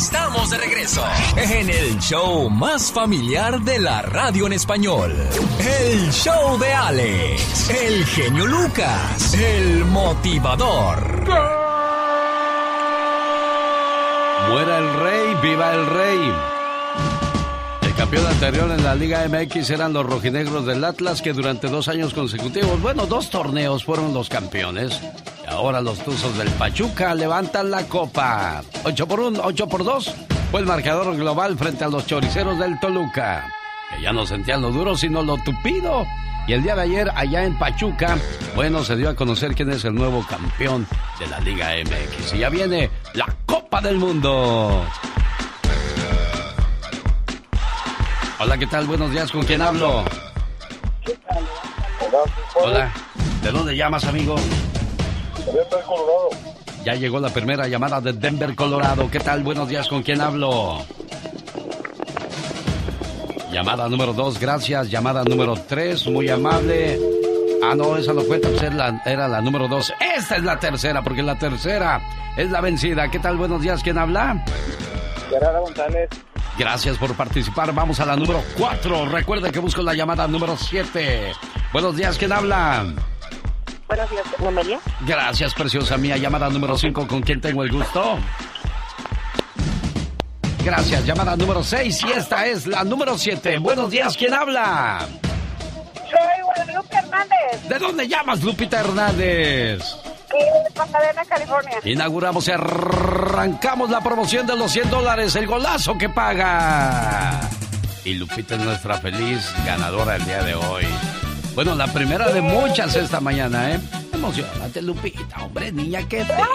estamos de regreso en el show más familiar de la radio en español. El show de Alex, el genio Lucas, el motivador. Muera el rey, viva el rey. Campeón anterior en la Liga MX eran los rojinegros del Atlas que durante dos años consecutivos, bueno, dos torneos fueron los campeones. Y ahora los Tuzos del Pachuca levantan la copa. 8 por 1, 8 por 2 fue el marcador global frente a los choriceros del Toluca. Que ya no sentían lo duro, sino lo tupido. Y el día de ayer, allá en Pachuca, bueno, se dio a conocer quién es el nuevo campeón de la Liga MX. Y ya viene la Copa del Mundo. Hola, ¿qué tal? Buenos días, ¿con quién hablo? Hola, ¿de dónde llamas, amigo? Denver, Colorado. Ya llegó la primera llamada de Denver, Colorado. ¿Qué tal? Buenos días, ¿con quién hablo? Llamada número dos, gracias. Llamada número tres, muy amable. Ah, no, esa no cuenta, pues era la, era la número dos. Esta es la tercera, porque la tercera es la vencida. ¿Qué tal? Buenos días, ¿quién habla? Gerardo González. Gracias por participar. Vamos a la número cuatro. Recuerde que busco la llamada número siete. Buenos días, ¿quién habla? Buenos días, Nomelia. Gracias, preciosa mía. Llamada número cinco, ¿con quién tengo el gusto? Gracias, llamada número 6 y esta es la número 7. Buenos días, ¿quién habla? Soy Guadalupe Hernández. ¿De dónde llamas, Lupita Hernández? De Pasadena, California. Inauguramos y arrancamos la promoción de los 100 dólares, el golazo que paga. Y Lupita es nuestra feliz ganadora el día de hoy. Bueno, la primera de muchas esta mañana, ¿eh? Emocionate, Lupita, hombre, niña, qué pedo.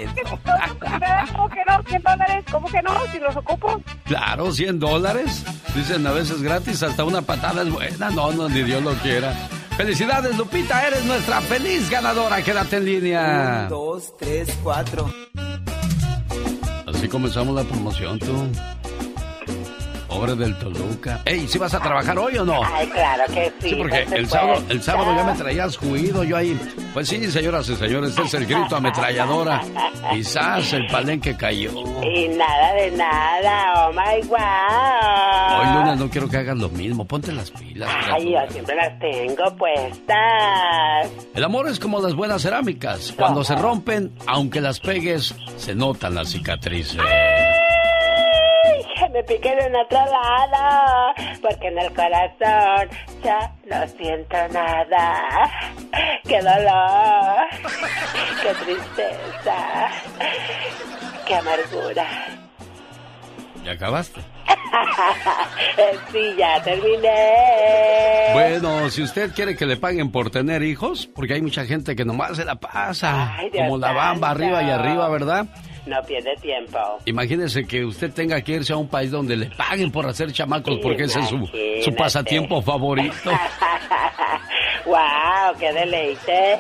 ¿Cómo que no? ¿100 dólares? ¿Cómo que no? Si los ocupo. Claro, 100 dólares. Dicen a veces gratis, hasta una patada es buena. No, no, ni Dios lo quiera. Felicidades, Lupita, eres nuestra feliz ganadora. Quédate en línea. Un, dos, tres, cuatro. Así comenzamos la promoción, tú. Pobre del Toluca. Ey, ¿sí vas a trabajar hoy o no? Ay, claro que sí. Sí, porque por el sábado, el sábado ya me traías juido yo ahí. Pues sí, señoras y señores, este es el grito ametralladora. Quizás el palenque cayó. Y nada de nada, oh my wow. Hoy lunes no quiero que hagas lo mismo. Ponte las pilas. Ay, yo siempre las tengo puestas. El amor es como las buenas cerámicas. Cuando se rompen, aunque las pegues, se notan las cicatrices. Ay, que me piquen en otro lado, porque en el corazón ya no siento nada. ¡Qué dolor! ¡Qué tristeza! ¡Qué amargura! ¿Ya acabaste? sí, ya terminé. Bueno, si usted quiere que le paguen por tener hijos, porque hay mucha gente que nomás se la pasa, Ay, como la bamba arriba y arriba, ¿verdad? No pierde tiempo. Imagínese que usted tenga que irse a un país donde le paguen por hacer chamacos, porque ese es su, su pasatiempo favorito. ¡Wow! ¡Qué deleite!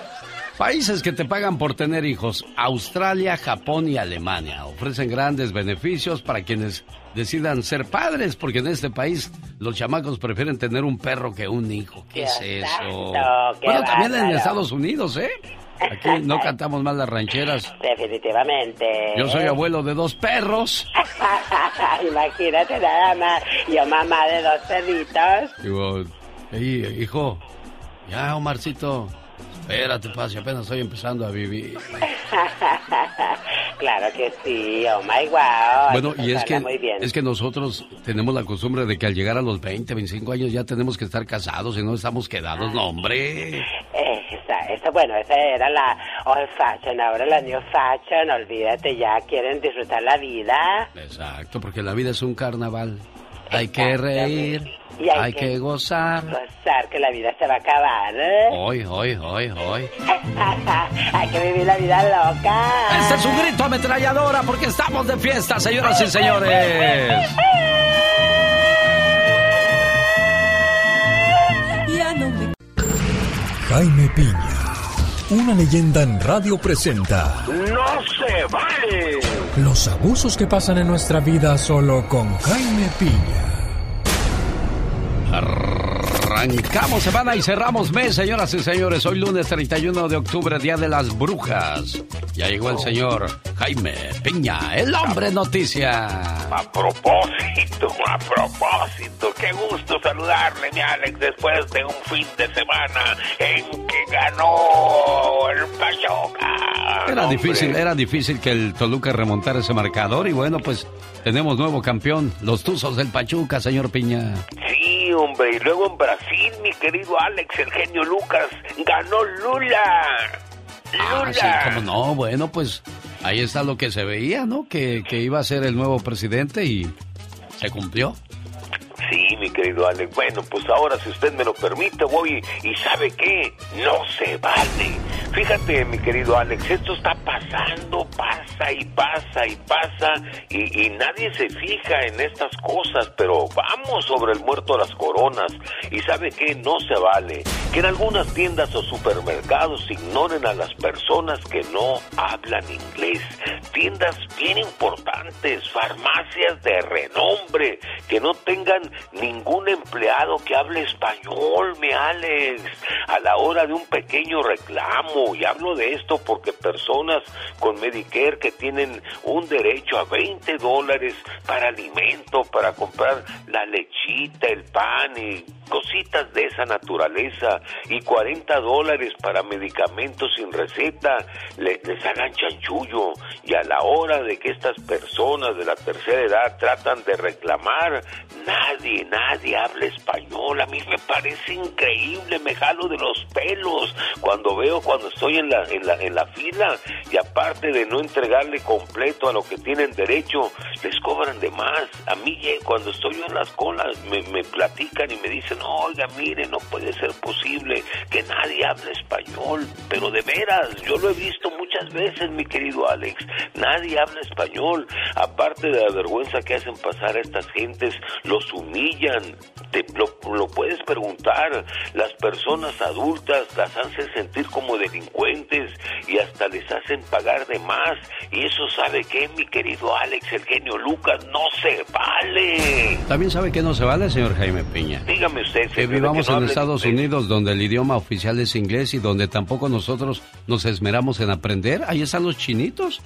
Países que te pagan por tener hijos, Australia, Japón y Alemania, ofrecen grandes beneficios para quienes decidan ser padres, porque en este país los chamacos prefieren tener un perro que un hijo. ¿Qué es eso? santo, qué bueno, también en. Estados Unidos, ¿eh? Aquí no cantamos más las rancheras. Definitivamente. Yo soy abuelo de dos perros. Imagínate nada más. Yo mamá de dos perritos. Digo, "Ey, hijo, ya, Omarcito, espérate, paz, apenas estoy empezando a vivir. claro que sí. Oh my wow. Bueno, Eso y es que, es que nosotros tenemos la costumbre de que al llegar a los 20, 25 años ya tenemos que estar casados y no estamos quedados, no, hombre. Esa, esa, bueno, esa era la old fashion, ahora la new fashion, olvídate, ya quieren disfrutar la vida. Exacto, porque la vida es un carnaval. Hay que reír, Y hay hay que- que gozar. Gozar que la vida se va a acabar. ¿eh? Hoy, hoy, hoy, hoy. hay que vivir la vida loca. Este es un grito ametralladora porque estamos de fiesta, señoras y señores. Ya no me Jaime Piña, una leyenda en radio presenta ¡No se vale! los abusos que pasan en nuestra vida solo con Jaime Piña. Arranca Arrancamos semana y cerramos mes, señoras y señores. Hoy lunes 31 de octubre, Día de las Brujas. Ya llegó el señor Jaime Piña, el hombre noticia. A propósito, a propósito, qué gusto saludarle, mi Alex, después de un fin de semana en que ganó el Pachuca. Era difícil, era difícil que el Toluca remontara ese marcador y bueno, pues tenemos nuevo campeón, los Tuzos del Pachuca, señor Piña. Sí, hombre, y luego en Brasil, mi querido Alex, el genio Lucas, ganó Lula. Ah, sí, cómo no, bueno, pues ahí está lo que se veía, ¿no? Que, que iba a ser el nuevo presidente y se cumplió. Sí, mi querido Alex. Bueno, pues ahora, si usted me lo permite, voy y ¿sabe qué? No se vale. Fíjate, mi querido Alex, esto está pasando, pasa y pasa y pasa y, nadie se fija en estas cosas, pero vamos sobre el muerto a las coronas. Y ¿sabe qué? No se vale. Que en algunas tiendas o supermercados ignoren a las personas que no hablan inglés. Tiendas bien importantes, farmacias de renombre, que no tengan ningún empleado que hable español, mi Alex, a la hora de un pequeño reclamo. Y hablo de esto porque personas con Medicare que tienen un derecho a 20 dólares para alimento, para comprar la lechita, el pan y cositas de esa naturaleza y 40 dólares para medicamentos sin receta, les hagan chanchullo y a la hora de que estas personas de la tercera edad tratan de reclamar, nadie, nadie habla español. A mí me parece increíble, me jalo de los pelos cuando veo, cuando estoy en la, en la, en la fila y aparte de no entregarle completo a lo que tienen derecho, les cobran de más. A mí cuando estoy en las colas me, me platican y me dicen, oiga, mire, no puede ser posible que nadie hable español, pero de veras, yo lo he visto muchas veces, mi querido Alex, nadie habla español, aparte de la vergüenza que hacen pasar a estas gentes, los humillan, te, lo, puedes preguntar, las personas adultas las hacen sentir como delincuentes y hasta les hacen pagar de más, y eso sabe que, mi querido Alex, el genio Lucas, no se vale. También sabe que no se vale, señor Jaime Piña. Dígame usted. Que vivamos en Estados Unidos donde el idioma oficial es inglés y donde tampoco nosotros nos esmeramos en aprender. Ahí están los chinitos.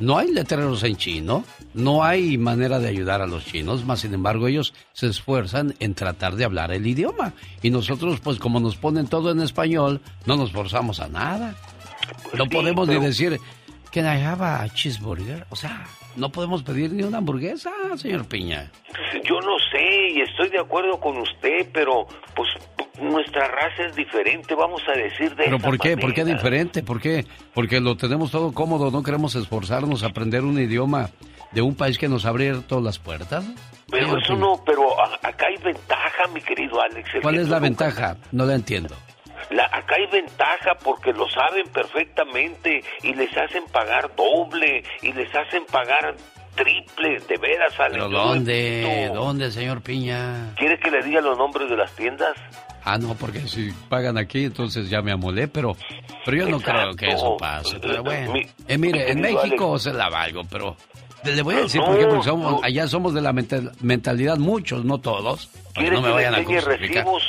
No hay letreros en chino, no hay manera de ayudar a los chinos, más sin embargo ellos se esfuerzan en tratar de hablar el idioma. Y nosotros, pues como nos ponen todo en español, no nos forzamos a nada. No podemos ni decir, ¿can I have a cheeseburger? O sea, no podemos pedir ni una hamburguesa, señor Piña. Yo no sé y estoy de acuerdo con usted, pero pues nuestra raza es diferente, vamos a decir de ¿Pero por qué? ¿Por qué diferente? ¿Por qué? Porque lo tenemos todo cómodo, no queremos esforzarnos a aprender un idioma de un país que nos ha abierto las puertas. Pero eso no, pero acá hay ventaja, mi querido Alex. ¿Cuál es la ventaja? No la entiendo. La, acá hay ventaja porque lo saben perfectamente y les hacen pagar doble y les hacen pagar triple, de veras, Alex. ¿Pero dónde? ¿Dónde, señor Piña? ¿Quiere que le diga los nombres de las tiendas? Ah, no, porque si pagan aquí, entonces ya me amolé, pero, pero yo no creo que eso pase. Pero bueno, eh, mire, en México se la valgo, pero le voy a decir por qué, porque somos, allá somos de la mentalidad muchos, no todos. ¿Quiere no me vayan a recibos?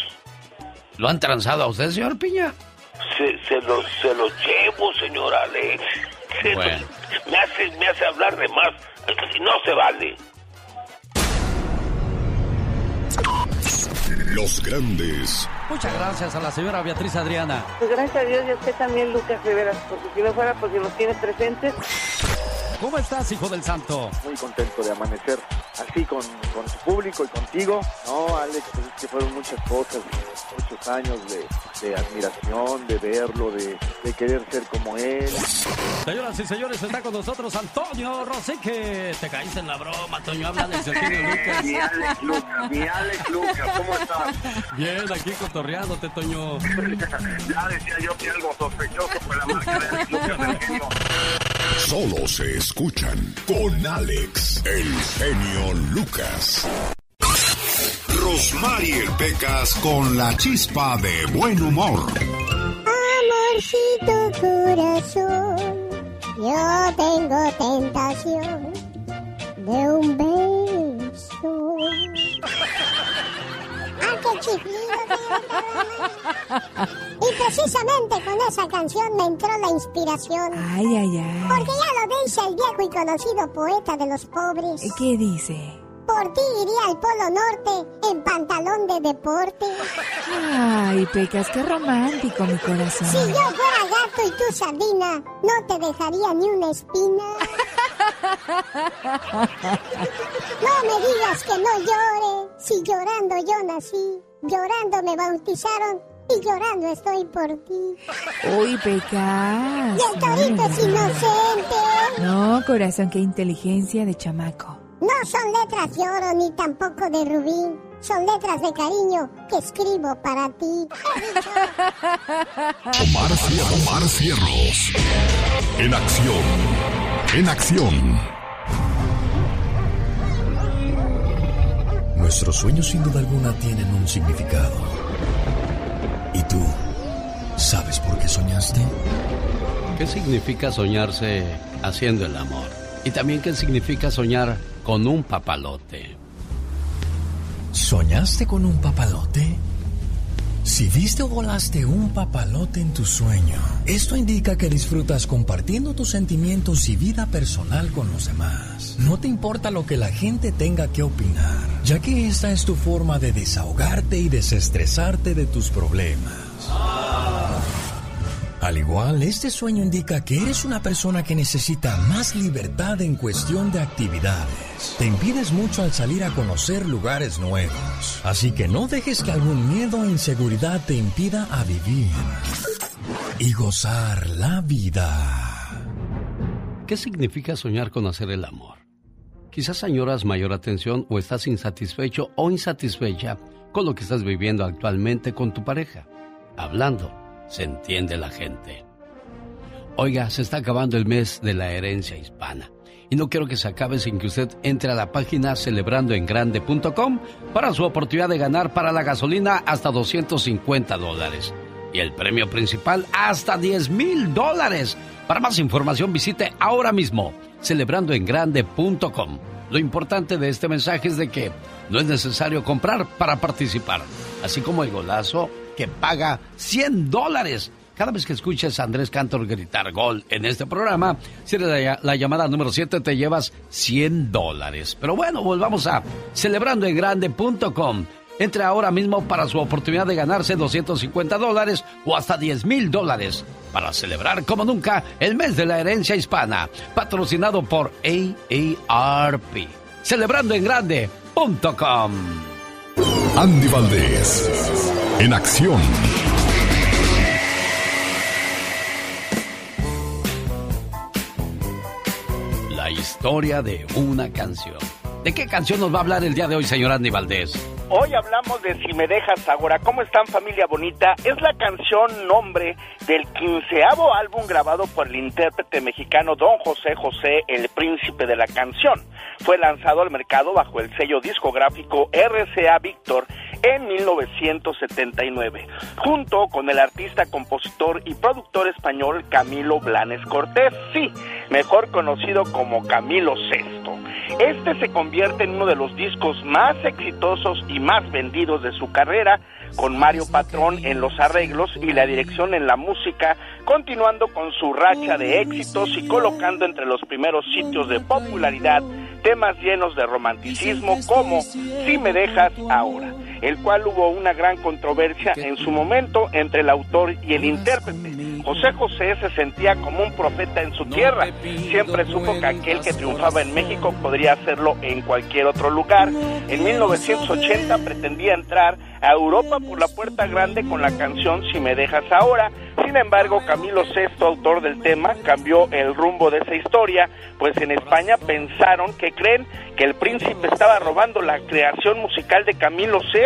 ¿Lo han transado a usted, señor Piña? Se, se, los, se los llevo, señor Alex. bueno. me, hace, me hace hablar de más. No se vale. Los grandes. Muchas gracias a la señora Beatriz Adriana. Pues gracias a Dios y a usted también, Lucas Rivera, porque si no fuera porque los tiene presentes. ¿Cómo estás, hijo del santo? Muy contento de amanecer así con, con tu público y contigo. No, Alex, pues es que fueron muchas cosas, muchos años de, admiración, de verlo, de, querer ser como él. Señoras y señores, está con nosotros Antonio Rosique. Te caíste en la broma, Antonio. Habla de Sergio Lucas. Mi Alex Lucas, mi Alex Lucas, ¿cómo estás? Bien, aquí cotorreándote, Toño. ya decía yo que algo sospechoso fue la marca de del genio. Solo se escuchan con Alex, el genio Lucas. Rosmarie Pecas con la chispa de buen humor. Amorcito corazón, yo tengo tentación de un beso. ¡Ah, qué Y precisamente con esa canción me entró la inspiración. Ay, ay, ay. Porque ya lo dice el viejo y conocido poeta de los pobres. ¿Qué dice? Por ti iría al Polo Norte en pantalón de deporte. Ay, Pecas, qué romántico, mi corazón. Si yo fuera gato y tú sardina, no te dejaría ni una espina. No me digas que no llore, si llorando yo nací, llorando me bautizaron y llorando estoy por ti. Uy, Pecas. Y el torito es inocente. No, corazón, qué inteligencia de chamaco. No son letras de oro ni tampoco de rubí. Son letras de cariño que escribo para ti. Omar. Omar Cierros. En acción. En acción. Nuestros sueños sin duda alguna tienen un significado. ¿Y tú sabes por qué soñaste? ¿Qué significa soñarse haciendo el amor? Y también qué significa soñar con un papalote. ¿Soñaste con un papalote? Si viste o volaste un papalote en tu sueño, esto indica que disfrutas compartiendo tus sentimientos y vida personal con los demás. No te importa lo que la gente tenga que opinar, ya que esta es tu forma de desahogarte y desestresarte de tus problemas. Al igual, este sueño indica que eres una persona que necesita más libertad en cuestión de actividades. Te impides mucho al salir a conocer lugares nuevos. Así que no dejes que algún miedo o inseguridad te impida a vivir y gozar la vida. ¿Qué significa soñar con hacer el amor? Quizás añoras mayor atención o estás insatisfecho o insatisfecha con lo que estás viviendo actualmente con tu pareja. Hablando se entiende la gente. Oiga, se está acabando el mes de la herencia hispana. Y no quiero que se acabe sin que usted entre a la página celebrandoengrande.com para su oportunidad de ganar para la gasolina hasta 250 dólares. Y el premio principal hasta 10 mil dólares. Para más información visite ahora mismo celebrandoengrande.com. Lo importante de este mensaje es de que no es necesario comprar para participar. Así como el golazo que paga 100 dólares. Cada vez que escuches a Andrés Cantor gritar gol en este programa, si eres la, la llamada número 7 te llevas 100 dólares. Pero bueno, volvamos a celebrandoengrande.com. Entre ahora mismo para su oportunidad de ganarse 250 dólares o hasta 10 mil dólares para celebrar como nunca el mes de la herencia hispana, patrocinado por AARP. Celebrandoengrande.com. Andy Valdés. En acción. La historia de una canción. ¿De qué canción nos va a hablar el día de hoy, señor Andy Valdés? Hoy hablamos de Si me dejas ahora. ¿Cómo están familia bonita? Es la canción nombre del quinceavo álbum grabado por el intérprete mexicano Don José José, el príncipe de la canción. Fue lanzado al mercado bajo el sello discográfico RCA Victor en 1979, junto con el artista, compositor y productor español Camilo Blanes Cortés, sí, mejor conocido como Camilo Sesto. Este se convierte en uno de los discos más exitosos y más vendidos de su carrera, con Mario Patrón en los arreglos y la dirección en la música, continuando con su racha de éxitos y colocando entre los primeros sitios de popularidad temas llenos de romanticismo como Si me dejas ahora, el cual hubo una gran controversia en su momento entre el autor y el intérprete. José José se sentía como un profeta en su tierra, siempre supo que aquel que triunfaba en México podría hacerlo en cualquier otro lugar. En 1980 pretendía entrar a Europa por la puerta grande con la canción Si me dejas ahora. Sin embargo, Camilo VI, autor del tema, cambió el rumbo de esa historia, pues en España pensaron que creen que el príncipe estaba robando la creación musical de Camilo VI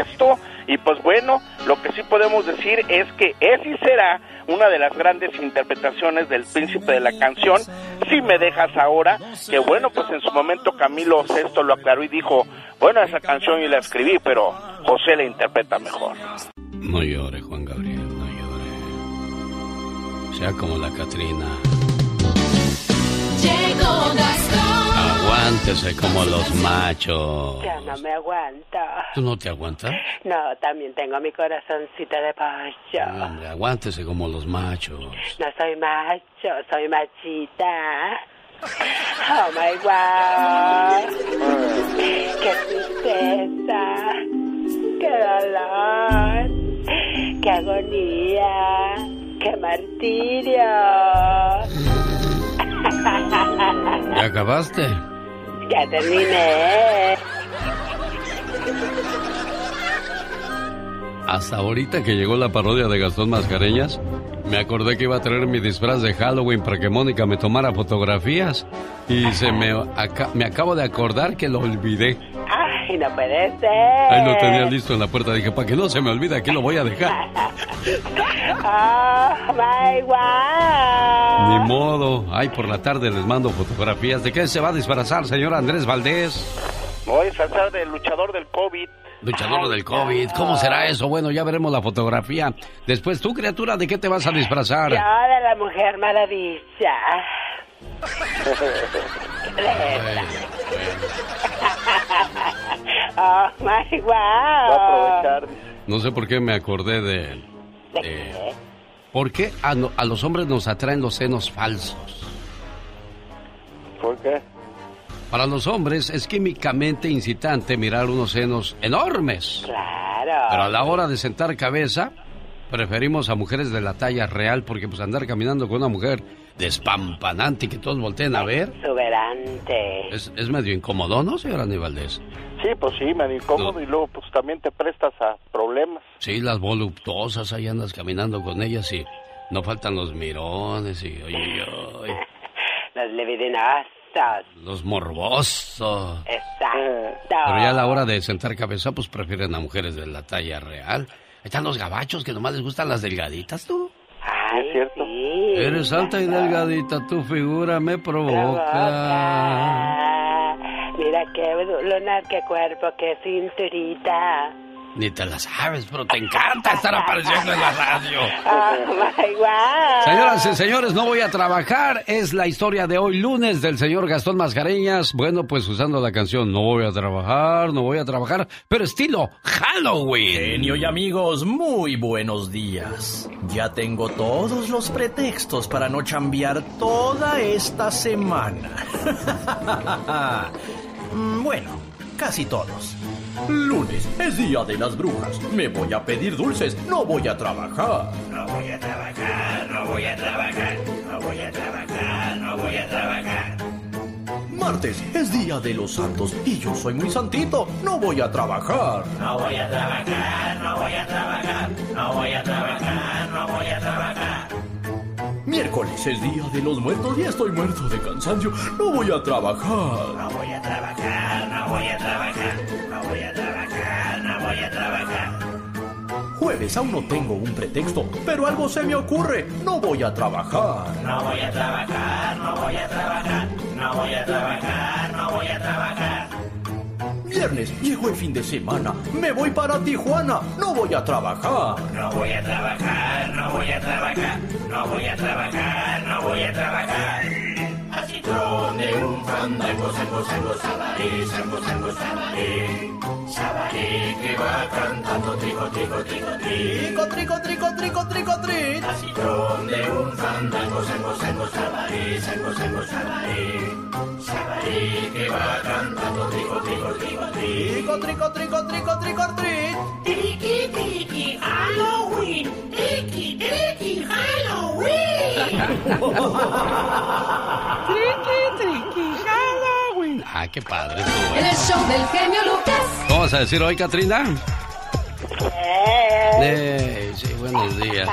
y pues bueno, lo que sí podemos decir es que es y será una de las grandes interpretaciones del príncipe de la canción, Si me dejas ahora, que bueno, pues en su momento Camilo VI lo aclaró y dijo, bueno, esa canción yo la escribí, pero José la interpreta mejor. No llore, Juan Gabriel, no llore. Sea como la Catrina. Llegó Gastón. Aguántese como los machos. Ya no me aguanto. ¿Tú no te aguantas? No, también tengo mi corazoncito de pollo. No, hombre, aguántese como los machos. No soy macho, soy machita. Oh my god. Qué tristeza. Qué dolor. Qué agonía. Qué martirio. ¿Ya acabaste? Ya terminé. Hasta ahorita que llegó la parodia de Gastón Mascareñas, me acordé que iba a traer mi disfraz de Halloween para que Mónica me tomara fotografías. Y se me, aca- me acabo de acordar que lo olvidé. Ay, no puede ser. Ahí lo tenía listo en la puerta. Dije, para que no se me olvide, aquí lo voy a dejar. Oh my god. Ni modo. Ay, por la tarde les mando fotografías. ¿De qué se va a disfrazar, señor Andrés Valdés? Voy a disfrazar del luchador del COVID. Luchador del COVID. ¿Cómo será eso? Bueno, ya veremos la fotografía. Después, tú, criatura, ¿de qué te vas a disfrazar? Yo de la Mujer Maravilla. oh my wow. No sé por qué me acordé de... de- ¿Por qué a, no- a los hombres nos atraen los senos falsos? ¿Por qué? Para los hombres es químicamente incitante mirar unos senos enormes. Claro. Pero a la hora de sentar cabeza, preferimos a mujeres de la talla real porque pues andar caminando con una mujer despampanante y que todos volteen a ver Exuberante. es, es medio incómodo, ¿no, señor Aníbaldez? Sí, pues sí, medio incómodo y luego pues también te prestas a problemas. Sí, las voluptuosas, ahí andas caminando con ellas y no faltan los mirones y oye, oye, Los los morbosos. Exacto. Pero ya a la hora de sentar cabeza, pues prefieren a mujeres de la talla real. Ahí están los gabachos que nomás les gustan las delgaditas, tú. Ay, es cierto. sí. Eres alta y delgadita, tu figura me provoca. Provoca. Mira qué lunar, qué cuerpo, qué cinturita. Ni te la sabes, pero te encanta estar apareciendo en la radio. Oh my wow. Señoras y señores, no voy a trabajar. Es la historia de hoy lunes del señor Gastón Mascareñas. Bueno, pues usando la canción No voy a trabajar, no voy a trabajar, pero estilo Halloween. Genio y amigos, muy buenos días. Ya tengo todos los pretextos para no chambear toda esta semana. Mm, bueno, casi todos. Lunes es día de las brujas. Me voy a pedir dulces, no voy a trabajar. No voy a trabajar, no voy a trabajar, no voy a trabajar, no voy a trabajar. Martes es día de los santos y yo soy muy santito, no voy a trabajar. No voy a trabajar, no voy a trabajar, no voy a trabajar, no voy a trabajar. Miércoles es día de los muertos y estoy muerto de cansancio, no voy a trabajar. No voy a trabajar, no voy a trabajar, no voy a trabajar, no voy a trabajar. Jueves aún no tengo un pretexto, pero algo se me ocurre, no voy a trabajar. No voy a trabajar, no voy a trabajar, no voy a trabajar, no voy a trabajar. Viernes, llegó el fin de semana, me voy para Tijuana, no voy a trabajar. No voy a trabajar, voy a trabajar, no voy a trabajar. Así trone un fandango, sango, sango, sabaré, sango, sango, sabaré. Sabaré que va cantando trigo, trigo, trigo, trigo. Trigo, trigo, trigo, trigo, trigo, Así trone un fandango, sango, sango, sabaré, sango, sango, sabaré. Sabaré que va cantando trigo, trigo, trigo, trigo. Trigo, trigo, trigo, trigo, trigo, trigo. Triqui, triqui, aló. Triqui, triqui, Halloween. Ah, qué padre. En el show del genio Lucas. ¿Cómo vas a decir hoy, Katrina? Eh, sí, buenos días.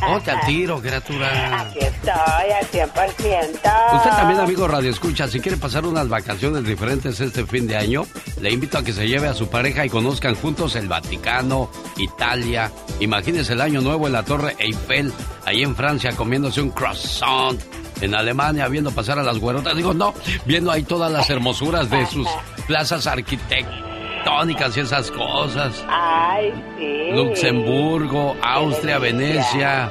Ponte al tiro, criatura. Aquí estoy al 100%. Usted también, amigo Radio Escucha, si quiere pasar unas vacaciones diferentes este fin de año, le invito a que se lleve a su pareja y conozcan juntos el Vaticano, Italia. Imagínese el año nuevo en la Torre Eiffel, ahí en Francia, comiéndose un croissant. En Alemania, viendo pasar a las güerotas. Digo, no, viendo ahí todas las hermosuras de sus plazas arquitectónicas y esas cosas. Ay, sí. Luxemburgo, Austria. Venecia.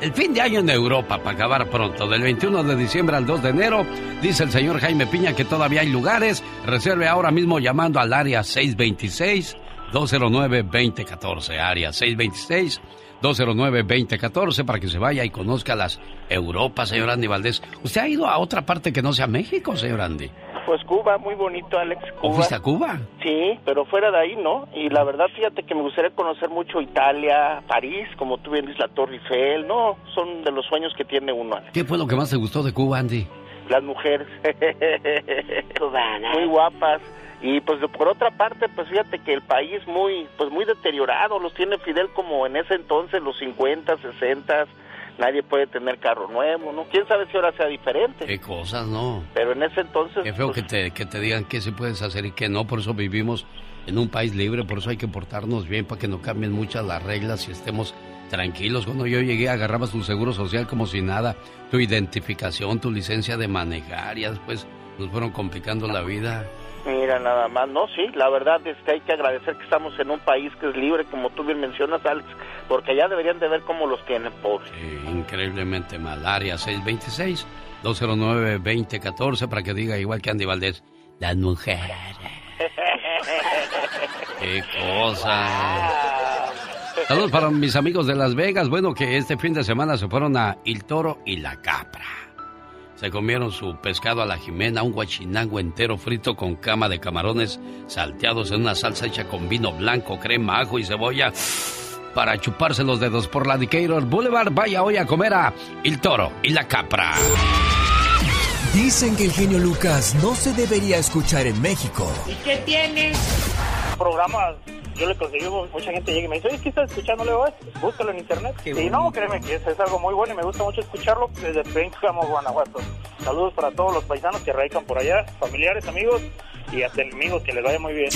El fin de año en Europa, para acabar pronto, del 21 de diciembre al 2 de enero, dice el señor Jaime Piña que todavía hay lugares. Reserve ahora mismo llamando al área 626-209-2014. Área 626-209-2014 para que se vaya y conozca las Europas, señor Andy Valdés. ¿Usted ha ido a otra parte que no sea México, señor Andy? Pues Cuba, muy bonito, Alex. ¿O fuiste a Cuba? Sí, pero fuera de ahí, ¿no? Y la verdad, fíjate que me gustaría conocer mucho Italia, París, como tú bien dices, la Torre Eiffel, ¿no? Son de los sueños que tiene uno. Alex. ¿Qué fue lo que más te gustó de Cuba, Andy? Las mujeres. Cubanas. Muy guapas. Y pues por otra parte, pues fíjate que el país muy, pues muy deteriorado, los tiene Fidel como en ese entonces, los 50, 60, nadie puede tener carro nuevo, ¿no? ¿Quién sabe si ahora sea diferente? Qué cosas, ¿no? Pero en ese entonces... Qué feo pues, que te, que te digan qué se puedes hacer y qué no. Por eso vivimos en un país libre, por eso hay que portarnos bien para que no cambien muchas las reglas y estemos tranquilos. Cuando yo llegué agarrabas tu seguro social como si nada, tu identificación, tu licencia de manejar y después nos fueron complicando la vida. Mira, nada más, no, sí, la verdad es que hay que agradecer que estamos en un país que es libre, como tú bien mencionas, Alex, porque allá deberían de ver cómo los tienen pobres. Eh, increíblemente mal. Área 626-209-2014 para que diga igual que Andy Valdés, las mujeres. Qué cosa. Saludos para mis amigos de Las Vegas. Bueno, que este fin de semana se fueron a El Toro y la Capra. Se comieron su pescado a la jimena, un guachinango entero frito con cama de camarones salteados en una salsa hecha con vino blanco, crema, ajo y cebolla para chuparse los dedos por la Decatur Boulevard. Vaya hoy a comer a El Toro y la Capra. Dicen que el genio Lucas no se debería escuchar en México. ¿Y qué tiene? Programas, yo le conseguí, mucha gente llega y me dice, oye, ¿qué estás escuchando luego? Búscalo en internet. y no, créeme que es, es algo muy bueno y me gusta mucho escucharlo desde Pénjamo, Guanajuato. Saludos para todos los paisanos que radican por allá, familiares, amigos y hasta enemigos, que les vaya muy bien.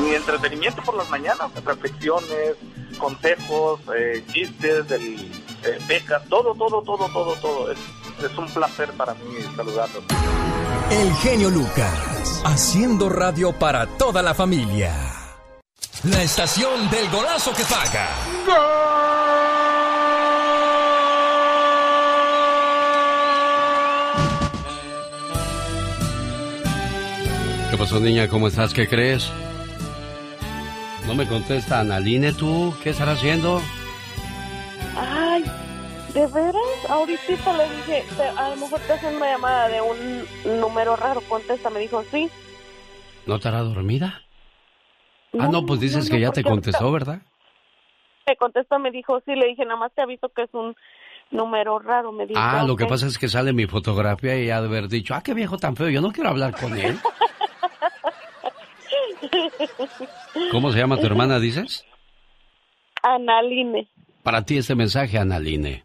Mi entretenimiento por las mañanas, reflexiones, consejos, eh, chistes, del, eh, becas, todo, todo, todo, todo, todo. Es, es un placer para mí saludarlos. El genio Lucas, haciendo radio para toda la familia. La estación del golazo que paga. ¿Qué pasó, niña? ¿Cómo estás? ¿Qué crees? No me contesta Analine, ¿tú? ¿Qué estará haciendo? Ay, ¿de veras? Ahorita le dije, "Te- a lo mejor te hacen una llamada de un número raro, contesta, me dijo, sí. ¿No estará dormida? ah, no, pues dices no, que ya te contestó, ¿verdad? Me contesta, me dijo, sí, le dije, nada más te aviso que es un número raro, me dijo. Ah, lo que pasa es que sale mi fotografía y ha de haber dicho, ah, qué viejo tan feo, yo no quiero hablar con él. ¿Cómo se llama tu hermana, dices? Analine. Para ti este mensaje, Analine.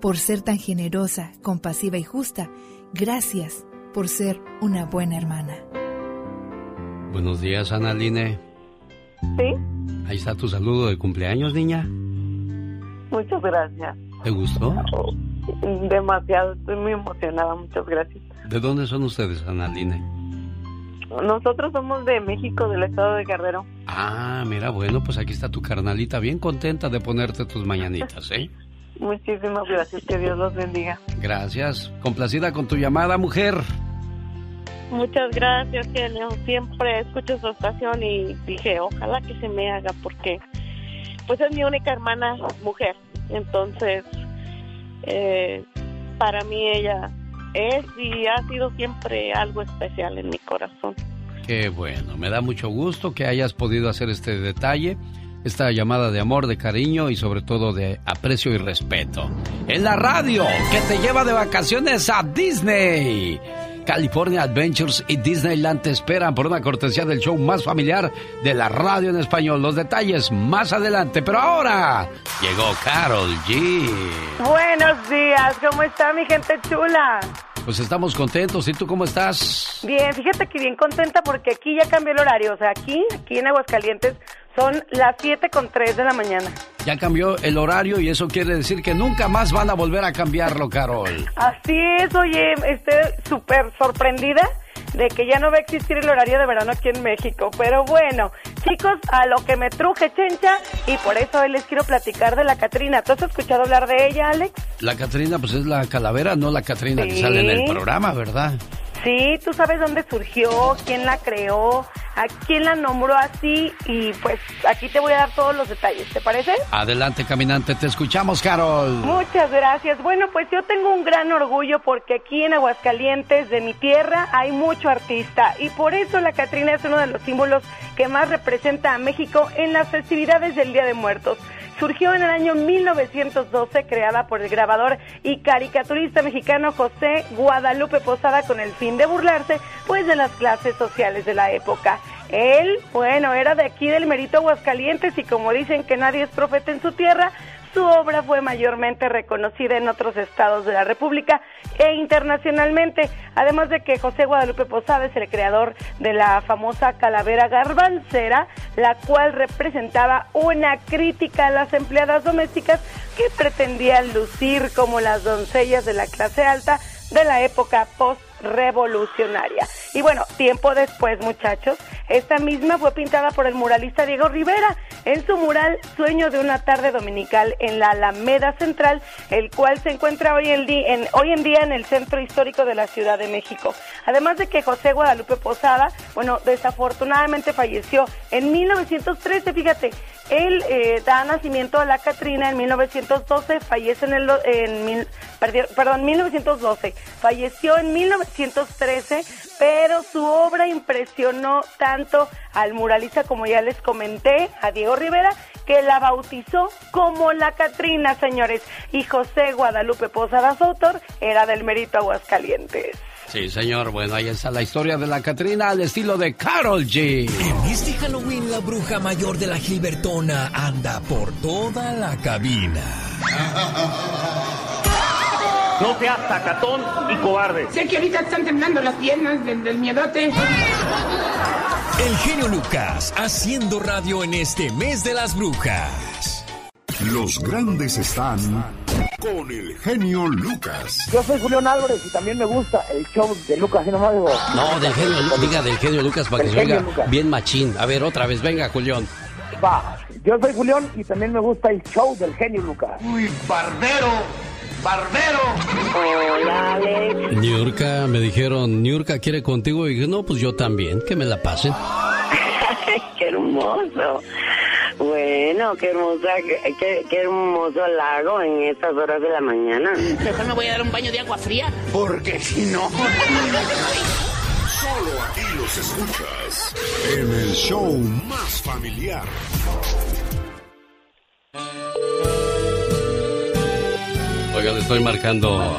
Por ser tan generosa, compasiva y justa, gracias por ser una buena hermana. Buenos días, Analine. Sí, Ahí está tu saludo de cumpleaños, niña. muchas gracias. ¿Te gustó? Demasiado, estoy muy emocionada, muchas gracias. ¿De dónde son ustedes, Analine? Nosotros somos de México, del estado de Guerrero. Ah, mira, bueno, pues aquí está tu carnalita, bien contenta de ponerte tus mañanitas, ¿eh? Muchísimas gracias, que Dios los bendiga. Gracias. Complacida con tu llamada, mujer. Muchas gracias, genio. Siempre escucho su estación y dije, ojalá que se me haga porque pues es mi única hermana mujer. Entonces, eh, para mí ella es y ha sido siempre algo especial en mi corazón. Qué bueno, me da mucho gusto que hayas podido hacer este detalle, esta llamada de amor, de cariño y sobre todo de aprecio y respeto. En la radio, que te lleva de vacaciones a Disney. California Adventures y Disneyland te esperan por una cortesía del show más familiar de la radio en español. Los detalles más adelante, pero ahora llegó Carol G. Buenos días, ¿cómo está mi gente chula? Pues estamos contentos. ¿Y tú cómo estás? Bien, fíjate que bien contenta porque aquí ya cambió el horario. O sea, aquí, aquí en Aguascalientes son las 7 con 3 de la mañana. Ya cambió el horario y eso quiere decir que nunca más van a volver a cambiarlo, Carol. Así es, oye, estoy súper sorprendida de que ya no va a existir el horario de verano aquí en México. Pero bueno, chicos, a lo que me truje, chencha, y por eso hoy les quiero platicar de la Catrina. ¿Tú has escuchado hablar de ella, Alex? La Catrina, pues es la calavera, no la Catrina que sale en el programa, ¿verdad? Sí, tú sabes dónde surgió, quién la creó, a quién la nombró así y pues aquí te voy a dar todos los detalles, ¿te parece? Adelante, caminante, te escuchamos, Carol. Muchas gracias. Bueno, pues yo tengo un gran orgullo porque aquí en Aguascalientes, de mi tierra, hay mucho artista y por eso la Catrina es uno de los símbolos que más representa a México en las festividades del Día de Muertos surgió en el año 1912, creada por el grabador y caricaturista mexicano José Guadalupe Posada con el fin de burlarse pues de las clases sociales de la época. Él, bueno, era de aquí del Merito Aguascalientes y como dicen que nadie es profeta en su tierra, su obra fue mayormente reconocida en otros estados de la República e internacionalmente, además de que José Guadalupe Posada es el creador de la famosa calavera garbancera, la cual representaba una crítica a las empleadas domésticas que pretendían lucir como las doncellas de la clase alta de la época post-revolucionaria. Y bueno, tiempo después, muchachos, esta misma fue pintada por el muralista Diego Rivera en su mural Sueño de una tarde dominical en la Alameda Central, el cual se encuentra hoy en, en, hoy en día en el centro histórico de la Ciudad de México. Además de que José Guadalupe Posada, bueno, desafortunadamente falleció en 1913, fíjate, él eh, da nacimiento a la Catrina en 1912, fallece en el en perdón, 1912, falleció en 1913, pero su obra impresionó tanto al muralista como ya les comenté, a Diego Rivera, que la bautizó como la Catrina, señores, y José Guadalupe Posada, autor, era del Mérito Aguascalientes. Sí, señor. Bueno, ahí está la historia de la Catrina al estilo de Carol G. En este Halloween, la bruja mayor de la Gilbertona anda por toda la cabina. No seas sacatón y cobarde. Sé que ahorita están temblando las piernas del, del miedote. El genio Lucas haciendo radio en este mes de las brujas. Los grandes están con el genio Lucas. Yo soy Julián Álvarez y también me gusta el show de Lucas y nomás digo. No, del genio, diga del genio Lucas para que se oiga bien machín. A ver, otra vez, venga, Julián. Va, yo soy Julián y también me gusta el show del genio Lucas. Uy, barbero. ¡Barbero! Hola, Alex. Niurka, me dijeron, Niurka quiere contigo. Y dije, no, pues yo también, que me la pasen. ¡Qué hermoso! Bueno, qué hermosa, qué, qué, hermoso lago en estas horas de la mañana. Mejor me voy a dar un baño de agua fría. Porque si no... Solo aquí los escuchas en el show más familiar. Oiga, le estoy marcando a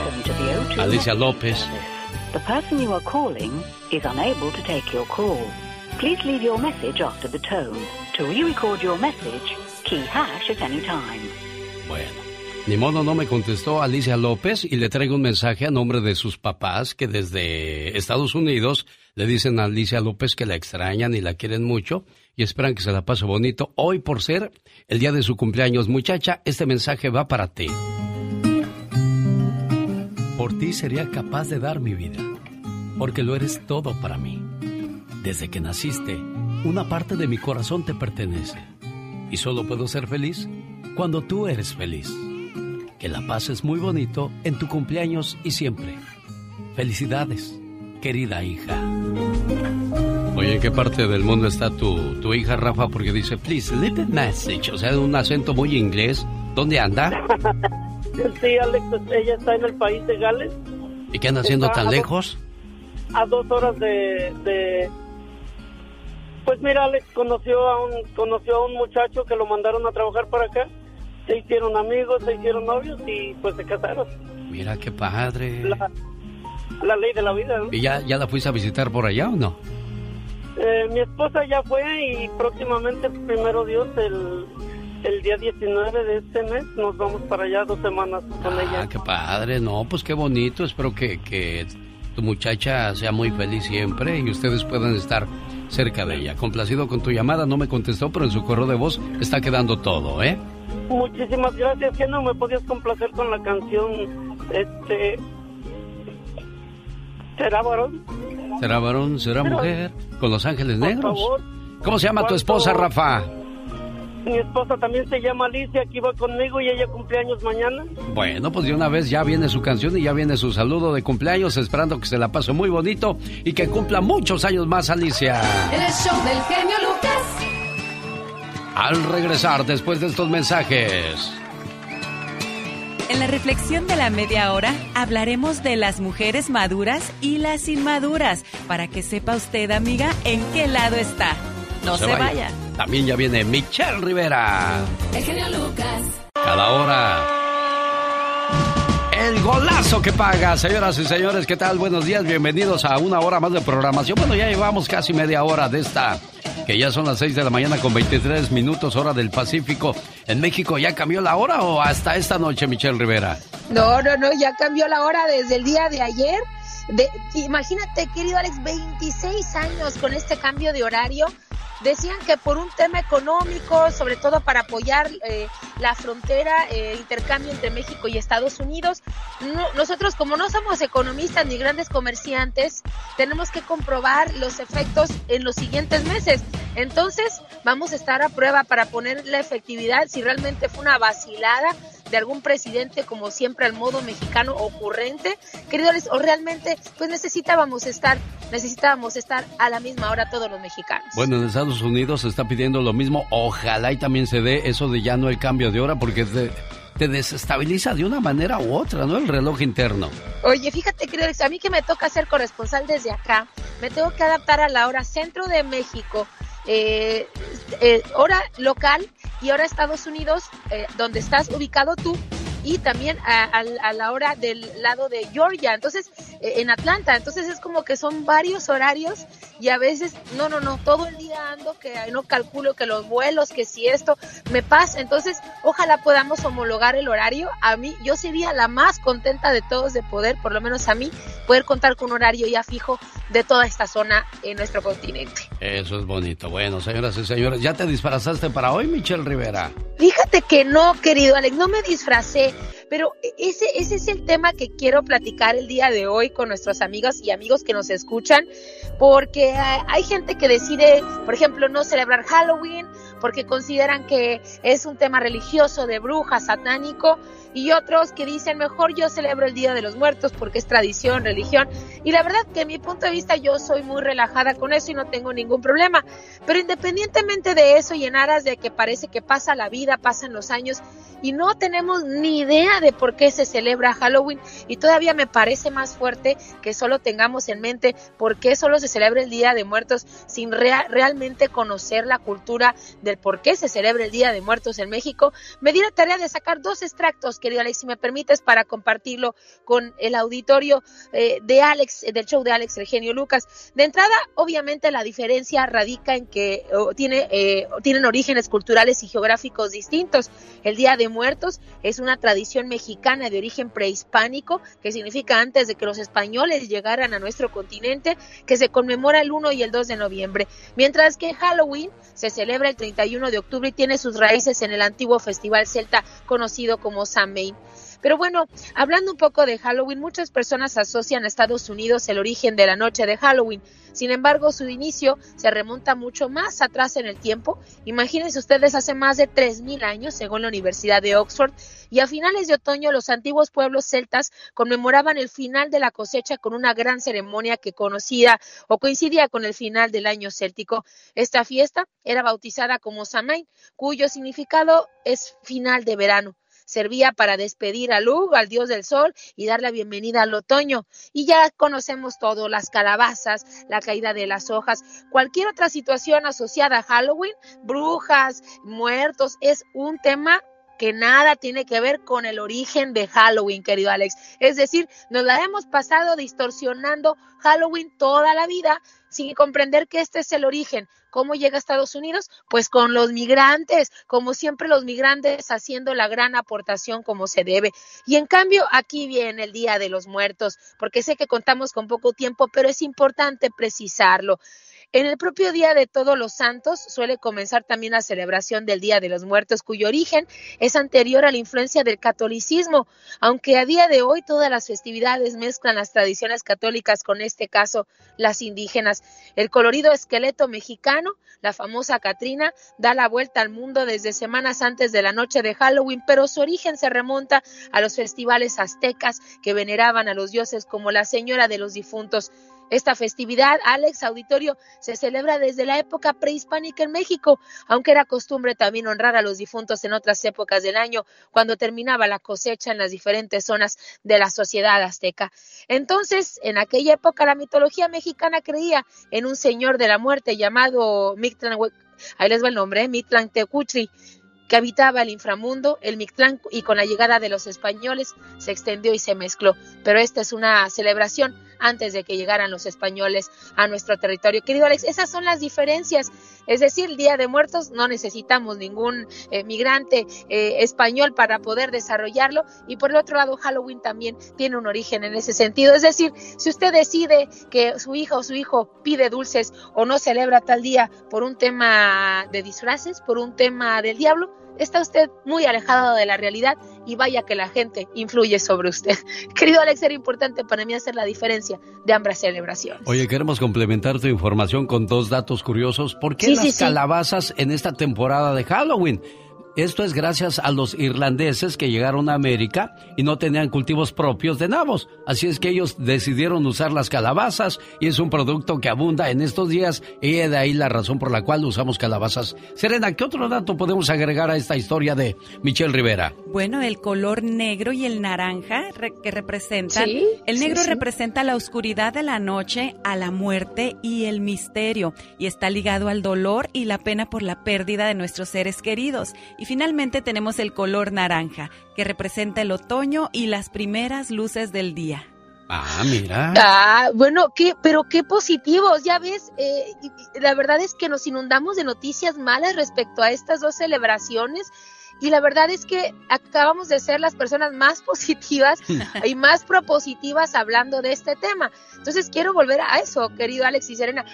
Alicia López. The person you are calling is unable to take your call. Please leave your message after the tone. To re-record your message, key hash at any time. Bueno, ni modo no me contestó Alicia López y le traigo un mensaje a nombre de sus papás que desde Estados Unidos le dicen a Alicia López que la extrañan y la quieren mucho y esperan que se la pase bonito. Hoy por ser el día de su cumpleaños, muchacha, este mensaje va para ti. Por ti sería capaz de dar mi vida, porque lo eres todo para mí. Desde que naciste, una parte de mi corazón te pertenece. Y solo puedo ser feliz cuando tú eres feliz. Que la pases muy bonito en tu cumpleaños y siempre. Felicidades, querida hija. Oye, ¿en qué parte del mundo está tu, tu hija, Rafa? Porque dice, please, leave the message. O sea, un acento muy inglés. ¿Dónde anda? Sí, Alex, ella está en el país de Gales. ¿Y qué anda haciendo Está tan a dos- lejos? A dos horas de, de... Pues mira, Alex conoció a un conoció a un muchacho que lo mandaron a trabajar para acá. Se hicieron amigos, se hicieron novios y pues se casaron. Mira qué padre. La, la ley de la vida. ¿no? ¿Y ya, ya la fuiste a visitar por allá o no? Eh, mi esposa ya fue y próximamente, primero Dios, el, el día 19 de este mes nos vamos para allá dos semanas con ah, ella. qué padre, no, pues qué bonito. Espero que, que tu muchacha sea muy feliz siempre y ustedes puedan estar cerca de ella. Complacido con tu llamada, no me contestó, pero en su correo de voz está quedando todo, ¿eh? Muchísimas gracias. que no me podías complacer con la canción? Este. ¿Será varón? ¿Será varón? ¿Será mujer? ¿Con Los Ángeles Negros? favor. ¿Cómo se llama tu esposa, Rafa? Mi esposa también se llama Alicia, aquí va conmigo y ella cumpleaños mañana. Bueno, pues de una vez ya viene su canción y ya viene su saludo de cumpleaños, esperando que se la pase muy bonito y que cumpla muchos años más, Alicia. El show del genio Lucas. Al regresar después de estos mensajes. En la reflexión de la media hora hablaremos de las mujeres maduras y las inmaduras, para que sepa usted, amiga, en qué lado está. No, se, vaya. También ya viene Michelle Rivera. El genio Lucas. Cada hora. El golazo que paga, señoras y señores, ¿qué tal? Buenos días, bienvenidos a una hora más de programación. Bueno, ya llevamos casi media hora de esta, que ya son las 6 de la mañana con 23 minutos hora del Pacífico. ¿En México ya cambió la hora o hasta esta noche, Michelle Rivera? No, no, no, ya cambió la hora desde el día de ayer. De, imagínate, querido Alex, 26 años con este cambio de horario decían que por un tema económico, sobre todo para apoyar eh, la frontera, eh, intercambio entre México y Estados Unidos, nosotros como no somos economistas ni grandes comerciantes, tenemos que comprobar los efectos en los siguientes meses. Entonces, vamos a estar a prueba para poner la efectividad si realmente fue una vacilada de algún presidente como siempre al modo mexicano ocurrente, queridos, o realmente pues necesitábamos estar, necesitábamos estar a la misma hora todos los mexicanos. Bueno, en Estados Unidos se está pidiendo lo mismo, ojalá y también se dé eso de ya no el cambio de hora porque te, te desestabiliza de una manera u otra, ¿no? El reloj interno. Oye, fíjate, queridos, a mí que me toca ser corresponsal desde acá, me tengo que adaptar a la hora centro de México eh, eh, hora local y hora Estados Unidos, eh, donde estás ubicado tú, y también a, la hora del lado de Georgia, entonces eh, en Atlanta, entonces es como que son varios horarios y a veces, no, no, no, todo el día ando que no calculo que los vuelos, que si esto me pasa, entonces ojalá podamos homologar el horario, a mí yo sería la más contenta de todos de poder, por lo menos a mí, poder contar con un horario ya fijo de toda esta zona en nuestro continente. Eso es bonito. Bueno, señoras y señores, ¿ya te disfrazaste para hoy, Michelle Rivera? Fíjate que no, querido Alex, no me disfracé, pero ese, ese es el tema que quiero platicar el día de hoy con nuestros amigos y amigos que nos escuchan, porque hay gente que decide, por ejemplo, no celebrar Halloween porque consideran que es un tema religioso de bruja, satánico, y otros que dicen mejor yo celebro el Día de los Muertos porque es tradición, religión. Y la verdad que mi punto de vista yo soy muy relajada con eso y no tengo ningún problema. Pero independientemente de eso y en aras de que parece que pasa la vida, pasan los años y no tenemos ni idea de por qué se celebra Halloween y todavía me parece más fuerte que solo tengamos en mente por qué solo se celebra el Día de Muertos sin realmente conocer la cultura del por qué se celebra el Día de Muertos en México. Me di la tarea de sacar dos extractos querido Alex, si me permites, para compartirlo con el auditorio eh, de Alex, del show de Alex Regenio Lucas. De entrada, obviamente, la diferencia radica en que tiene, eh, tienen orígenes culturales y geográficos distintos. El Día de Muertos es una tradición mexicana de origen prehispánico, que significa antes de que los españoles llegaran a nuestro continente, que se conmemora el 1 y el 2 de noviembre. Mientras que Halloween se celebra el 31 de octubre y tiene sus raíces en el antiguo festival celta conocido como Pero bueno, hablando un poco de Halloween, muchas personas asocian a Estados Unidos el origen de la noche de Halloween. Sin embargo, su inicio se remonta mucho más atrás en el tiempo. Imagínense ustedes hace más de 3.000 años, según la Universidad de Oxford, y a finales de otoño los antiguos pueblos celtas conmemoraban el final de la cosecha con una gran ceremonia que conocía o coincidía con el final del año céltico. Esta fiesta era bautizada como Samain, cuyo significado es final de verano servía para despedir a Lug, al dios del sol, y dar la bienvenida al otoño. Y ya conocemos todo, las calabazas, la caída de las hojas, cualquier otra situación asociada a Halloween, brujas, muertos, es un tema que nada tiene que ver con el origen de Halloween, querido Alex. Es decir, nos la hemos pasado distorsionando Halloween toda la vida sin comprender que este es el origen. ¿Cómo llega a Estados Unidos? Pues con los migrantes, como siempre los migrantes haciendo la gran aportación como se debe. Y en cambio, aquí viene el Día de los Muertos, porque sé que contamos con poco tiempo, pero es importante precisarlo. En el propio Día de Todos los Santos suele comenzar también la celebración del Día de los Muertos, cuyo origen es anterior a la influencia del catolicismo, aunque a día de hoy todas las festividades mezclan las tradiciones católicas con este caso las indígenas. El colorido esqueleto mexicano, la famosa Catrina, da la vuelta al mundo desde semanas antes de la noche de Halloween, pero su origen se remonta a los festivales aztecas que veneraban a los dioses como la Señora de los Difuntos. Esta festividad, Alex Auditorio, se celebra desde la época prehispánica en México, aunque era costumbre también honrar a los difuntos en otras épocas del año, cuando terminaba la cosecha en las diferentes zonas de la sociedad azteca. Entonces, en aquella época la mitología mexicana creía en un señor de la muerte llamado Mictlan, ahí les va el nombre, ¿eh? Mictlan que habitaba el inframundo, el Mictlán, y con la llegada de los españoles se extendió y se mezcló. Pero esta es una celebración antes de que llegaran los españoles a nuestro territorio. Querido Alex, esas son las diferencias. Es decir, el Día de Muertos no necesitamos ningún eh, migrante eh, español para poder desarrollarlo. Y por el otro lado, Halloween también tiene un origen en ese sentido. Es decir, si usted decide que su hija o su hijo pide dulces o no celebra tal día por un tema de disfraces, por un tema del diablo, está usted muy alejado de la realidad y vaya que la gente influye sobre usted. Querido Alex, era importante para mí hacer la diferencia de ambas celebraciones. Oye, queremos complementar tu información con dos datos curiosos. ¿Por qué las calabazas en esta temporada de Halloween? Esto es gracias a los irlandeses que llegaron a América y no tenían cultivos propios de nabos. Así es que ellos decidieron usar las calabazas y es un producto que abunda en estos días y de ahí la razón por la cual usamos calabazas. Serena, ¿qué otro dato podemos agregar a esta historia de Michelle Rivera? Bueno, el color negro y el naranja que representan. el negro representa la oscuridad de la noche, a la muerte y el misterio y está ligado al dolor y la pena por la pérdida de nuestros seres queridos. Y finalmente tenemos el color naranja, que representa el otoño y las primeras luces del día. Ah, mira. Ah, bueno, qué, pero qué positivos, ya ves, eh, la verdad es que nos inundamos de noticias malas respecto a estas dos celebraciones y la verdad es que acabamos de ser las personas más positivas y más propositivas hablando de este tema. Entonces quiero volver a eso, querido Alex y Serena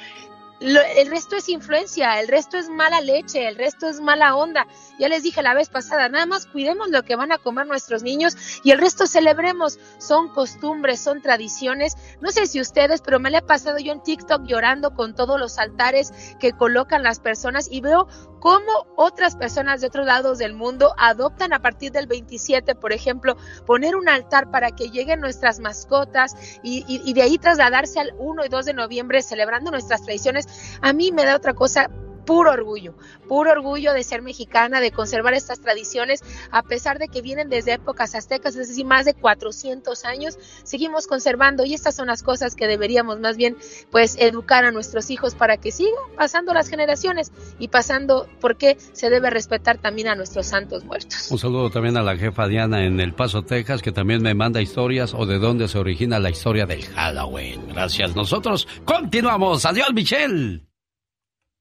el resto es influencia, el resto es mala leche, el resto es mala onda. Ya les dije la vez pasada, nada más cuidemos lo que van a comer nuestros niños y el resto celebremos. Son costumbres, son tradiciones. No sé si ustedes, pero me le he pasado yo en TikTok llorando con todos los altares que colocan las personas y veo cómo otras personas de otros lados del mundo adoptan a partir del 27, por ejemplo, poner un altar para que lleguen nuestras mascotas y, y de ahí trasladarse al 1 y 2 de noviembre celebrando nuestras tradiciones. A mí me da otra cosa puro orgullo, puro orgullo de ser mexicana, de conservar estas tradiciones, a pesar de que vienen desde épocas aztecas, es decir, más de 400 años, seguimos conservando y estas son las cosas que deberíamos más bien pues educar a nuestros hijos para que sigan pasando las generaciones y pasando porque se debe respetar también a nuestros santos muertos. Un saludo también a la jefa Diana en El Paso, Texas, que también me manda historias o de dónde se origina la historia del Halloween. Gracias. Nosotros continuamos. Adiós, Michelle.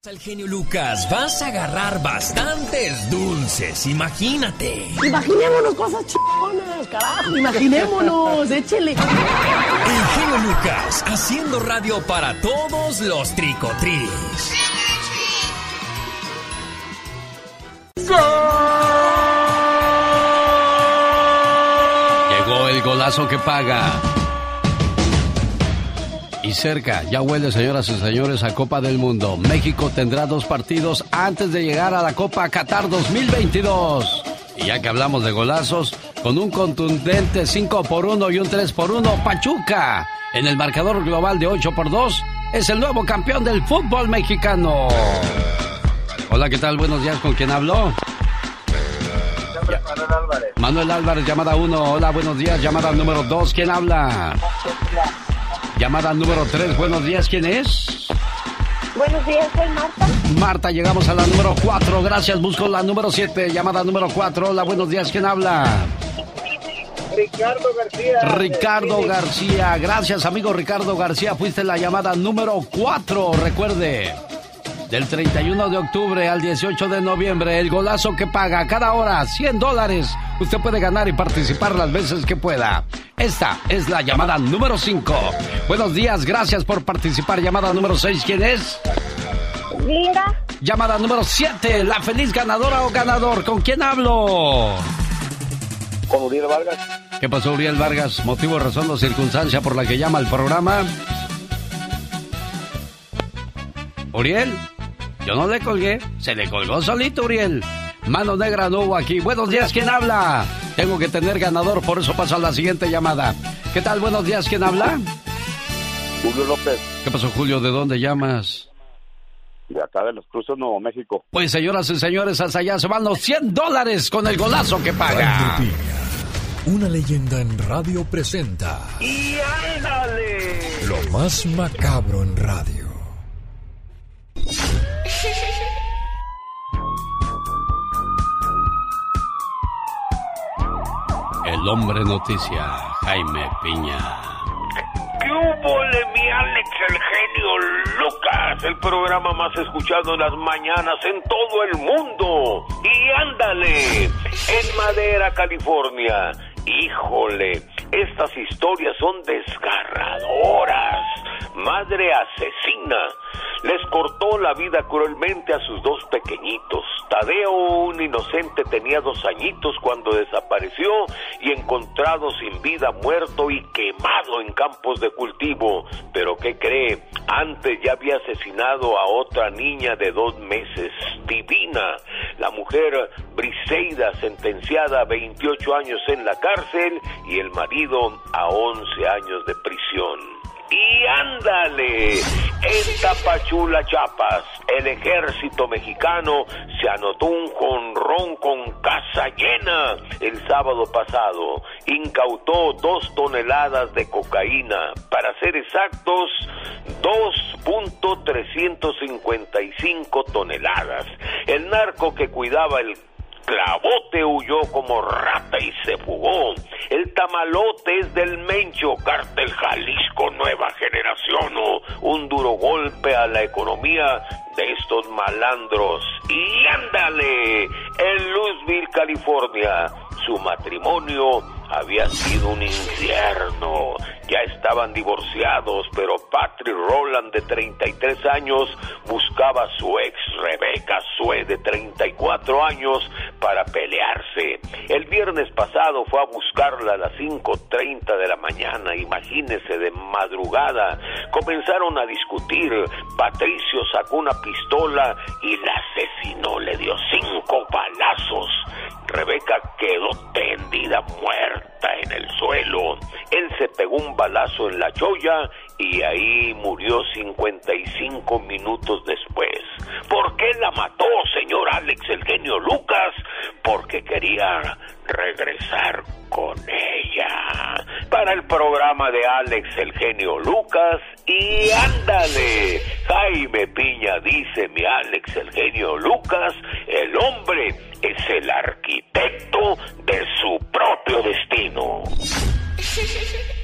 Al genio Lucas, vas a agarrar bastantes dulces, imagínate. Imaginémonos cosas chingonas, carajo, imaginémonos, échele. El genio Lucas, haciendo radio para todos los tricotris. Llegó el golazo que paga. Y cerca, ya huele, señoras y señores, a Copa del Mundo. México tendrá dos partidos antes de llegar a la Copa Qatar 2022. Y ya que hablamos de golazos, con un contundente 5 por 1 y un 3 por 1, Pachuca, en el marcador global de 8 por 2, es el nuevo campeón del fútbol mexicano. Hola, ¿qué tal? Buenos días, ¿con quién habló? Manuel Álvarez. Manuel Álvarez, llamada 1. Hola, buenos días. Llamada número 2. ¿Quién habla? Llamada número 3, buenos días, ¿quién es? Buenos días, soy Marta. Marta, llegamos a la número 4. Gracias, busco la número 7. Llamada número 4. Hola, buenos días. ¿Quién habla? Ricardo García. Ricardo García. Gracias, amigo Ricardo García. Fuiste la llamada número 4. Recuerde. Del 31 de octubre al 18 de noviembre, el golazo que paga cada hora 100 dólares. Usted puede ganar y participar las veces que pueda. Esta es la llamada número 5. Buenos días, gracias por participar. Llamada número 6, ¿quién es? Linda. Llamada número 7, la feliz ganadora o ganador. ¿Con quién hablo? Con Uriel Vargas. ¿Qué pasó, Uriel Vargas? ¿Motivo, razón o circunstancia por la que llama al programa? Uriel, yo no le colgué, se le colgó solito, Uriel. Mano negra no hubo aquí. Buenos días, ¿quién habla? Tengo que tener ganador, por eso paso a la siguiente llamada. ¿Qué tal? Buenos días, ¿quién habla? Julio López. ¿Qué pasó, Julio? ¿De dónde llamas? De acá de los Cruces, Nuevo México. Pues, señoras y señores, hasta allá se van los 100 dólares con el golazo que paga. Una leyenda en radio presenta. ¡Y ándale! Lo más macabro en radio. El hombre noticia, Jaime Piña. ¿Qué hubo, mi Alex, el genio Lucas? El programa más escuchado en las mañanas en todo el mundo. Y ándale, en Madera, California. Híjole, estas historias son desgarradoras. Madre asesina les cortó la vida cruelmente a sus dos pequeñitos. Tadeo, un inocente, tenía dos añitos cuando desapareció y encontrado sin vida, muerto y quemado en campos de cultivo. Pero ¿qué cree? Antes ya había asesinado a otra niña de dos meses, Divina, la mujer Briseida, sentenciada a 28 años en la cárcel y el marido a 11 años de prisión. Y ándale, en Tapachula, Chiapas, el ejército mexicano se anotó un jonrón con casa llena el sábado pasado. Incautó dos toneladas de cocaína, para ser exactos, 2.355 toneladas. El narco que cuidaba el Clavote huyó como rata y se fugó. El tamalote es del Mencho, cártel Jalisco Nueva Generación. Un duro golpe a la economía de estos malandros. Y ándale, en Louisville, California, su matrimonio había sido un infierno. Ya estaban divorciados, pero Patrick Roland, de 33 años, buscaba a su ex Rebecca Sue, de 34 años, para pelearse. El viernes pasado fue a buscarla a las 5.30 de la mañana, imagínese, de madrugada. Comenzaron a discutir. Patricio sacó una pistola y la asesinó, le dio cinco balazos. Rebeca quedó tendida muerta en el suelo. Él se pegó un balazo en la cholla y ahí murió 55 minutos después. ¿Por qué la mató, señor Alex, el genio Lucas? Porque quería regresar con ella. Para el programa de Alex, el genio Lucas, y ándale, Jaime Piña dice mi Alex, el genio Lucas, el hombre es el arquitecto de su propio destino.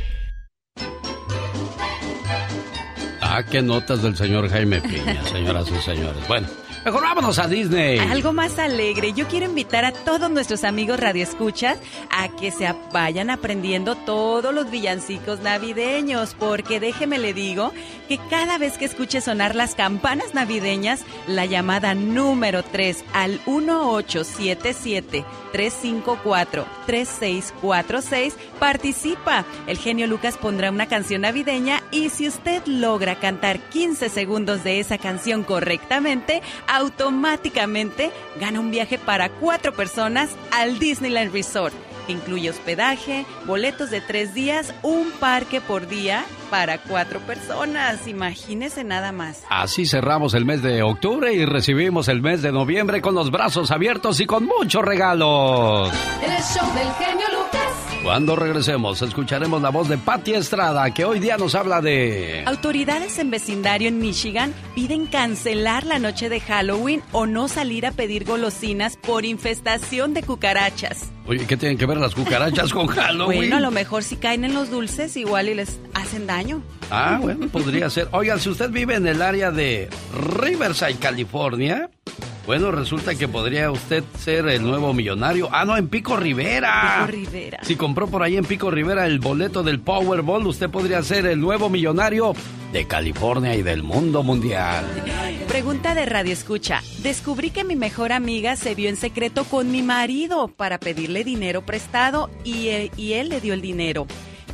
Ah, qué notas del señor Jaime Piña, señoras y señores. Bueno, mejor vámonos a Disney. Algo más alegre. Yo quiero invitar a todos nuestros amigos radioescuchas a que se vayan aprendiendo todos los villancicos navideños, porque déjeme le digo que cada vez que escuche sonar las campanas navideñas, la llamada número 3 al 1877 354 3646 participa. El genio Lucas pondrá una canción navideña y si usted logra cantar 15 segundos de esa canción correctamente, automáticamente gana un viaje para cuatro personas al Disneyland Resort. que Incluye hospedaje, boletos de tres días, un parque por día para cuatro personas. Imagínese nada más. Así cerramos el mes de octubre y recibimos el mes de noviembre con los brazos abiertos y con muchos regalos. El show del genio Lucas. Cuando regresemos, escucharemos la voz de Patti Estrada, que hoy día nos habla de... Autoridades en vecindario en Michigan piden cancelar la noche de Halloween o no salir a pedir golosinas por infestación de cucarachas. Oye, ¿qué tienen que ver las cucarachas con Halloween? Bueno, a lo mejor si caen en los dulces, igual y les hacen daño. Ah, bueno, podría ser. Oigan, si usted vive en el área de Riverside, California, bueno, resulta que podría usted ser el nuevo millonario. Ah, no, en Pico Rivera. Pico Rivera. Si compró por ahí en Pico Rivera el boleto del Powerball, usted podría ser el nuevo millonario de California y del mundo mundial. Pregunta de Radio Escucha. Descubrí que mi mejor amiga se vio en secreto con mi marido para pedirle dinero prestado y, eh, y él le dio el dinero.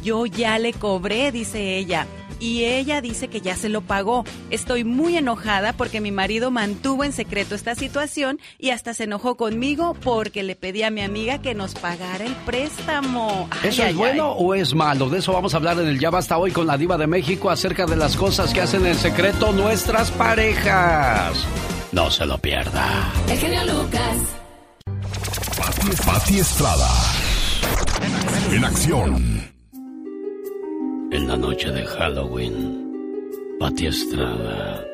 Yo ya le cobré, dice ella y ella dice que ya se lo pagó. Estoy muy enojada porque mi marido mantuvo en secreto esta situación y hasta se enojó conmigo porque le pedí a mi amiga que nos pagara el préstamo. Ay, ¿Eso ay, es bueno ay. o es malo? De eso vamos a hablar en el Ya Basta hoy con la Diva de México acerca de las cosas que hacen en secreto nuestras parejas. No se lo pierda. El genio Lucas. Pati, Pati Estrada. En acción. En la noche de Halloween, Pati Estrada,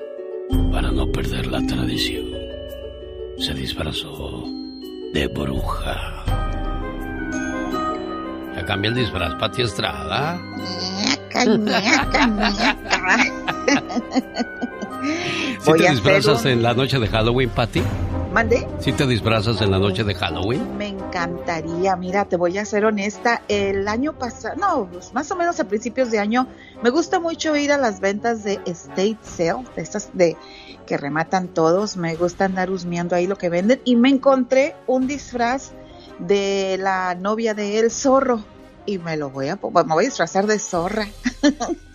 para no perder la tradición, se disfrazó de bruja. Ya cambié el disfraz, Pati Estrada. ¿Sí Voy te a hacer disfrazas un- en la noche de Halloween, Pati? ¿Mande? ¿Sí te disfrazas en la noche de Halloween? Me encantaría, mira, te voy a ser honesta, el año pasado, no, pues, más o menos a principios de año, me gusta mucho ir a las ventas de estate sale, de estas de que rematan todos, me gusta andar husmeando ahí lo que venden y me encontré un disfraz de la novia de El Zorro y me lo voy a, me voy a disfrazar de zorra.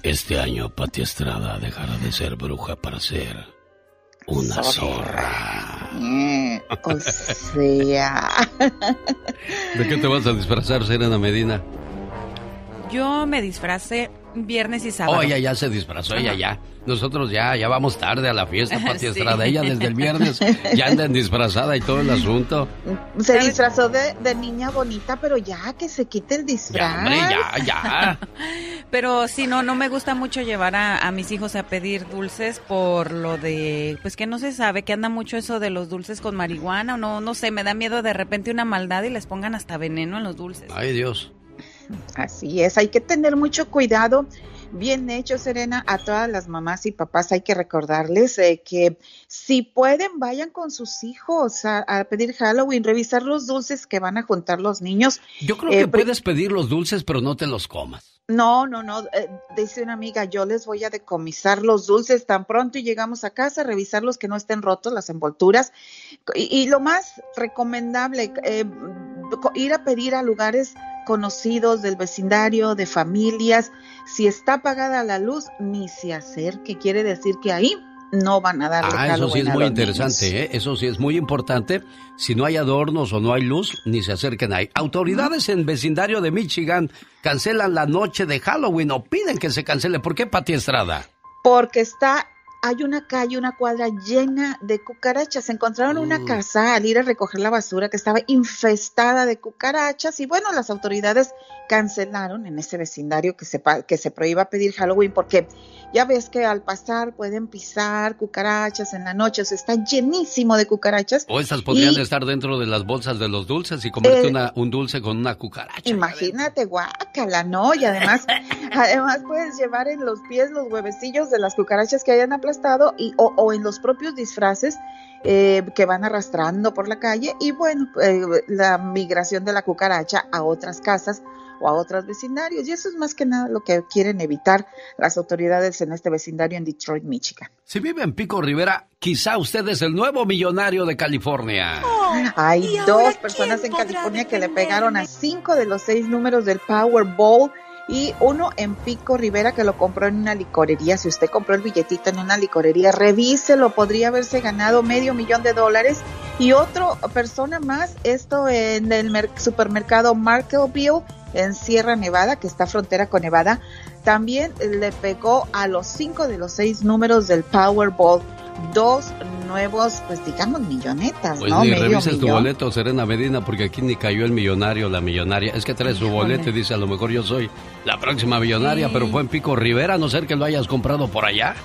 Este año, Pati Estrada dejará de ser bruja para ser una zorra. Eh, o sea, ¿De qué te vas a disfrazar, Serena Medina? Yo me disfracé viernes y sábado. Oh, ella ya se disfrazó, ella ya. Nosotros ya, ya vamos tarde a la fiesta, Pati Sí. Estrada. Ella desde el viernes ya anda en disfrazada y todo el asunto. se disfrazó de, de niña bonita, pero ya que se quite el disfraz. Hombre, ya, ya. Pero sí, no, no me gusta mucho llevar a, a mis hijos a pedir dulces por lo de, pues que no se sabe, que anda mucho eso de los dulces con marihuana o no, no sé, me da miedo de repente una maldad y les pongan hasta veneno en los dulces. Ay, Dios. Así es, hay que tener mucho cuidado. Bien hecho, Serena. A todas las mamás y papás hay que recordarles eh, que si pueden, vayan con sus hijos a, a pedir Halloween, revisar los dulces que van a juntar los niños. Yo creo Eh, que pri- puedes pedir los dulces, pero no te los comas. No, no, no. eh, dice una amiga, yo les voy a decomisar los dulces tan pronto y llegamos a casa, revisar los que no estén rotos, las envolturas. Y, y lo más recomendable, eh, co- ir a pedir a lugares conocidos del vecindario, de familias. Si está apagada la luz, ni se acerque. Quiere decir que ahí no van a darle Ah, eso sí es muy interesante. ¿eh? Eso sí es muy importante. Si no hay adornos o no hay luz, ni se acerquen ahí. Autoridades en vecindario de Michigan cancelan la noche de Halloween o piden que se cancele. ¿Por qué, Pati Estrada? porque está hay una calle, una cuadra llena de cucarachas. Encontraron una casa al ir a recoger la basura que estaba infestada de cucarachas y bueno, las autoridades cancelaron en ese vecindario que se, que se prohíba pedir Halloween porque ya ves que al pasar pueden pisar cucarachas en la noche, o sea, está llenísimo de cucarachas. O estas podrían Y- estar dentro de las bolsas de los dulces y comerte Eh, una- un dulce con una cucaracha. Imagínate, guácala, ¿no? Y además, además puedes llevar en los pies los huevecillos de las cucarachas que hayan aplastado y, o, o en los propios disfraces eh, que van arrastrando por la calle y bueno, eh, la migración de la cucaracha a otras casas o a otros vecindarios. Y eso es más que nada lo que quieren evitar las autoridades en este vecindario en Detroit, Michigan. Si vive en Pico Rivera, quizá usted es el nuevo millonario de California. Hay dos personas en California que le pegaron a cinco de los seis números del Powerball y uno en Pico Rivera que lo compró en una licorería. Si usted compró el billetito en una licorería, revíselo, podría haberse ganado medio millón de dólares. Y otra persona más, esto en el supermercado Marketville en Sierra Nevada, que está frontera con Nevada, también le pegó a los cinco de los seis números del Powerball dos nuevos, pues digamos, millonetas, pues ¿no? Ni revises tu boleto, Serena Medina, porque aquí ni cayó el millonario, la millonaria. Es que trae su boleto y dice, a lo mejor yo soy la próxima millonaria, pero fue en Pico Rivera, a no ser que lo hayas comprado por allá.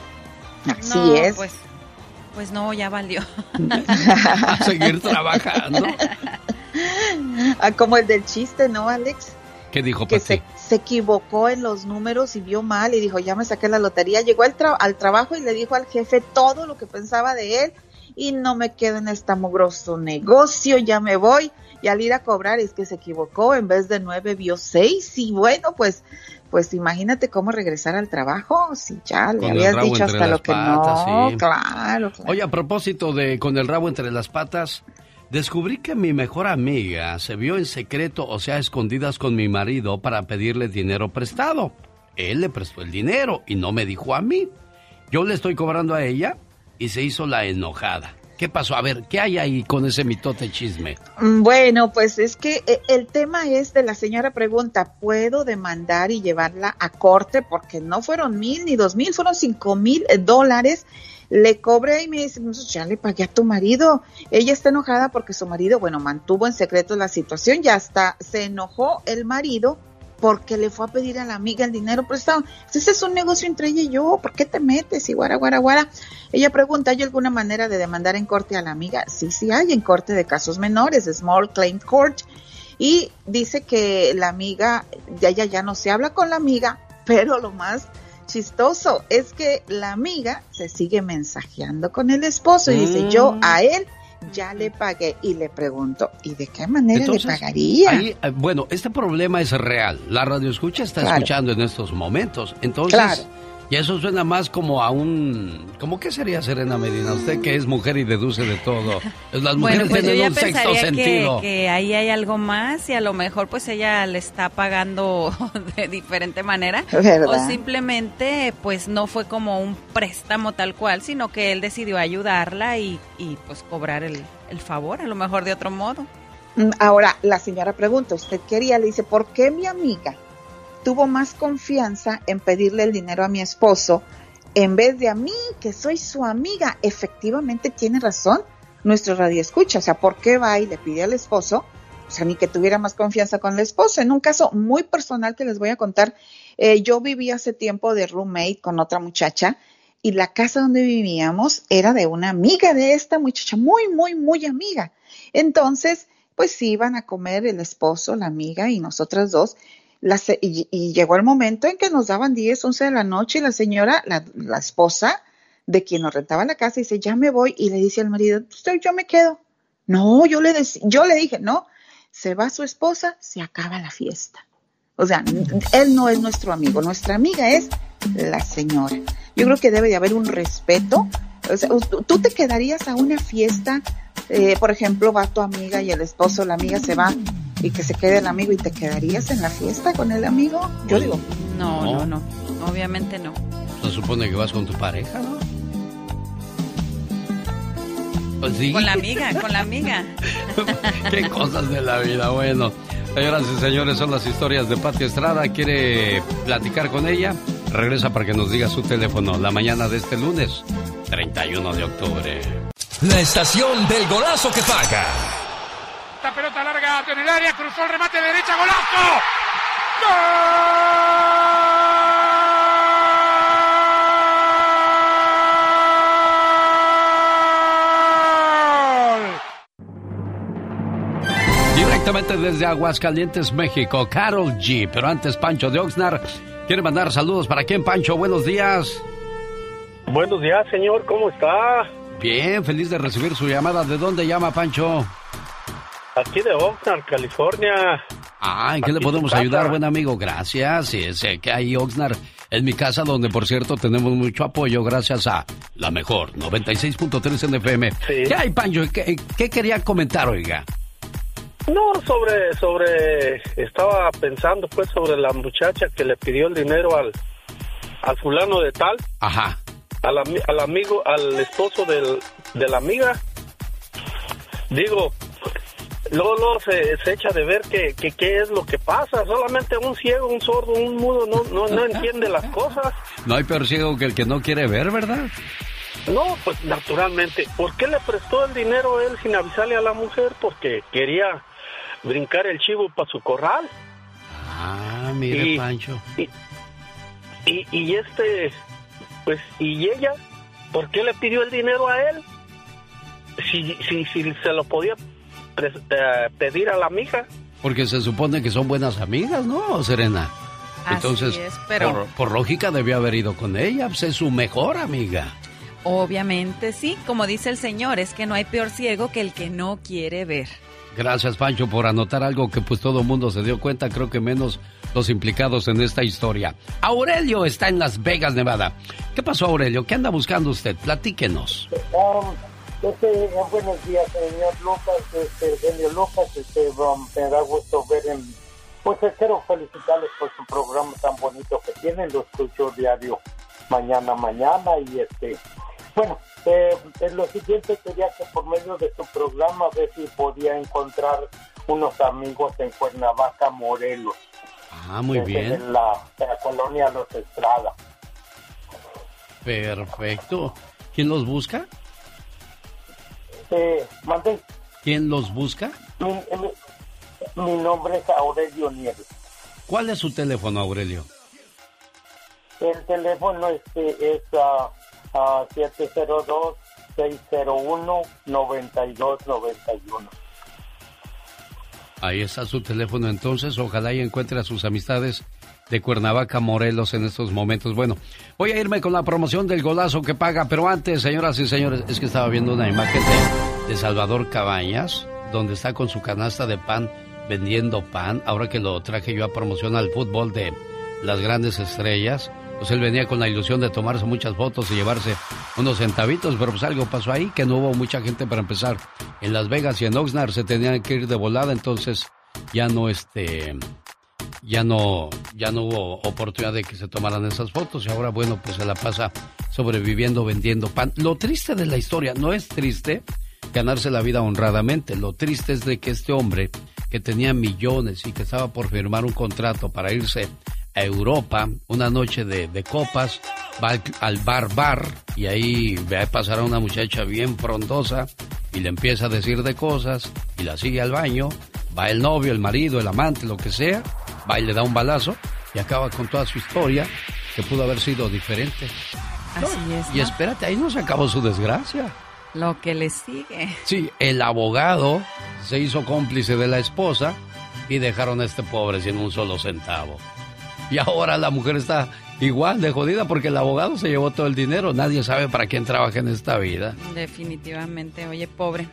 Así es. Pues, pues no, ya valió. a seguir trabajando. Ah, como el del chiste, ¿no, Alex? ¿Qué dijo Que se, se, equivocó en los números y vio mal y dijo, ya me saqué la lotería. Llegó al, al trabajo y le dijo al jefe todo lo que pensaba de él y no me quedo en este mugroso negocio, ya me voy. Y al ir a cobrar es que se equivocó, en vez de nueve vio seis y bueno, pues pues imagínate cómo regresar al trabajo si ya le habías dicho hasta lo que no. Claro, claro. Oye, a propósito de con el rabo entre las patas, Descubrí que mi mejor amiga se vio en secreto, o sea, escondidas con mi marido para pedirle dinero prestado. Él le prestó el dinero y no me dijo a mí. Yo le estoy cobrando a ella y se hizo la enojada. ¿Qué pasó? A ver, ¿qué hay ahí con ese mitote chisme? Bueno, pues es que eh, el tema es de la señora pregunta, ¿puedo demandar y llevarla a corte? Porque no fueron mil ni dos mil, fueron cinco mil dólares le cobré y me dice, pues ya le pagué a tu marido. Ella está enojada porque su marido, bueno, mantuvo en secreto la situación, ya hasta se enojó el marido porque le fue a pedir a la amiga el dinero prestado. Ese es un negocio entre ella y yo, ¿por qué te metes? Y guara, guara, guara. Ella pregunta, ¿hay alguna manera de demandar en corte a la amiga? Sí, sí hay en corte de casos menores, Small Claim Court. Y dice que la amiga, ya ella ya no se habla con la amiga, pero lo más chistoso es que la amiga se sigue mensajeando con el esposo y dice, yo a él ya le pagué y le pregunto, ¿y de qué manera le pagaría? Eh, bueno, este problema es real. La radio escucha está escuchando en estos momentos. Entonces, y eso suena más como a un... ¿Cómo que sería Serena Medina? Usted que es mujer y deduce de todo. Las mujeres pues tienen un sexto sentido. Que, ahí hay algo más y a lo mejor pues ella le está pagando de diferente manera. O simplemente pues no fue como un préstamo tal cual, sino que él decidió ayudarla y, y pues cobrar el, el favor, a lo mejor de otro modo. Mm, ahora, la señora pregunta, ¿usted quería? Le dice, ¿por qué mi amiga tuvo más confianza en pedirle el dinero a mi esposo en vez de a mí, que soy su amiga. Efectivamente tiene razón nuestro radio escucha. O sea, ¿por qué va y le pide al esposo? O sea, ni que tuviera más confianza con el esposo. En un caso muy personal que les voy a contar, eh, yo viví hace tiempo de roommate con otra muchacha y la casa donde vivíamos era de una amiga de esta muchacha, muy, muy, muy amiga. Entonces, pues iban a comer el esposo, la amiga y nosotras dos y, llegó el momento en que nos daban 10, 11 de la noche y la señora, la, esposa de quien nos rentaba la casa, dice, ya me voy y le dice al marido, yo me quedo. No, yo le, yo le dije, no, se va su esposa, se acaba la fiesta. O sea, él no es nuestro amigo, nuestra amiga es la señora. Yo creo que debe de haber un respeto. O sea, tú te quedarías a una fiesta, eh, por ejemplo, va tu amiga y el esposo, la amiga se va y que se quede el amigo y te quedarías en la fiesta con el amigo? Yo digo. No, no, no, obviamente no. Se supone que vas con tu pareja, ¿no? Pues sí. Con la amiga, con la amiga. Qué cosas de la vida, bueno. Señoras y señores, son las historias de Pati Estrada. ¿Quiere platicar con ella? Regresa para que nos diga su teléfono la mañana de este lunes, 31 de octubre. La estación del golazo que paga. Esta pelota larga en el área, cruzó el remate derecha, golazo. ¡Gol! Directamente desde Aguascalientes, México, Carol G. Pero antes, Pancho de Oxnar quiere mandar saludos para quién, Pancho. Buenos días. Buenos días, señor. ¿Cómo está? Bien, feliz de recibir su llamada. ¿De dónde llama, Pancho? Aquí de Oxnard, California. Ah, ¿en qué le podemos ayudar, buen amigo? Gracias. Sí, sé que hay Oxnard en mi casa, donde por cierto tenemos mucho apoyo gracias a la mejor 96.3 NFM. Sí. ¿Qué hay, Pancho? ¿Qué, ¿Qué, quería comentar, oiga? No, sobre, sobre, estaba pensando pues sobre la muchacha que le pidió el dinero al, al fulano de tal. Ajá. Al, al amigo, al esposo del, de la amiga. digo, luego, luego se, se echa de ver que, que qué es lo que pasa. Solamente un ciego, un sordo, un mudo no, no, no entiende las cosas. No hay peor ciego que el que no quiere ver, ¿verdad? No, pues naturalmente. ¿Por qué le prestó el dinero él sin avisarle a la mujer? Porque quería brincar el chivo para su corral. Ah, mire, Y- Pancho. Y, y, y este, pues, y ella, ¿por qué le pidió el dinero a él? Si, si, si se lo podía pedir a la amiga. Porque se supone que son buenas amigas, ¿no, Serena? Así Entonces, es, pero- por, por lógica debió haber ido con ella, pues es su mejor amiga. Obviamente sí, como dice el señor, es que no hay peor ciego que el que no quiere ver. Gracias, Pancho, por anotar algo que pues todo el mundo se dio cuenta, creo que menos los implicados en esta historia. Aurelio está en Las Vegas, Nevada. ¿Qué pasó, Aurelio? ¿Qué anda buscando usted? Platíquenos. Um, este, buenos días, señor Lucas, este, genio Lucas, este, me da gusto ver en, pues quiero felicitarles por su programa tan bonito que tienen, lo escucho diario, mañana, mañana, y este, bueno, eh, en lo siguiente quería que por medio de su programa ver si podía encontrar unos amigos en Cuernavaca, Morelos. Ah, muy bien. En la, en la colonia Los Estrada. Perfecto. ¿Quién los busca? Mandé, ¿Quién los busca? mi, mi- mi nombre es Aurelio Nieves. ¿Cuál es su teléfono, Aurelio? El teléfono este es ah, ah, 702-601-9291. Ahí está su teléfono entonces. Ojalá y encuentre a sus amistades de Cuernavaca, Morelos en estos momentos. Bueno, voy a irme con la promoción del golazo que paga, pero antes, señoras y señores, es que estaba viendo una imagen de, Salvador Cabañas, donde está con su canasta de pan vendiendo pan. Ahora que lo traje yo a promoción al fútbol de las grandes estrellas, pues él venía con la ilusión de tomarse muchas fotos y llevarse unos centavitos, pero pues algo pasó ahí, que no hubo mucha gente para empezar. En Las Vegas y en Oxnard se tenían que ir de volada, entonces ya no este ya no ya no hubo oportunidad de que se tomaran esas fotos y ahora bueno pues se la pasa sobreviviendo vendiendo pan. Lo triste de la historia no es triste ganarse la vida honradamente lo triste es de que este hombre que tenía millones y que estaba por firmar un contrato para irse a Europa una noche de, de copas va al, al bar bar y ahí ve a pasar a una muchacha bien frondosa y le empieza a decir de cosas y la sigue al baño va el novio, el marido, el amante, lo que sea, va y le da un balazo y acaba con toda su historia que pudo haber sido diferente. Así es. Y espérate, ahí no se acabó su desgracia. Lo que le sigue. Sí, el abogado se hizo cómplice de la esposa y dejaron a este pobre sin un solo centavo. Y ahora la mujer está igual de jodida porque el abogado se llevó todo el dinero. Nadie sabe para quién trabaja en esta vida. Definitivamente, oye, pobre.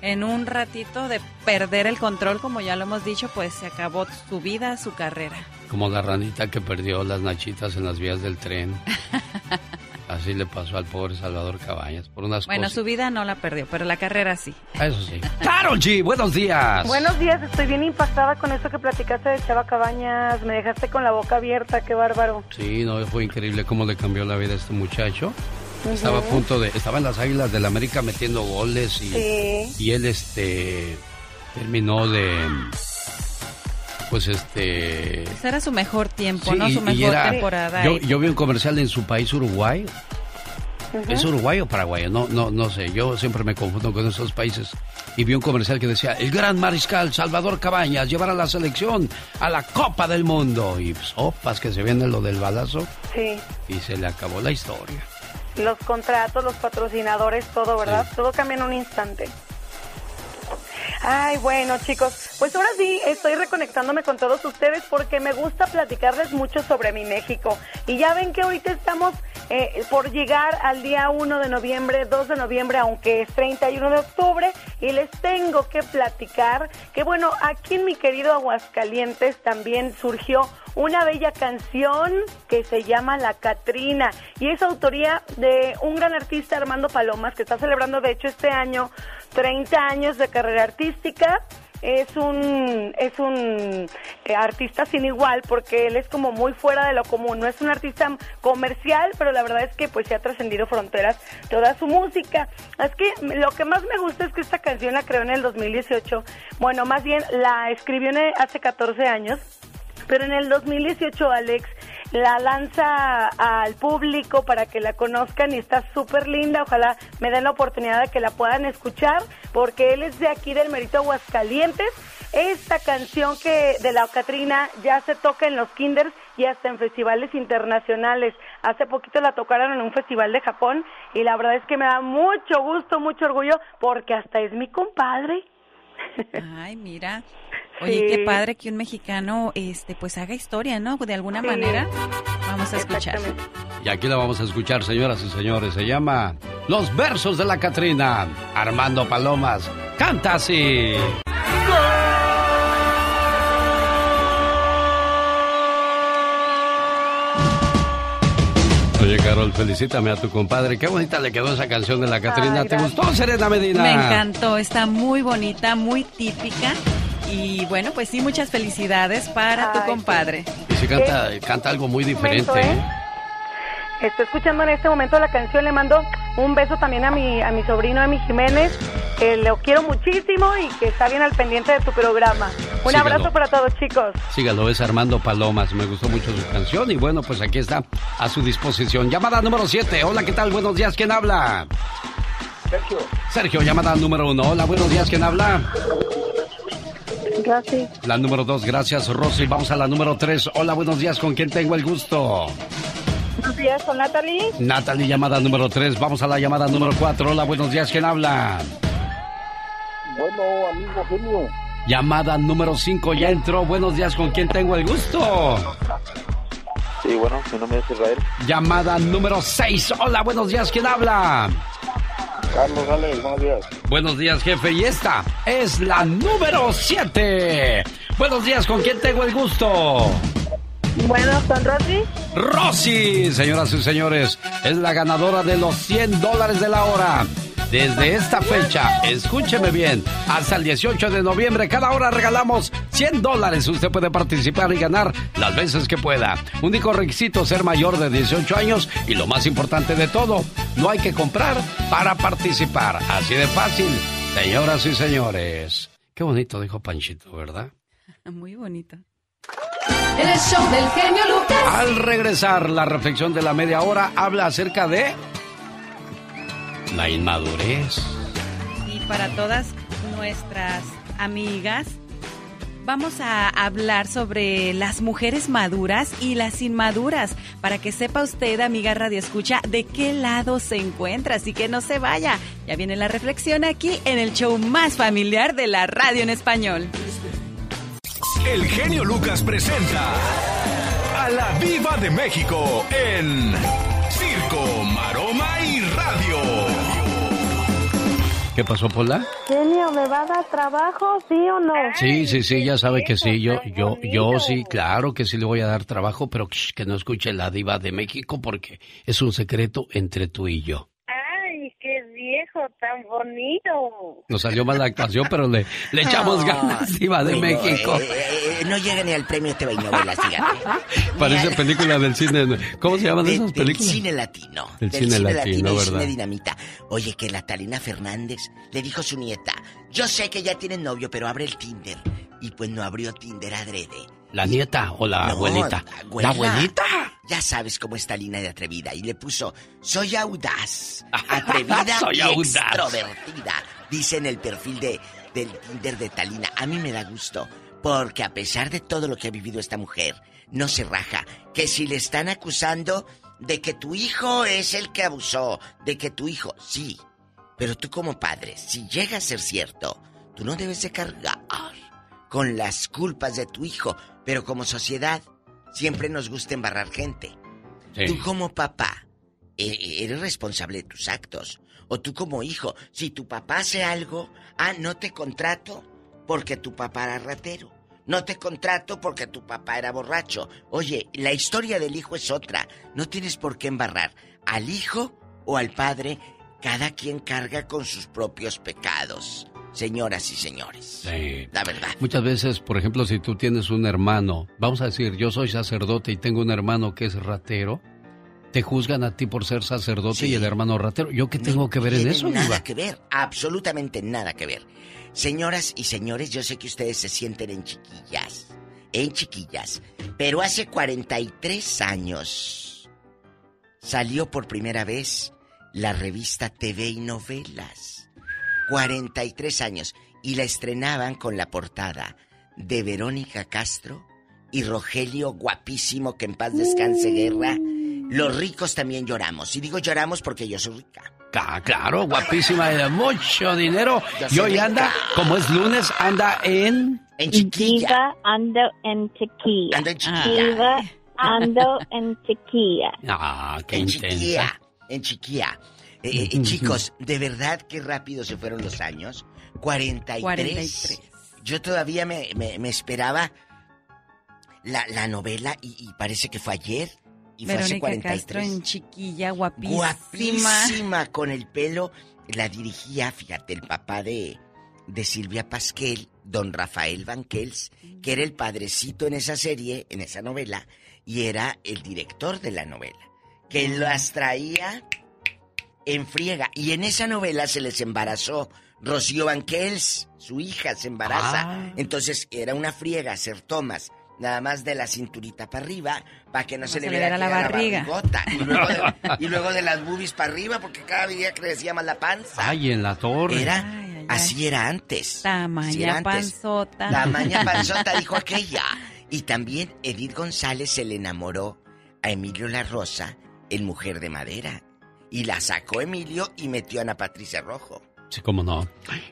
En un ratito de perder el control, como ya lo hemos dicho, pues se acabó su vida, su carrera. Como la ranita que perdió las nachitas en las vías del tren. Así le pasó al pobre Salvador Cabañas por unas Bueno, cosas. su vida no la perdió, pero la carrera sí. Eso sí. Carol G, buenos días. Buenos días, estoy bien impactada con eso que platicaste de Chava Cabañas. Me dejaste con la boca abierta, qué bárbaro. Sí, no, fue increíble cómo le cambió la vida a este muchacho. Ujú. Estaba a punto de, estaba en las Águilas del América metiendo goles y, Sí. y él este terminó de pues este Ese era su mejor tiempo, sí, ¿no? y- Su mejor era- temporada. Yo, vi un comercial en su país Uruguay. ¿Es Uruguay o Paraguay? No, no, no sé. Yo siempre me confundo con esos países. Y vi un comercial que decía, el gran mariscal Salvador Cabañas llevará a la selección a la Copa del Mundo. Y sopas que se viene lo del balazo Sí. y se le acabó la historia. Los contratos, los patrocinadores, todo, ¿verdad? Todo cambia en un instante. Ay, bueno, chicos, pues ahora sí estoy reconectándome con todos ustedes porque me gusta platicarles mucho sobre mi México. Y ya ven que ahorita estamos eh, por llegar al día 1 de noviembre, 2 de noviembre, aunque es 31 de octubre, y les tengo que platicar que, bueno, aquí en mi querido Aguascalientes también surgió una bella canción que se llama La Catrina y es autoría de un gran artista Armando Palomas que está celebrando de hecho este año 30 años de carrera artística es un es un eh, artista sin igual porque él es como muy fuera de lo común. No es un artista comercial, pero la verdad es que pues se ha trascendido fronteras toda su música. Es que lo que más me gusta es que esta canción la creó en el 2018. Bueno, más bien la escribió hace 14 años. Pero en el 2018, Alex, la lanza al público para que la conozcan y está súper linda. Ojalá me den la oportunidad de que la puedan escuchar, porque él es de aquí del Merito Aguascalientes. Esta canción que de la Catrina ya se toca en los kinders y hasta en festivales internacionales. Hace poquito la tocaron en un festival de Japón y la verdad es que me da mucho gusto, mucho orgullo, porque hasta es mi compadre. Ay, mira. Oye, Sí. qué padre que un mexicano este pues haga historia, ¿no? De alguna Sí. manera. Vamos a escuchar. Y aquí la vamos a escuchar, señoras y señores. Se llama Los versos de la Catrina. Armando Palomas. Canta así. Carol, felicítame a tu compadre. Qué bonita le quedó esa canción de la Catrina. ¿Te gustó, Serena Medina? Me encantó, está muy bonita, muy típica. Y bueno, pues sí, muchas felicidades para tu compadre. Y si canta, canta algo muy diferente. momento, ¿eh? ¿eh? Estoy escuchando en este momento la canción, le mando un beso también a mi, a mi sobrino Emi Jiménez, que lo quiero muchísimo y que está bien al pendiente de tu programa. Un Sígalo. abrazo para todos chicos. Sígalo, es Armando Palomas. Me gustó mucho su canción y bueno, pues aquí está a su disposición. Llamada número 7. Hola, ¿qué tal? Buenos días, ¿quién habla? Sergio. Sergio, llamada número 1. Hola, buenos días, ¿quién habla? Gracias. La número 2, gracias, Rosy. Vamos a la número 3. Hola, buenos días, ¿con quién tengo el gusto? Buenos días, con Natalie. Natalie, llamada número 3. Vamos a la llamada número 4. Hola, buenos días, ¿quién habla? Bueno, amigo genio. Llamada número 5, ya entró. Buenos días, ¿con quién tengo el gusto? Sí, bueno, mi nombre es Israel. Llamada número 6. Hola, buenos días, ¿quién habla? Carlos Alex, buenos días. Buenos días, jefe. Y esta es la número 7. Buenos días, ¿con quién tengo el gusto? Bueno, con Rosy. Rosy, señoras y señores, es la ganadora de los 100 dólares de la hora. Desde esta fecha, escúcheme bien, hasta el 18 de noviembre, cada hora regalamos 100 dólares. Usted puede participar y ganar las veces que pueda. Único requisito, ser mayor de 18 años y lo más importante de todo, no hay que comprar para participar. Así de fácil, señoras y señores. Qué bonito dijo Panchito, ¿verdad? Muy bonito. En el show del genio Lucas. Al regresar, la reflexión de la media hora habla acerca de la inmadurez. Y para todas nuestras amigas, vamos a hablar sobre las mujeres maduras y las inmaduras, para que sepa usted, amiga Radio Escucha, de qué lado se encuentra, así que no se vaya. Ya viene la reflexión aquí en el show más familiar de la radio en español. El genio Lucas presenta a la Viva de México en Circo, Maroma y Radio. ¿Qué pasó, Pola? Genio, ¿me va a dar trabajo, sí o no? Sí, sí, sí, ya sabe que sí. Yo, yo, yo sí, claro que sí le voy a dar trabajo, pero que no escuche la diva de México porque es un secreto entre tú y yo. Viejo tan bonito. Nos salió mal la actuación, pero le, le echamos ganas, diva de Bueno, México. eh, eh, no llega ni al premio TV y novelas, fíjate. Parece película del cine. ¿Cómo se llaman De- esas del películas? cine latino. Del Del cine cine latino, latino ¿verdad? cine dinamita. Oye, que la Talina Fernández le dijo a su nieta, yo sé que ya tienen novio, pero abre el Tinder. Y pues no abrió Tinder adrede. ¿La nieta o la No, abuelita? abuela. ¿La abuelita? Ya sabes cómo está Lina de atrevida. Y le puso, soy audaz, atrevida Soy y audaz. extrovertida. Dice en el perfil de, del Tinder de Talina. A mí me da gusto. Porque a pesar de todo lo que ha vivido esta mujer, no se raja. Que si le están acusando de que tu hijo es el que abusó, de que tu hijo, sí. Pero tú como padre, si llega a ser cierto, tú no debes de cargar con las culpas de tu hijo. Pero como sociedad, siempre nos gusta embarrar gente. Sí. Tú como papá, e- eres responsable de tus actos. O tú como hijo, si tu papá hace algo, ah, no te contrato porque tu papá era ratero. No te contrato porque tu papá era borracho. Oye, la historia del hijo es otra. No tienes por qué embarrar al hijo o al padre. Cada quien carga con sus propios pecados. Señoras y señores. Sí. La verdad. Muchas veces, por ejemplo, si tú tienes un hermano, vamos a decir, yo soy sacerdote y tengo un hermano que es ratero, te juzgan a ti por ser sacerdote y el hermano ratero. ¿Yo qué tengo que ver en eso, nada que ver, absolutamente nada que ver. Señoras y señores, yo sé que ustedes se sienten en chiquillas, en chiquillas, pero hace 43 años salió por primera vez la revista TV y Novelas. 43 años y la estrenaban con la portada de Verónica Castro y Rogelio guapísimo que en paz descanse guerra. Los ricos también lloramos. Y digo lloramos porque yo soy rica. Ah, claro, guapísima, de mucho dinero. Ya Y hoy rica. anda, como es lunes, anda en... En chiquilla. Diva, ando en chiquilla. Ando en chiquilla. Diva, ando en chiquilla. Ah, qué en intensa. chiquilla. En chiquilla. Eh, eh, chicos, de verdad qué rápido se fueron los años. 43. 43. Yo todavía me, me- me esperaba la, la novela y, y parece que fue ayer. Y fue hace Verónica 43. Castro en chiquilla, guapísima. Guapísima con el pelo. La dirigía, fíjate, el papá de, de Silvia Pasquel, don Rafael Banquels, que era el padrecito en esa serie, en esa novela, y era el director de la novela, que las traía en friega. Y en esa novela se les embarazó Rocío Banquels, su hija se embaraza. Ah. Entonces era una friega hacer tomas. Nada más de la cinturita para arriba, para que no, se, le se le viera la barriga. barrigota. Y luego, de, y luego de las boobies para arriba, porque cada día crecía más la panza. Ay, en la torre. Era, así era antes. Tamaña Así era antes. panzota. Tamaña panzota, dijo aquella. Y también Edith González se le enamoró a Emilio La Rosa, el mujer de madera. Y la sacó Emilio y metió a Ana Patricia Rojo. Sí, cómo no.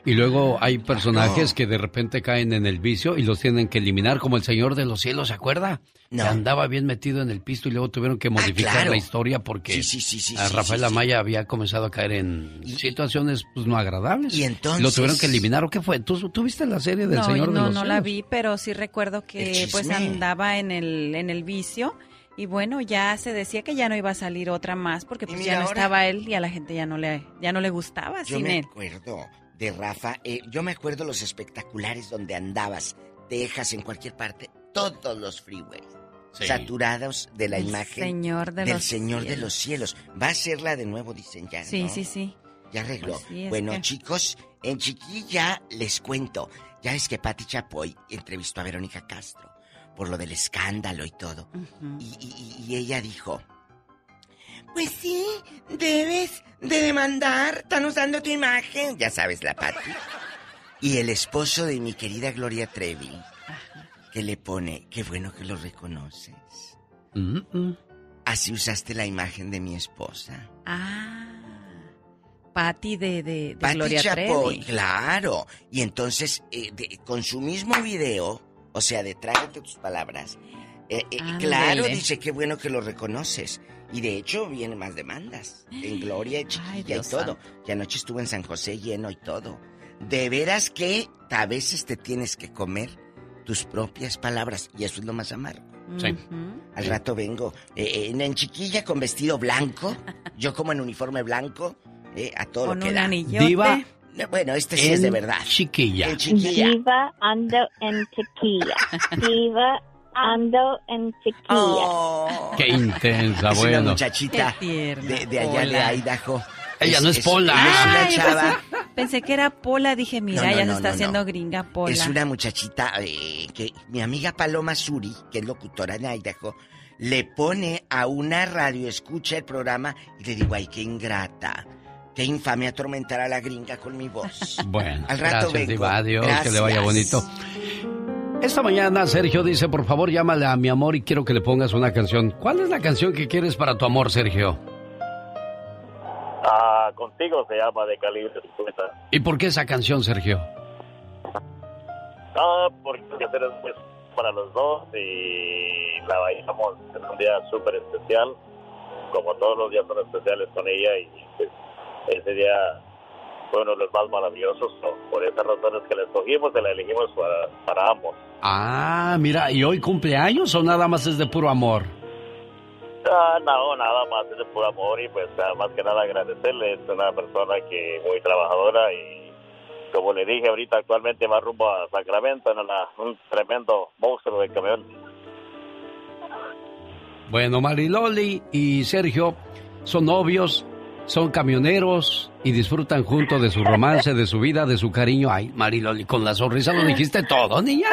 Y luego hay personajes que de repente caen en el vicio y los tienen que eliminar, como el Señor de los Cielos, ¿se acuerda? No. Que andaba bien metido en el pisto y luego tuvieron que modificar claro. la historia porque Sí, sí, sí, sí, a Rafael sí, sí. Amaya había comenzado a caer en situaciones pues no agradables. Y entonces- Lo tuvieron que eliminar. ¿O qué fue? ¿Tú, tú viste la serie del no, Señor de no, los no Cielos? la vi, pero sí recuerdo que pues andaba en el, en el vicio. Y bueno, ya se decía que ya no iba a salir otra más porque pues ya no ahora. estaba él y a la gente ya no le, ya no le gustaba Yo sin me él. acuerdo de Rafa, eh, yo me acuerdo los espectaculares donde andabas, Texas, en cualquier parte, todos los freeways. Sí. Saturados de la El imagen Señor de del los Señor de los Cielos. Va a serla de nuevo, dicen ya. Sí, ¿no? sí, sí. Ya arregló. Bueno, que- chicos, en chiquilla les cuento. Ya es que Patti Chapoy entrevistó a Verónica Castro por lo del escándalo y todo. y, y- y ella dijo: Pues sí, debes de demandar. Están usando tu imagen. Ya sabes, la Patti. Y el esposo de mi querida Gloria Trevi, que le pone: Qué bueno que lo reconoces. Así usaste la imagen de mi esposa. Ah, Patty de, de, Gloria Chapoy, Trevi. claro. Y entonces, eh, de- con su mismo video, o sea, de trágate tus palabras, eh, eh, claro, dice qué bueno que lo reconoces. Y de hecho, vienen más demandas. En Gloria, y Chiquilla y todo. Que anoche estuvo en San José lleno y todo. De veras que a veces te tienes que comer tus propias palabras. Y eso es lo más amargo. Sí. Al rato vengo eh, en, en chiquilla con vestido blanco, yo como en uniforme blanco, eh, a todo Con lo que un da. anillote. Diva Bueno, este sí es de verdad. Chiquilla. En chiquilla. Diva, ando en chiquilla. Diva, ando en chiquilla. Oh. Qué intensa, es bueno. una muchachita de, de allá de Pola. Idaho. Ella no es Pola. es una Ay, chava. pensé, pensé que era Pola, dije, mira, No, no, ya no, se está no, haciendo no. gringa Pola. Es una muchachita eh, que mi amiga Paloma Suri, que es locutora en Idaho, le pone a una radio, escucha el programa y le digo, ay, qué ingrata. Qué infame atormentar a la gringa con mi voz. Bueno, Al rato gracias, vengo. Diva. Adiós, que le vaya Gracias. bonito. Esta mañana Sergio dice, por favor, llámale a mi amor y quiero que le pongas una canción. ¿Cuál es la canción que quieres para tu amor, Sergio? Ah, contigo se llama de calibre 50. ¿Y por qué esa canción, Sergio? Ah, porque hacer es pues, para los dos y la bailamos en un día súper especial, como todos los días son especiales con ella y pues, ese día fue uno de los más maravillosos. ¿no? Por esas razones que la escogimos, se la elegimos para, para ambos. Ah, mira, ¿y hoy cumpleaños o nada más es de puro amor? Ah, no, nada más es de puro amor y pues más que nada agradecerle. Es una persona que muy trabajadora y, como le dije ahorita, actualmente va rumbo a Sacramento en una- un tremendo monstruo de camión. Bueno, Mariloli y Sergio son novios, son camioneros y disfrutan junto de su romance, de su vida, de su cariño. Ay, Mariloli, con la sonrisa lo dijiste todo, niña.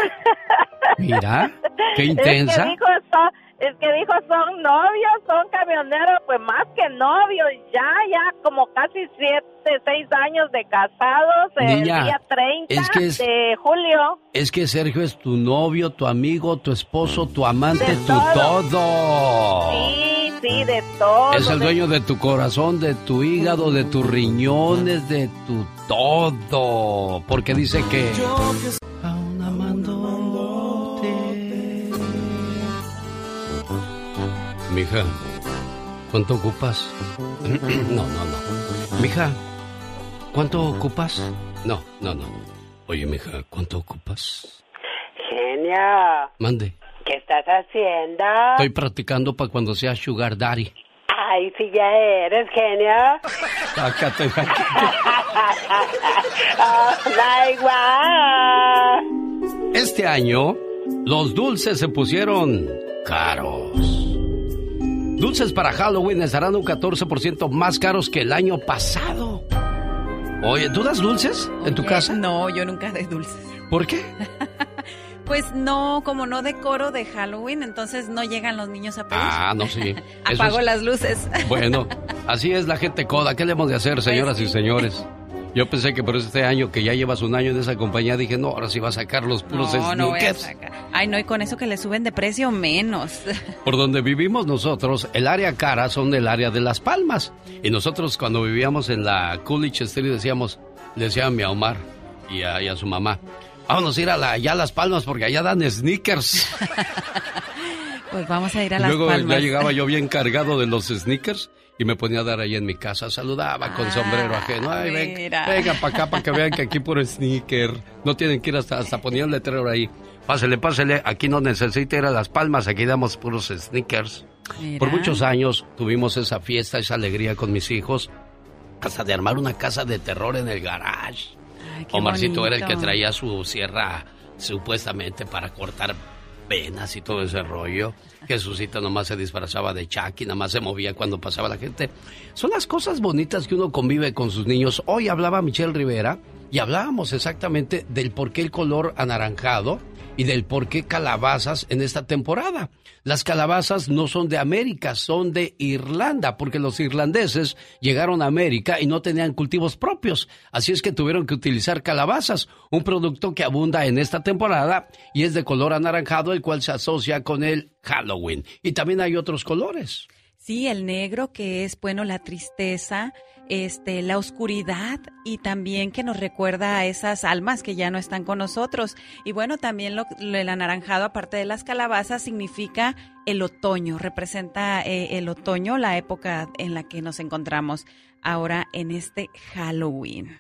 Mira, qué intensa. Es que dijo, son, es que dijo, son novios, son camioneros, pues más que novios, ya, ya como casi siete, seis años de casados, Niña, el día 30 es que es- de julio. Es que Sergio es tu novio, tu amigo, tu esposo, tu amante, De tu todo. todo. Sí, sí, de todo. Es el dueño de tu corazón, de tu hígado, de tus riñones, de tu todo. Porque dice que... Aún Mija, ¿cuánto ocupas? no, no, no. Mija, ¿cuánto ocupas? No, no, no. Oye, mija, ¿cuánto ocupas? Genio, Mande. ¿qué estás haciendo? Estoy practicando para cuando sea Sugar Daddy. Ay, si ya eres genio. Sácate. oh, my God. Este año, los dulces se pusieron caros. Dulces para Halloween estarán un 14% más caros que el año pasado. Oye, ¿tú das dulces en tu Oye, casa? No, yo nunca de dulces. ¿Por qué? Pues no, como no decoro de Halloween, entonces no llegan los niños a pedir. Ah, no, sí. Apago es- las luces. Bueno, así es la gente coda. ¿Qué le hemos de hacer, señoras y señores? Yo pensé que por este año, que ya llevas un año en esa compañía, dije, no, ahora sí va a sacar los puros No, no voy a sneakers. sacar. Ay, no, y con eso que le suben de precio, menos. Por donde vivimos nosotros, el área cara son el área de Las Palmas. Y nosotros cuando vivíamos en la Coolidge Street decíamos, le decía a mi Omar y a, y a su mamá, vámonos a ir a la, allá a Las Palmas porque allá dan sneakers. Pues vamos a ir a las luego palmas. ya llegaba yo bien cargado de los sneakers y me ponía a dar ahí en mi casa. Saludaba con sombrero ajeno. Ay, ven, venga para acá para que vean que aquí puro sneaker. No tienen que ir hasta, hasta ponía un letrero ahí. Pásele, pásele. Aquí no necesita ir a Las Palmas. Aquí damos puros sneakers. Mira. Por muchos años tuvimos esa fiesta, esa alegría con mis hijos. Hasta de armar una casa de terror en el garage. qué Omarcito era el que bonito. traía su sierra supuestamente para cortar venas y todo ese rollo. Jesucito nomás se disfrazaba de Chucky, nada más se movía cuando pasaba la gente. Son las cosas bonitas que uno convive con sus niños. Hoy hablaba Michelle Rivera y hablábamos exactamente del por qué el color anaranjado y del por qué calabazas en esta temporada. Las calabazas no son de América, son de Irlanda, porque los irlandeses llegaron a América y no tenían cultivos propios. Así es que tuvieron que utilizar calabazas, un producto que abunda en esta temporada y es de color anaranjado, el cual se asocia con el Halloween. Y también hay otros colores. Sí, el negro que es, bueno, la tristeza, este, la oscuridad y también que nos recuerda a esas almas que ya no están con nosotros. Y bueno, también lo, lo- el anaranjado, aparte de las calabazas, significa el otoño, representa eh, el otoño, la época en la que nos encontramos ahora en este Halloween.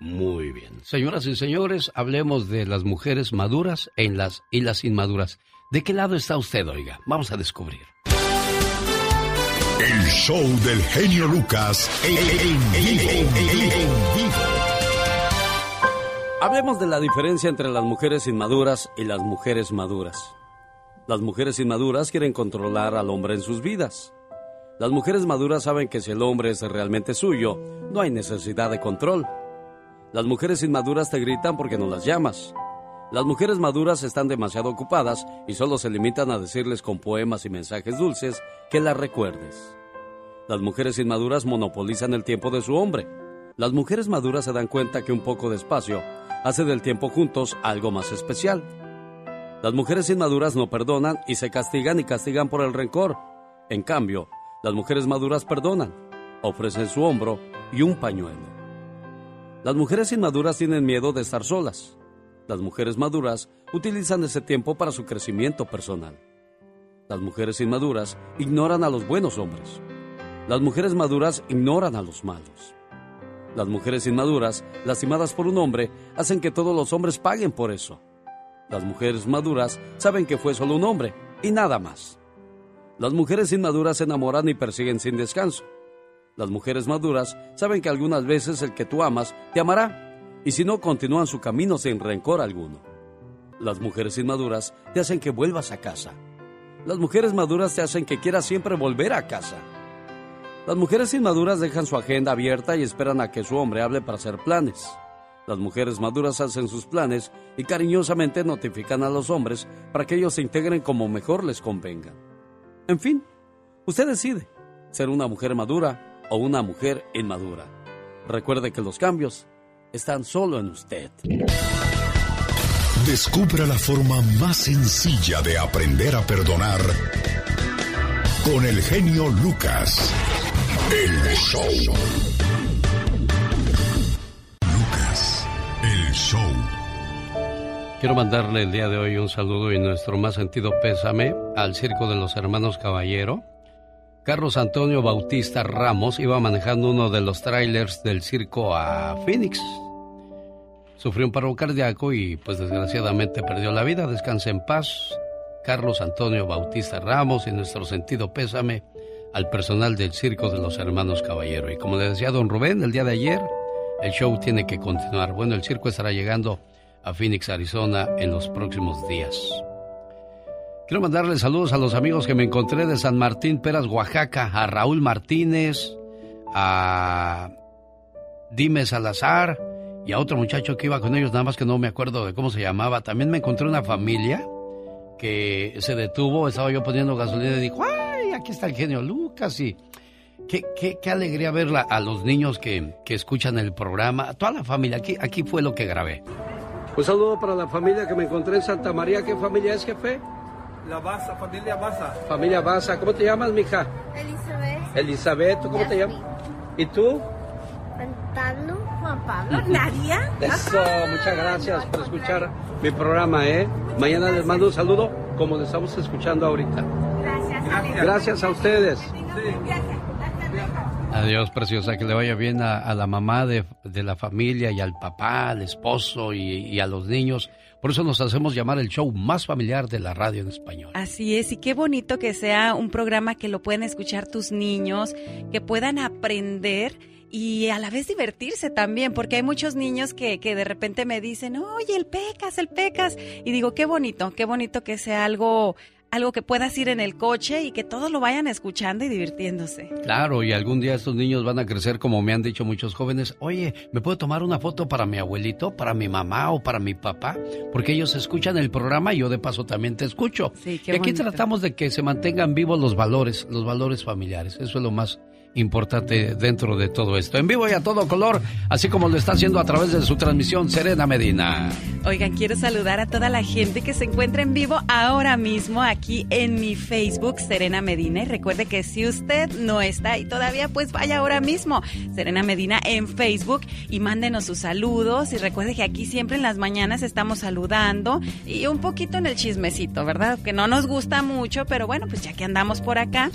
Muy bien. Señoras y señores, hablemos de las mujeres maduras en las, y las inmaduras. ¿De qué lado está usted, oiga? Vamos a descubrir. El show del genio Lucas en, vivo. Hablemos de la diferencia entre las mujeres inmaduras y las mujeres maduras. Las mujeres inmaduras quieren controlar al hombre en sus vidas. Las mujeres maduras saben que si el hombre es realmente suyo, no hay necesidad de control. Las mujeres inmaduras te gritan porque no las llamas. Las mujeres maduras están demasiado ocupadas y solo se limitan a decirles con poemas y mensajes dulces que las recuerdes. Las mujeres inmaduras monopolizan el tiempo de su hombre. Las mujeres maduras se dan cuenta que un poco de espacio hace del tiempo juntos algo más especial. Las mujeres inmaduras no perdonan y se castigan y castigan por el rencor. En cambio, las mujeres maduras perdonan, ofrecen su hombro y un pañuelo. Las mujeres inmaduras tienen miedo de estar solas. Las mujeres maduras utilizan ese tiempo para su crecimiento personal. Las mujeres inmaduras ignoran a los buenos hombres. Las mujeres maduras ignoran a los malos. Las mujeres inmaduras, lastimadas por un hombre, hacen que todos los hombres paguen por eso. Las mujeres maduras saben que fue solo un hombre y nada más. Las mujeres inmaduras se enamoran y persiguen sin descanso. Las mujeres maduras saben que algunas veces el que tú amas te amará, y si no, continúan su camino sin rencor alguno. Las mujeres inmaduras te hacen que vuelvas a casa. Las mujeres maduras te hacen que quieras siempre volver a casa. Las mujeres inmaduras dejan su agenda abierta y esperan a que su hombre hable para hacer planes. Las mujeres maduras hacen sus planes y cariñosamente notifican a los hombres para que ellos se integren como mejor les convenga. En fin, usted decide ser una mujer madura o una mujer inmadura. Recuerde que los cambios están solo en usted. Descubra la forma más sencilla de aprender a perdonar con el genio Lucas. El show. Lucas, el show. Quiero mandarle el día de hoy un saludo y nuestro más sentido pésame al Circo de los Hermanos Caballero. Carlos Antonio Bautista Ramos iba manejando uno de los trailers del circo a Phoenix. Sufrió un paro cardíaco y pues desgraciadamente perdió la vida. Descanse en paz. Carlos Antonio Bautista Ramos y nuestro sentido pésame al personal del Circo de los Hermanos Caballero. Y como le decía don Rubén el día de ayer, el show tiene que continuar. Bueno, el circo estará llegando a Phoenix, Arizona en los próximos días. Quiero mandarle saludos a los amigos que me encontré de San Martín, Peras, Oaxaca, a Raúl Martínez, a Dime Salazar y a otro muchacho que iba con ellos, nada más que no me acuerdo de cómo se llamaba. También me encontré una familia que se detuvo, estaba yo poniendo gasolina y dijo, ¡ay, aquí está el genio Lucas! Y qué, qué, qué alegría ver a los niños que, que escuchan el programa, toda la familia, aquí, aquí fue lo que grabé. Un saludo para la familia que me encontré en Santa María. ¿Qué familia es, jefe? La Baza, familia Baza. Familia Baza. ¿Cómo te llamas, mija? Elizabeth. Elizabeth, ¿tú cómo te llamas? ¿Y tú? Pablo. Juan Pablo. ¿Nadia? Eso, muchas gracias por escuchar mi programa, ¿eh? Mañana les mando un saludo como les estamos escuchando ahorita. Gracias. Gracias a ustedes. Adiós, preciosa, que le vaya bien a, la mamá de, la familia y al papá, al esposo y, y, a los niños. Por eso nos hacemos llamar el show más familiar de la radio en español. Así es, y qué bonito que sea un programa que lo puedan escuchar tus niños, que puedan aprender y a la vez divertirse también, porque hay muchos niños que, que de repente me dicen, oye, el pecas, el pecas. Y digo, qué bonito, qué bonito que sea algo algo que puedas ir en el coche y que todos lo vayan escuchando y divirtiéndose. Claro, y algún día estos niños van a crecer como me han dicho muchos jóvenes, oye, ¿me puedo tomar una foto para mi abuelito, para mi mamá o para mi papá? Porque ellos escuchan el programa y yo de paso también te escucho. Sí, y aquí tratamos de que se mantengan vivos los valores, los valores familiares. Eso es lo más importante dentro de todo esto. En vivo y a todo color, así como lo está haciendo a través de su transmisión Serena Medina. Oigan, quiero saludar a toda la gente que se encuentra en vivo ahora mismo aquí en mi Facebook, Serena Medina. Y recuerde que si usted no está ahí todavía, pues vaya ahora mismo, Serena Medina en Facebook y mándenos sus saludos. Y recuerde que aquí siempre en las mañanas estamos saludando y un poquito en el chismecito, ¿verdad? Que no nos gusta mucho, pero bueno, pues ya que andamos por acá.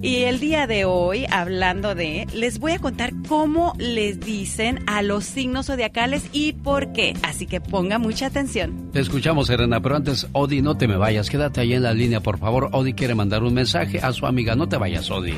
Y el día de hoy hablamos hablando de, les voy a contar cómo les dicen a los signos zodiacales y por qué. Así que ponga mucha atención. Te escuchamos, Serena, pero antes, Odi, no te me vayas. Quédate ahí en la línea, por favor. Odi quiere mandar un mensaje a su amiga. No te vayas, Odi.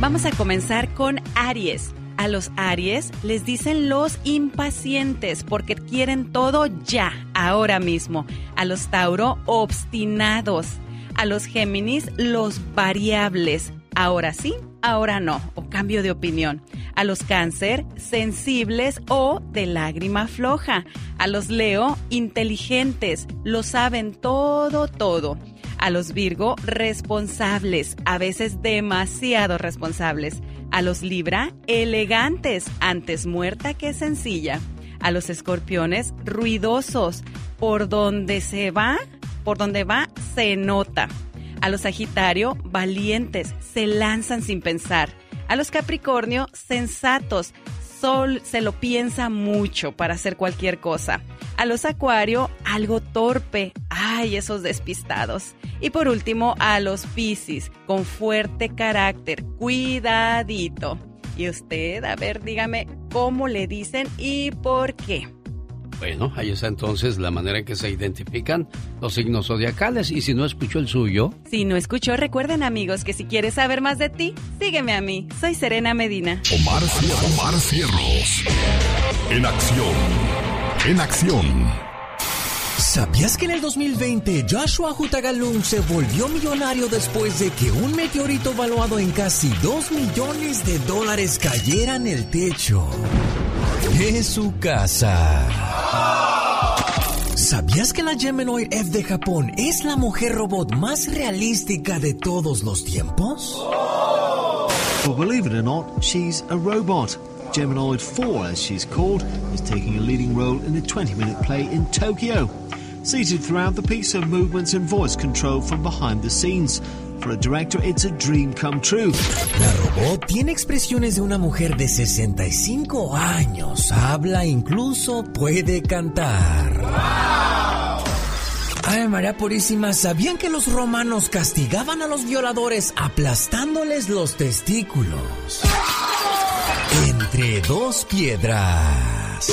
Vamos a comenzar con Aries. A los Aries les dicen los impacientes porque quieren todo ya, ahora mismo. A los Tauro, obstinados. A los Géminis, los variables. Ahora sí, ahora no, o cambio de opinión. A los cáncer, sensibles o de lágrima floja. A los Leo, inteligentes, lo saben todo, todo. A los Virgo, responsables, a veces demasiado responsables. A los Libra, elegantes, antes muerta que sencilla. A los Escorpiones, ruidosos, por donde se va, por donde va, se nota. A los Sagitario, valientes, se lanzan sin pensar. A los Capricornio, sensatos, Sol se lo piensa mucho para hacer cualquier cosa. A los Acuario, algo torpe. Ay, esos despistados. Y por último, a los Piscis, con fuerte carácter. Cuidadito. Y usted, a ver, dígame cómo le dicen y por qué. Bueno, ahí está entonces la manera en que se identifican los signos zodiacales. Y si no escuchó el suyo. Si no escuchó, recuerden amigos que si quieres saber más de ti, sígueme a mí. Soy Serena Medina. Omar, Omar Cierros. En acción. En acción. ¿Sabías que en el 2020 Joshua Hutagalung se volvió millonario después de que un meteorito valuado en casi 2 millones de dólares cayera en el techo de su casa? ¿Sabías que la Geminoid F de Japón es la mujer robot más realística de todos los tiempos? Well, believe it or not, she's a robot. Geminoid 4, as she's called, is taking a leading role in a 20 minute play in Tokyo. Seated throughout the piece, her movements and voice controlled from behind the scenes. For a director, it's a dream come true. La robot tiene expresiones de una mujer de 65 años. Habla, incluso puede cantar. Ay, María Purísima, ¿sabían que los romanos castigaban a los violadores aplastándoles los testículos? Entre dos piedras.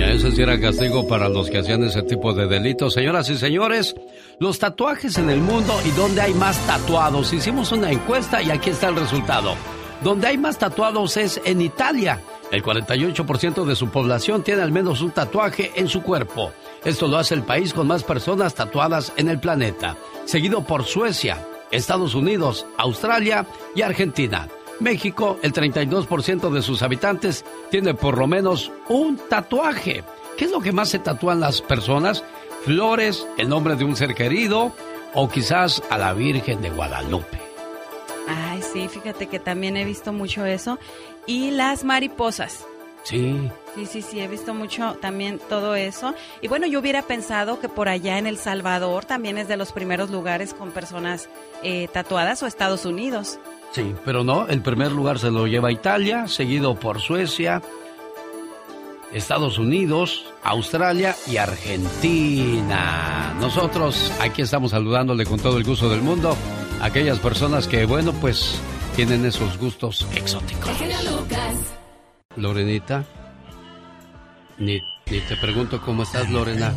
Ese sí era castigo para los que hacían ese tipo de delitos. Señoras y señores, los tatuajes en el mundo y dónde hay más tatuados. Hicimos una encuesta y aquí está el resultado. Donde hay más tatuados es en Italia. El 48% de su población tiene al menos un tatuaje en su cuerpo. Esto lo hace el país con más personas tatuadas en el planeta, seguido por Suecia, Estados Unidos, Australia y Argentina. México, el 32% de sus habitantes tiene por lo menos un tatuaje. ¿Qué es lo que más se tatúan las personas? Flores, el nombre de un ser querido o quizás a la Virgen de Guadalupe. Ay, sí, fíjate que también he visto mucho eso. Y las mariposas. Sí. Sí, sí, sí, he visto mucho también todo eso. Y bueno, yo hubiera pensado que por allá en El Salvador también es de los primeros lugares con personas eh, tatuadas o Estados Unidos. Sí, pero no, el primer lugar se lo lleva Italia, seguido por Suecia, Estados Unidos, Australia y Argentina. Nosotros aquí estamos saludándole con todo el gusto del mundo a aquellas personas que, bueno, pues tienen esos gustos exóticos. Lorenita, ni, ni te pregunto cómo estás, Lorena.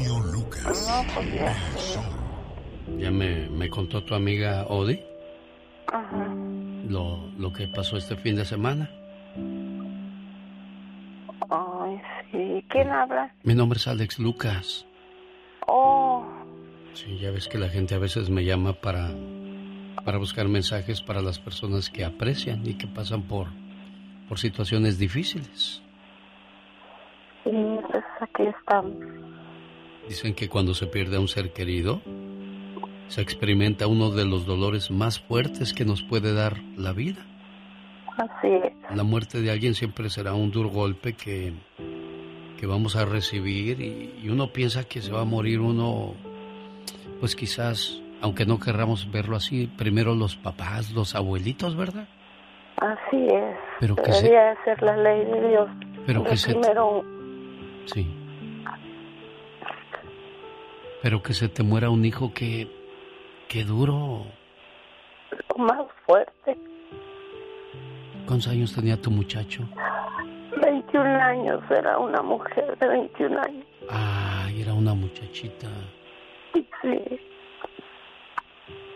Ya me, me contó tu amiga Odi Ajá. Lo, lo que pasó este fin de semana. Ay, sí. ¿Quién habla? Mi nombre es Alex Lucas. Oh, Sí, ya ves que la gente a veces me llama para, para buscar mensajes para las personas que aprecian y que pasan por, por situaciones difíciles. sí, pues aquí estamos. Dicen que cuando se pierde a un ser querido, se experimenta uno de los dolores más fuertes que nos puede dar la vida. Así es. La muerte de alguien siempre será un duro golpe que, que vamos a recibir y, y uno piensa que se va a morir uno, pues quizás, aunque no querramos verlo así, primero los papás, los abuelitos, ¿verdad? Así es. Pero que se- Debería ser la ley de Dios. Pero que se- Sí. Pero que se te muera un hijo que, que duro. lo más fuerte. ¿Cuántos años tenía tu muchacho? 21 años, era una mujer de 21 años. Ay, era una muchachita. Sí,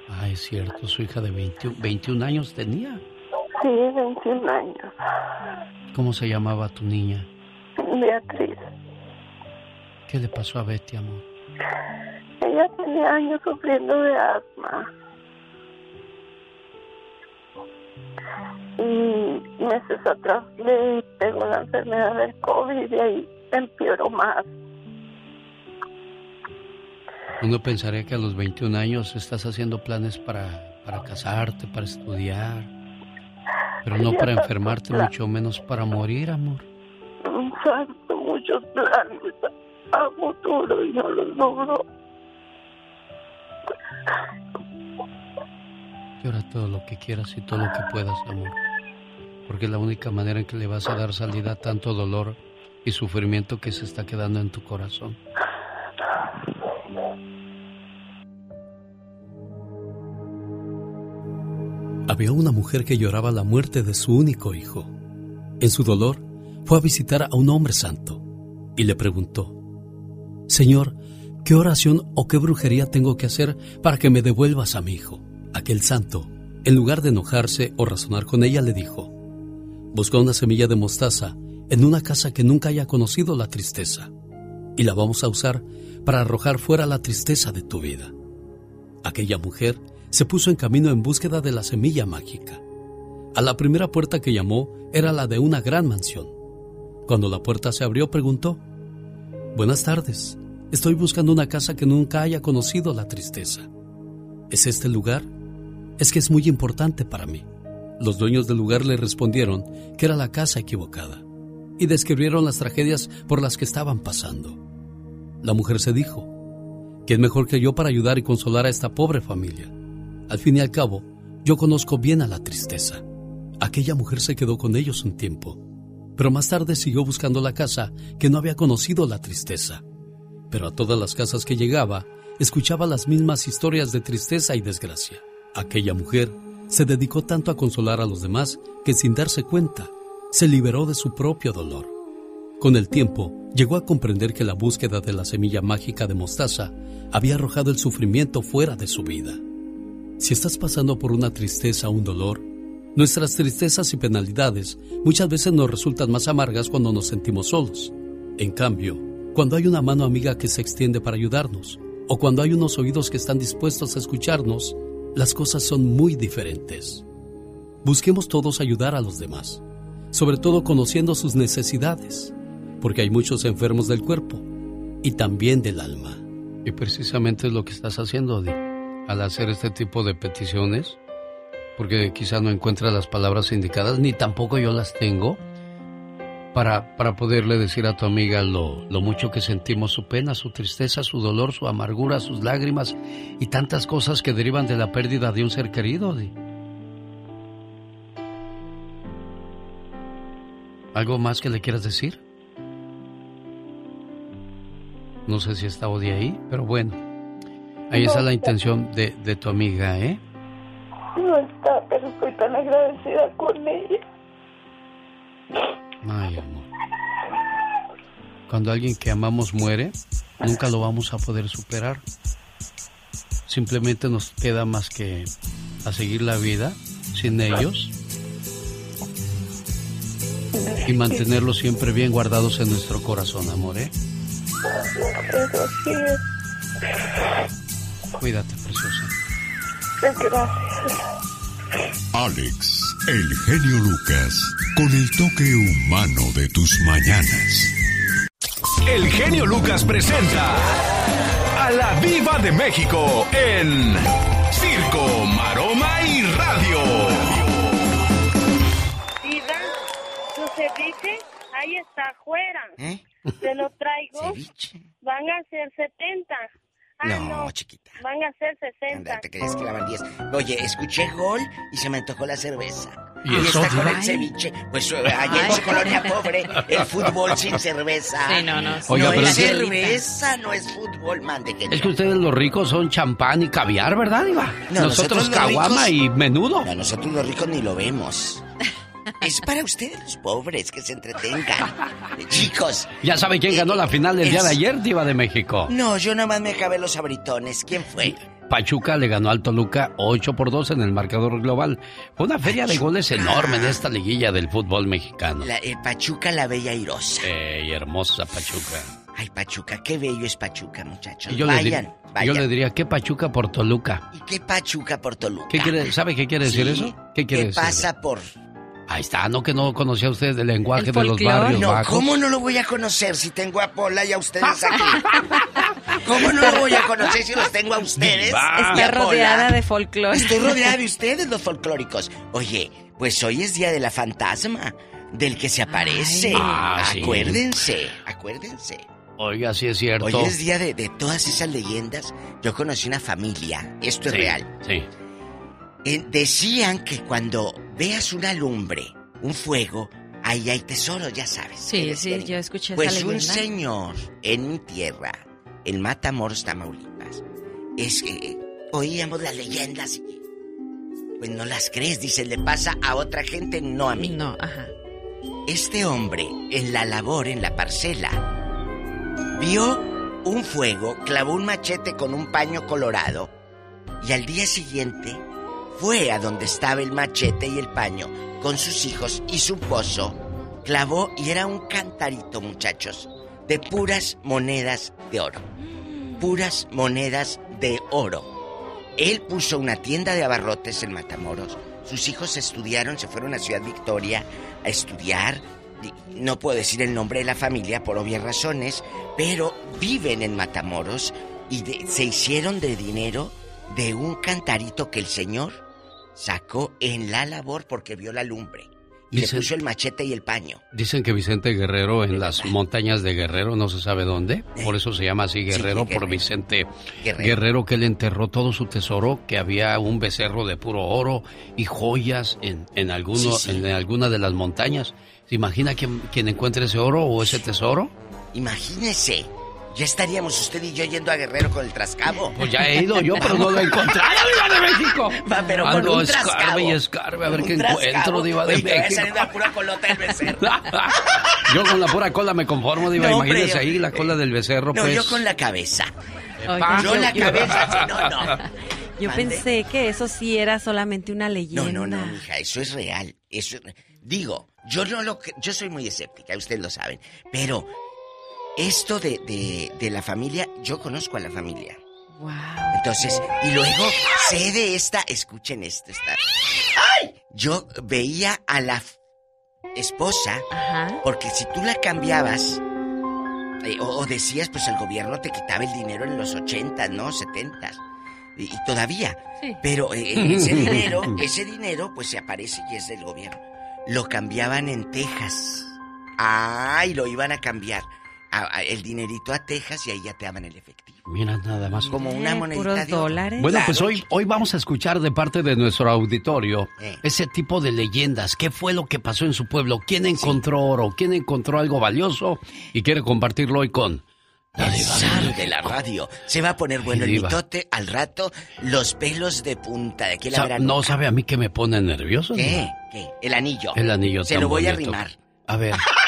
Ah, es cierto, su hija de 21, 21 años tenía. sí, 21 años. ¿Cómo se llamaba tu niña? Beatriz. ¿Qué le pasó a Betty, amor? Ella tenía años sufriendo de asma. Y meses atrás le pegó la enfermedad del COVID y ahí empeoró más. Uno pensaría que a los 21 años estás haciendo planes para, para casarte, para estudiar, pero no para enfermarte, mucho menos para morir, amor. Exacto, muchos planes a futuro y no los logró. Llora todo lo que quieras y todo lo que puedas, amor. Porque es la única manera en que le vas a dar salida a tanto dolor y sufrimiento que se está quedando en tu corazón. Había una mujer que lloraba la muerte de su único hijo. En su dolor, fue a visitar a un hombre santo y le preguntó, Señor, ¿qué oración o qué brujería tengo que hacer para que me devuelvas a mi hijo? Aquel santo, en lugar de enojarse o razonar con ella, le dijo, busca una semilla de mostaza en una casa que nunca haya conocido la tristeza y la vamos a usar para arrojar fuera la tristeza de tu vida. Aquella mujer se puso en camino en búsqueda de la semilla mágica. A la primera puerta que llamó era la de una gran mansión. Cuando la puerta se abrió preguntó, Buenas tardes, estoy buscando una casa que nunca haya conocido la tristeza. ¿Es este el lugar? Es que es muy importante para mí. Los dueños del lugar le respondieron que era la casa equivocada y describieron las tragedias por las que estaban pasando. La mujer se dijo, ¿quién mejor que yo para ayudar y consolar a esta pobre familia? Al fin y al cabo, yo conozco bien a la tristeza. Aquella mujer se quedó con ellos un tiempo, pero más tarde siguió buscando la casa que no había conocido la tristeza. Pero a todas las casas que llegaba, escuchaba las mismas historias de tristeza y desgracia. Aquella mujer se dedicó tanto a consolar a los demás que sin darse cuenta, se liberó de su propio dolor. Con el tiempo, llegó a comprender que la búsqueda de la semilla mágica de mostaza había arrojado el sufrimiento fuera de su vida. Si estás pasando por una tristeza o un dolor, nuestras tristezas y penalidades muchas veces nos resultan más amargas cuando nos sentimos solos. En cambio, cuando hay una mano amiga que se extiende para ayudarnos, o cuando hay unos oídos que están dispuestos a escucharnos, las cosas son muy diferentes. Busquemos todos ayudar a los demás, sobre todo conociendo sus necesidades, porque hay muchos enfermos del cuerpo y también del alma. Y precisamente es lo que estás haciendo, Odi, al hacer este tipo de peticiones, porque quizá no encuentras las palabras indicadas, ni tampoco yo las tengo, para, para poderle decir a tu amiga lo, lo mucho que sentimos su pena, su tristeza, su dolor, su amargura, sus lágrimas y tantas cosas que derivan de la pérdida de un ser querido. ¿Algo más que le quieras decir? No sé si está Odi ahí, pero bueno. Ahí está la intención de, de tu amiga, ¿eh? No está, pero estoy tan agradecida con ella. Ay, amor. Cuando alguien que amamos muere, nunca lo vamos a poder superar. Simplemente nos queda más que a seguir la vida sin ellos y mantenerlos siempre bien guardados en nuestro corazón, amor, ¿eh? Cuídate, preciosa. Gracias. Alex, el genio Lucas, con el toque humano de tus mañanas. El genio Lucas presenta a la Viva de México en Circo, Maroma y Radio. Diva, tu ceviche ahí está afuera. Te lo traigo. Van a ser 70. Ah, No, chiquita. Van a ser 60. Anda, te crees que la van 10. Oye, escuché gol y se me antojó la cerveza. ¿Y eso, está con el ceviche. Pues eh, allá en su colonia pobre, el fútbol sin cerveza. Sí, no, no. Oiga, no pero es sí- cerveza, no es fútbol, mande que Es que ustedes los ricos son champán y caviar, ¿verdad, Diva? No, nosotros nosotros caguama ricos- y menudo. No, nosotros los ricos ni lo vemos. Es para ustedes los pobres que se entretengan. Chicos. Ya sabe quién ganó la final del día de ayer, Diva de México. No, yo nada más me acabé los abritones. ¿Quién fue? Pachuca le ganó al Toluca 8 por 2 en el marcador global. Fue una feria de goles enorme en esta liguilla del fútbol mexicano. La, eh, Pachuca la Bella Irosa. Ey, hermosa Pachuca. Ay, Pachuca, qué bello es Pachuca, muchachos. Yo, le, vayan, dir- vayan. yo le diría, ¿qué Pachuca por Toluca? ¿Y qué Pachuca por Toluca? ¿Qué quiere, ¿Sabe qué quiere decir Sí, eso? ¿Qué quiere ¿Qué decir? pasa por...? Ahí está, ¿no? Que no conocía usted el lenguaje El de los barrios No, bajos. ¿cómo no lo voy a conocer si tengo a Pola y a ustedes aquí? ¿Cómo no lo voy a conocer si los tengo a ustedes? Está rodeada de folclore. Estoy rodeada de ustedes, los folclóricos. Oye, pues hoy es día de la fantasma, del que se aparece. Ah, sí. acuérdense, acuérdense. Oiga, sí es cierto. Hoy es día de, de todas esas leyendas. Yo conocí una familia, esto es Sí, real. Sí. Eh, decían que cuando veas una lumbre, un fuego, ahí hay tesoros, ya sabes. Sí, ¿Qué sí, yo escuché esa Pues un leyenda. señor en mi tierra, en Matamoros, Tamaulipas, es que oíamos las leyendas y pues no las crees, dice, le pasa a otra gente, no a mí. No, ajá. Este hombre, en la labor, en la parcela, vio un fuego, clavó un machete con un paño colorado y al día siguiente fue a donde estaba el machete y el paño con sus hijos y su pozo. Clavó y era un cantarito, muchachos, de puras monedas de oro. Puras monedas de oro. Él puso una tienda de abarrotes en Matamoros. Sus hijos estudiaron, se fueron a Ciudad Victoria a estudiar. No puedo decir el nombre de la familia por obvias razones, pero viven en Matamoros y se hicieron de dinero de un cantarito que el señor sacó en la labor porque vio la lumbre. Y Dice- le puso el machete y el paño. Dicen que Vicente Guerrero en las montañas de Guerrero, no se sabe dónde, por eso se llama así Guerrero, por Vicente Guerrero. Guerrero. que él enterró todo su tesoro, que había un becerro de puro oro y joyas en, en, alguno, Sí, sí. en alguna de las montañas. ¿Se imagina quien, quien encuentre ese oro o ese tesoro? Imagínese, ya estaríamos usted y yo yendo a Guerrero con el trascabo. Pues ya he ido yo, pero no lo he encontrado, Diva de México. Va, pero con Ando un escarbe trascabo. y escarbe a ver qué encuentro, Diva de Oye, México. salir la pura colota del becerro. Yo con la pura cola me conformo, Diva. No, hombre, Imagínese yo- ahí la cola del becerro, No, pues. yo con la cabeza. Oiga, yo la cabeza, sí, no, no. Yo Mande. pensé que eso sí era solamente una leyenda. No, no, no, mija, eso es real. Eso es- digo, yo no lo yo soy muy escéptica, ustedes lo saben, pero esto de, de, de la familia, yo conozco a la familia. Wow. Entonces, y luego sé de esta, escuchen esto, esta. ¡Ay! Yo veía a la esposa, porque si tú la cambiabas, eh, o, o decías, pues el gobierno te quitaba el dinero en los 80, ¿no? 70. Y, y todavía. Sí. Pero eh, ese dinero, ese dinero, pues se aparece y es del gobierno. Lo cambiaban en Texas. Ah, y lo iban a cambiar. A- a- el dinerito a Texas y ahí ya te daban el efectivo. Mira nada más. Como una Eh, monedita puros de oro. dólares. Bueno, pues hoy, hoy vamos a escuchar de parte de nuestro auditorio Eh. ese tipo de leyendas. ¿Qué fue lo que pasó en su pueblo? ¿Quién encontró oro? ¿Quién encontró algo valioso? Y quiere compartirlo hoy con... La El de la radio. Se va a poner bueno el mitote al rato, los pelos de punta de aquí la Sa- no sabe a mí que me pone nervioso. ¿Qué? ¿Qué? El anillo. El anillo Se tan lo voy a arrimar. A ver.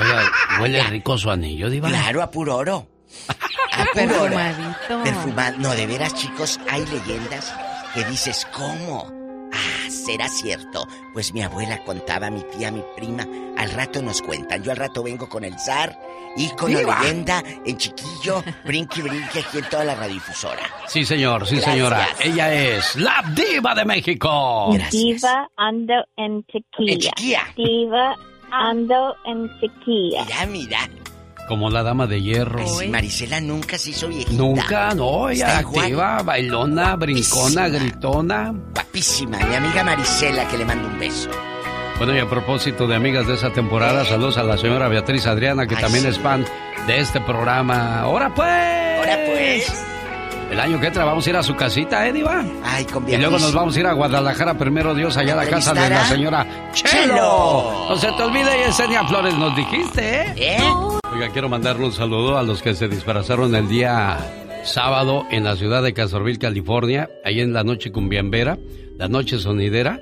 Oiga, huele rico su anillo, Diva. Claro, a puro oro. A puro oro. Perfumadito. Perfumado. No, de veras, chicos, hay leyendas que dices, ¿cómo? Ah, ¿será cierto? Pues mi abuela contaba, mi tía, mi prima. Al rato nos cuentan. Yo al rato vengo con el zar y con la leyenda en chiquillo, brinque, brinque aquí en toda la radiodifusora. Sí, señor, sí, Gracias. señora. Ella es la diva de México. Diva ando en tequila. En chiquilla. Diva ando en tequila. Mira, mira. Como la dama de hierro. Ay, sí, Marisela nunca se hizo viejita. Nunca, no, ella activa, bailona, brincona, gritona. Guapísima, mi amiga Marisela, que le mando un beso. Bueno, y a propósito de amigas de esa temporada, saludos a la señora Beatriz Adriana, que Ay, también sí. es fan de este programa. ¡Ahora pues! Ahora pues. El año que entra vamos a ir a su casita, ¿eh, Diva? Ay, con Y luego nos vamos a ir a Guadalajara, primero Dios, allá a la casa de la señora Chelo. Chelo. No se te olvide, Yesenia Flores, nos dijiste, ¿eh? ¿Eh? Oiga, quiero mandarle un saludo a los que se disfrazaron el día sábado en la ciudad de Castroville, California, ahí en la noche cumbiambera, la noche sonidera.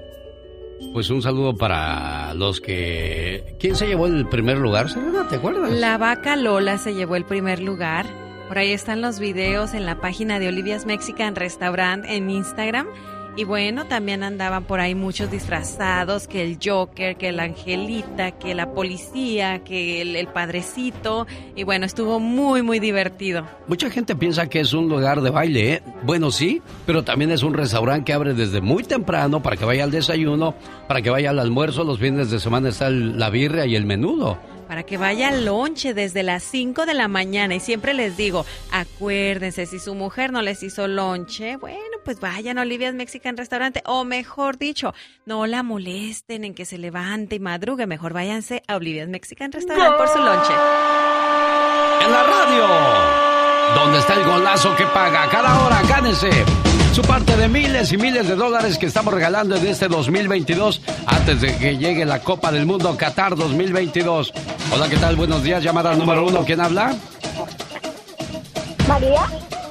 Pues un saludo para los que... ¿Quién se llevó el primer lugar, Selena? ¿Te acuerdas? La vaca Lola se llevó el primer lugar. Por ahí están los videos en la página de Olivia's Mexican Restaurant en Instagram. Y bueno, también andaban por ahí muchos disfrazados, que el Joker, que la Angelita, que la policía, que el, padrecito. Y bueno, estuvo muy, muy divertido. Mucha gente piensa que es un lugar de baile, ¿eh? Bueno, sí, pero también es un restaurante que abre desde muy temprano para que vaya al desayuno, para que vaya al almuerzo. Los fines de semana está la birria y el menudo. Para que vaya al lonche desde las 5 de la mañana. Y siempre les digo, acuérdense, si su mujer no les hizo lonche, bueno, pues vayan a Olivia's Mexican Restaurante. O mejor dicho, no la molesten en que se levante y madrugue. Mejor váyanse a Olivia's Mexican Restaurant por su lonche. En la radio, donde está el golazo que paga cada hora, gánese su parte de miles y miles de dólares que estamos regalando en este 2022 antes de que llegue la Copa del Mundo Qatar 2022. Hola, ¿qué tal? Buenos días. Llamada número uno, ¿quién habla? María,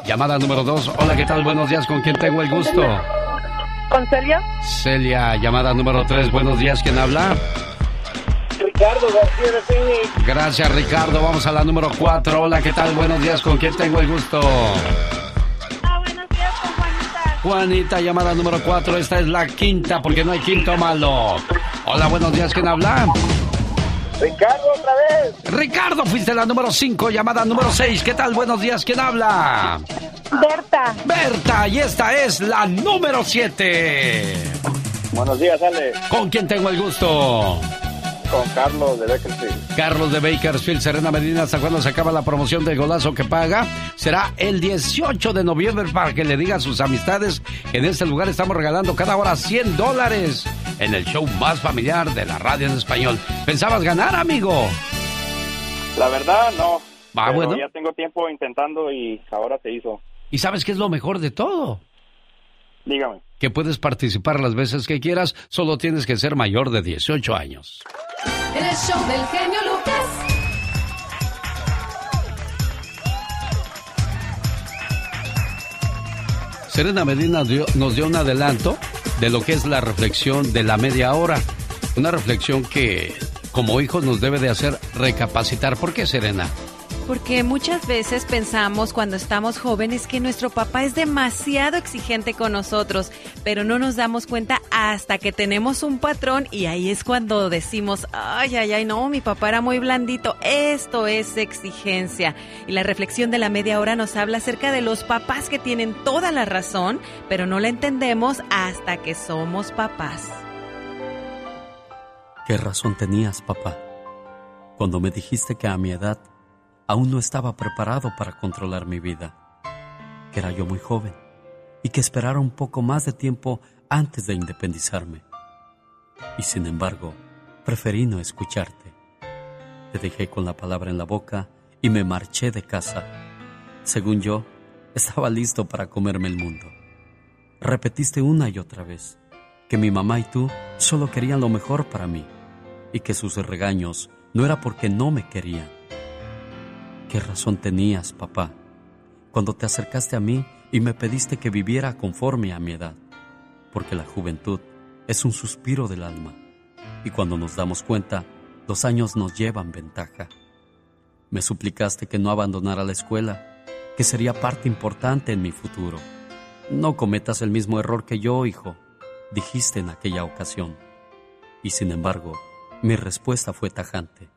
Llamada número dos. Hola, ¿qué tal? Buenos días. ¿Con quién tengo el gusto? con Celia, Celia, llamada número tres. Buenos días. ¿Quién habla? Ricardo García de Phoenix. Gracias, Ricardo. Vamos a la número 4. Hola, ¿qué tal? Buenos días. ¿Con quién tengo el gusto? Juanita. Llamada número 4. Esta es la quinta porque no hay quinto malo. Hola, buenos días. ¿Quién habla? Ricardo, otra vez. Ricardo, fuiste la número 5, llamada número 6. ¿Qué tal? Buenos días. ¿Quién habla? Berta. Berta, y esta es la número 7. Buenos días, Ale. ¿Con quién tengo el gusto? Con Carlos de Bakersfield. Carlos de Bakersfield, Serena Medina, ¿hasta cuándo se acaba la promoción del golazo que paga? Será el 18 de noviembre para que le diga a sus amistades que en este lugar estamos regalando cada hora 100 dólares en el show más familiar de la radio en español. ¿Pensabas ganar, amigo? La verdad, no. Ah, Pero bueno. Ya tengo tiempo intentando y ahora se hizo. ¿Y sabes qué es lo mejor de todo? Dígame. Que puedes participar las veces que quieras, solo tienes que ser mayor de 18 años. El show del genio Lucas. Serena Medina dio- nos dio un adelanto de lo que es la reflexión de la media hora. Una reflexión que como hijos nos debe de hacer recapacitar. ¿Por qué, Serena? Porque muchas veces pensamos cuando estamos jóvenes que nuestro papá es demasiado exigente con nosotros, pero no nos damos cuenta hasta que tenemos un patrón y ahí es cuando decimos, ay, ay, ay, no, mi papá era muy blandito, esto es exigencia. Y la reflexión de la media hora nos habla acerca de los papás que tienen toda la razón, pero no la entendemos hasta que somos papás. ¿Qué razón tenías, papá? Cuando me dijiste que a mi edad aún no estaba preparado para controlar mi vida, que era yo muy joven y que esperara un poco más de tiempo antes de independizarme. Y sin embargo, preferí no escucharte. Te dejé con la palabra en la boca y me marché de casa. Según yo, estaba listo para comerme el mundo. Repetiste una y otra vez que mi mamá y tú solo querían lo mejor para mí y que sus regaños no era porque no me querían. ¿Qué razón tenías, papá, cuando te acercaste a mí y me pediste que viviera conforme a mi edad? Porque la juventud es un suspiro del alma y cuando nos damos cuenta, los años nos llevan ventaja. Me suplicaste que no abandonara la escuela, que sería parte importante en mi futuro. No cometas el mismo error que yo, hijo, dijiste en aquella ocasión. Y sin embargo, mi respuesta fue tajante.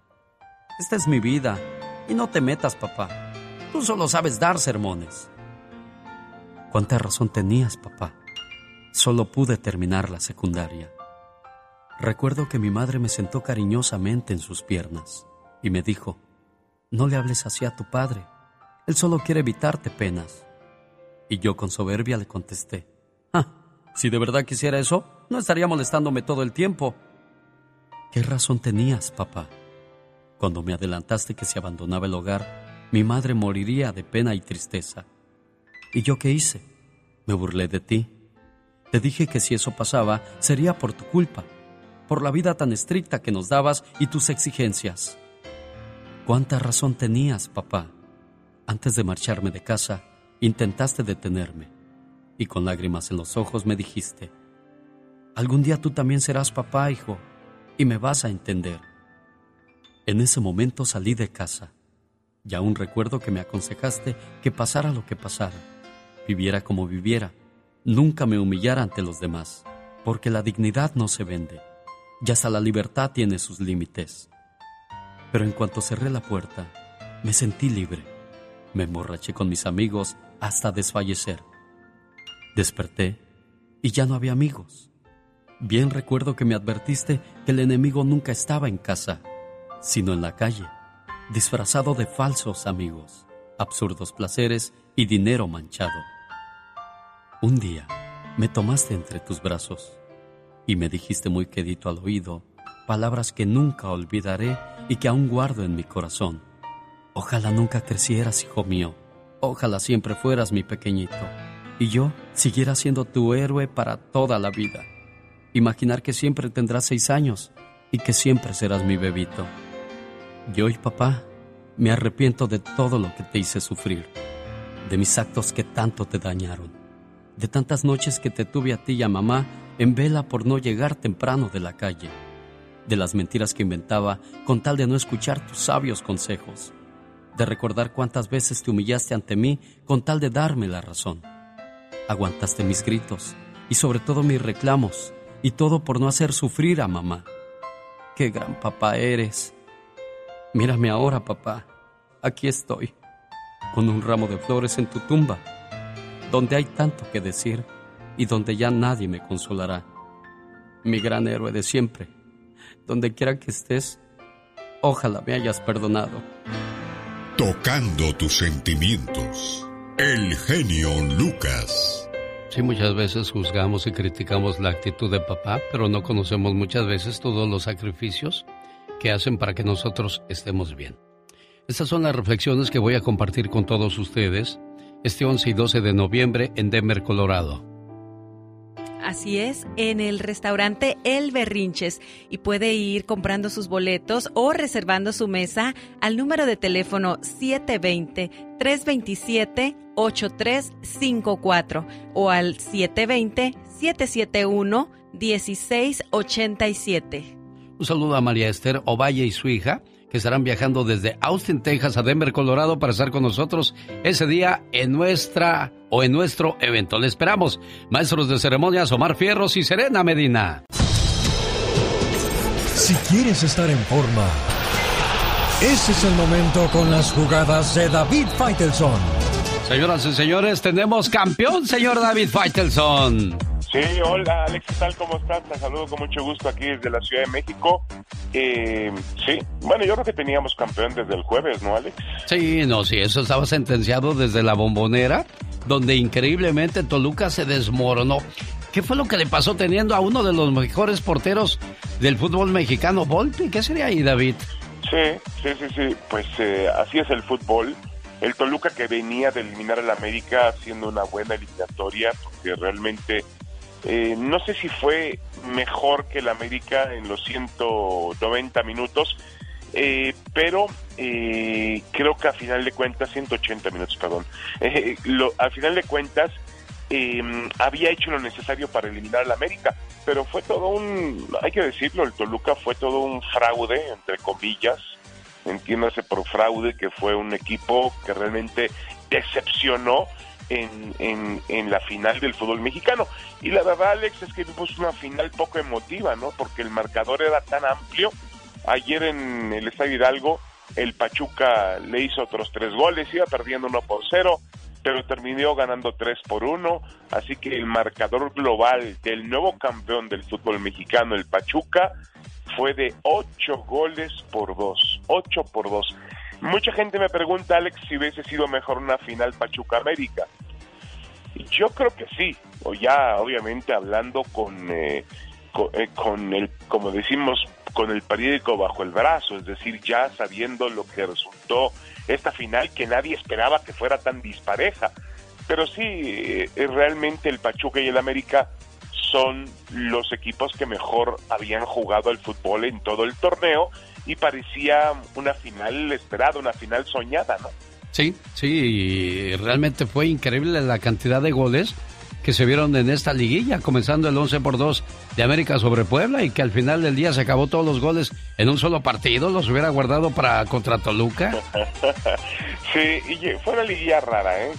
Esta es mi vida, y no te metas, papá. Tú solo sabes dar sermones. ¿Cuánta razón tenías, papá? Solo pude terminar la secundaria. Recuerdo que mi madre me sentó cariñosamente en sus piernas y me dijo, no le hables así a tu padre, él solo quiere evitarte penas. Y yo con soberbia le contesté, ah, si de verdad quisiera eso, no estaría molestándome todo el tiempo. ¿Qué razón tenías, papá? Cuando me adelantaste que si abandonaba el hogar, mi madre moriría de pena y tristeza. ¿Y yo qué hice? Me burlé de ti. Te dije que si eso pasaba, sería por tu culpa, por la vida tan estricta que nos dabas y tus exigencias. ¿Cuánta razón tenías, papá? Antes de marcharme de casa, intentaste detenerme y con lágrimas en los ojos me dijiste, algún día tú también serás papá, hijo, y me vas a entender. En ese momento salí de casa y aún recuerdo que me aconsejaste que pasara lo que pasara, viviera como viviera, nunca me humillara ante los demás, porque la dignidad no se vende, y hasta la libertad tiene sus límites. Pero en cuanto cerré la puerta, me sentí libre. Me emborraché con mis amigos hasta desfallecer. Desperté y ya no había amigos. Bien recuerdo que me advertiste que el enemigo nunca estaba en casa, sino en la calle, disfrazado de falsos amigos, absurdos placeres y dinero manchado. Un día me tomaste entre tus brazos y me dijiste muy quedito al oído palabras que nunca olvidaré y que aún guardo en mi corazón. Ojalá nunca crecieras, hijo mío. Ojalá siempre fueras mi pequeñito y yo siguiera siendo tu héroe para toda la vida. Imaginar que siempre tendrás seis años y que siempre serás mi bebito. Y hoy, papá, me arrepiento de todo lo que te hice sufrir, de mis actos que tanto te dañaron, de tantas noches que te tuve a ti y a mamá en vela por no llegar temprano de la calle, de las mentiras que inventaba con tal de no escuchar tus sabios consejos, de recordar cuántas veces te humillaste ante mí con tal de darme la razón. Aguantaste mis gritos y sobre todo mis reclamos, y todo por no hacer sufrir a mamá. Qué gran papá eres. Mírame ahora, papá. Aquí estoy, con un ramo de flores en tu tumba, donde hay tanto que decir y donde ya nadie me consolará. Mi gran héroe de siempre, donde quiera que estés, ojalá me hayas perdonado. Tocando tus sentimientos, el genio Lucas. Sí, muchas veces juzgamos y criticamos la actitud de papá, pero no conocemos muchas veces todos los sacrificios hacen para que nosotros estemos bien. Estas son las reflexiones que voy a compartir con todos ustedes este 11 y 12 de noviembre en Denver, Colorado. Así es, en el restaurante El Berrinches y puede ir comprando sus boletos o reservando su mesa al número de teléfono 720-327-8354 o al 720-771-1687. Un saludo a María Esther Ovalle y su hija que estarán viajando desde Austin, Texas a Denver, Colorado para estar con nosotros ese día en nuestra o en nuestro evento. Le esperamos, maestros de ceremonias Omar Fierros y Serena Medina. Si quieres estar en forma, ese es el momento con las jugadas de David Faitelson. Señoras y señores, tenemos campeón, señor David Faitelson. Sí, hola Alex, ¿qué tal? ¿Cómo estás? Te saludo con mucho gusto aquí desde la Ciudad de México. Eh, sí, bueno, yo creo que teníamos campeón desde el jueves, ¿no, Alex? Sí, no, sí, eso estaba sentenciado desde la bombonera, donde increíblemente Toluca se desmoronó. ¿Qué fue lo que le pasó teniendo a uno de los mejores porteros del fútbol mexicano, Volpi? ¿Qué sería ahí, David? Sí, sí, sí, sí, pues eh, así es el fútbol. El Toluca que venía de eliminar al América haciendo una buena eliminatoria, porque realmente eh, no sé si fue mejor que el América en los 190 minutos, eh, pero eh, creo que a final de cuentas, 180 minutos, perdón, lo, al final de cuentas em, había hecho lo necesario para eliminar al América, pero fue todo un, hay que decirlo, el Toluca fue todo un fraude, entre comillas, entiéndase por fraude, que fue un equipo que realmente decepcionó en, en, la final del fútbol mexicano. Y la verdad, Alex, es que vimos una final poco emotiva, ¿no? Porque el marcador era tan amplio. Ayer en el Estadio Hidalgo, el Pachuca le hizo otros tres goles, iba perdiendo uno por cero, pero terminó ganando tres por uno. Así que el marcador global del nuevo campeón del fútbol mexicano, el Pachuca, fue de ocho goles por dos. Ocho por dos. Mucha gente me pregunta, Alex, si hubiese sido mejor una final Pachuca América. Yo creo que sí, o ya obviamente hablando con, eh, eh, con, el, como decimos, con el periódico bajo el brazo, es decir, ya sabiendo lo que resultó esta final que nadie esperaba que fuera tan dispareja. Pero sí, eh, realmente el Pachuca y el América son los equipos que mejor habían jugado al fútbol en todo el torneo y parecía una final esperada, una final soñada, ¿no? Sí, sí, realmente fue increíble la cantidad de goles que se vieron en esta liguilla, comenzando el 11 por 2 de América sobre Puebla y que al final del día se acabó todos los goles en un solo partido, los hubiera guardado para contra Toluca. sí, y fue una liguilla rara, ¿eh?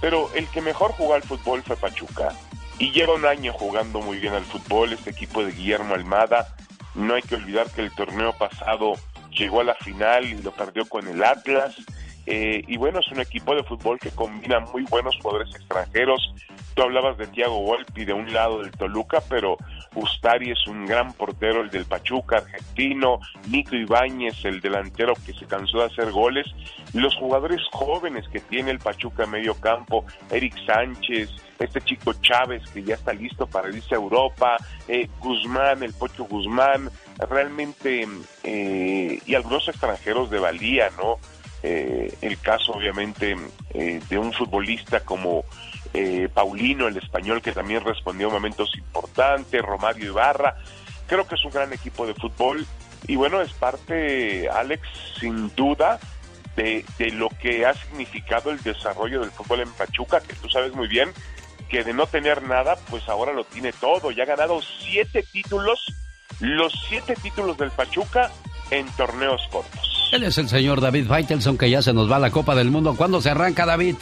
Pero el que mejor jugó al fútbol fue Pachuca. Y lleva un año jugando muy bien al fútbol, este equipo de Guillermo Almada, no hay que olvidar que el torneo pasado llegó a la final y lo perdió con el Atlas. Eh, y bueno, es un equipo de fútbol que combina muy buenos jugadores extranjeros. Tú hablabas de Thiago Volpi de un lado del Toluca, pero Ustari es un gran portero, el del Pachuca argentino, Nico Ibáñez, el delantero que se cansó de hacer goles, los jugadores jóvenes que tiene el Pachuca medio campo, Eric Sánchez, este chico Chávez que ya está listo para irse a Europa, eh, Guzmán, el Pocho Guzmán, realmente, eh, y algunos extranjeros de valía, ¿no? Eh, el caso obviamente de un futbolista como Paulino, el español, que también respondió a momentos importantes, Romario Ibarra, creo que es un gran equipo de fútbol y bueno, es parte, Alex, sin duda, de, de, lo que ha significado el desarrollo del fútbol en Pachuca, que tú sabes muy bien que de no tener nada, pues ahora lo tiene todo. Ya ha ganado siete títulos los siete títulos del Pachuca en torneos cortos. Él es el señor David Faitelson, que ya se nos va a la Copa del Mundo. ¿Cuándo se arranca, David?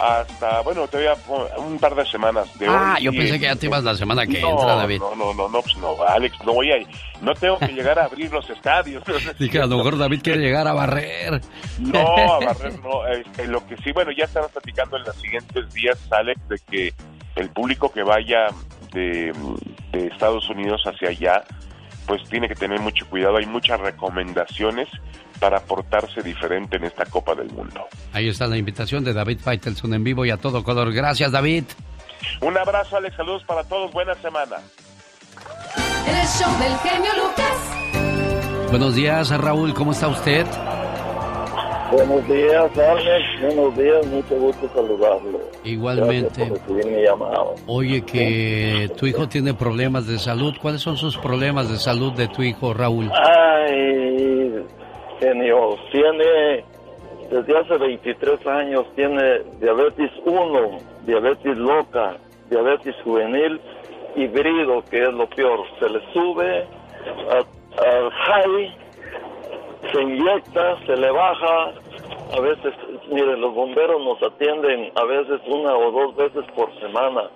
Hasta, bueno, todavía un par de semanas de Ah, hoy. yo pensé que ya te ibas la semana que no, entra, David. No, no, no, no, pues no, Alex, no voy a no tengo que llegar a abrir los estadios. Dije, a lo mejor David quiere llegar a barrer. No, a barrer no. Este, lo que sí, bueno, ya estamos platicando en los siguientes días, Alex, de que el público que vaya de, de Estados Unidos hacia allá, pues tiene que tener mucho cuidado. Hay muchas recomendaciones para portarse diferente en esta Copa del Mundo. Ahí está la invitación de David Faitelson en vivo y a todo color. Gracias, David. Un abrazo, Alex. Saludos para todos. Buena semana. El show del genio Lucas. Buenos días, Raúl. ¿Cómo está usted? Buenos días, Alex. Buenos días, mucho gusto saludarlo. Igualmente. Por mi llamado. Oye, que tu hijo tiene problemas de salud. ¿Cuáles son sus problemas de salud de tu hijo, Raúl? Ay, genio, tiene desde hace 23 años, tiene diabetes 1, diabetes loca, diabetes juvenil, híbrido, que es lo peor. Se le sube al high, se inyecta, se le baja. A veces, mire, los bomberos nos atienden a veces una o dos veces por semana,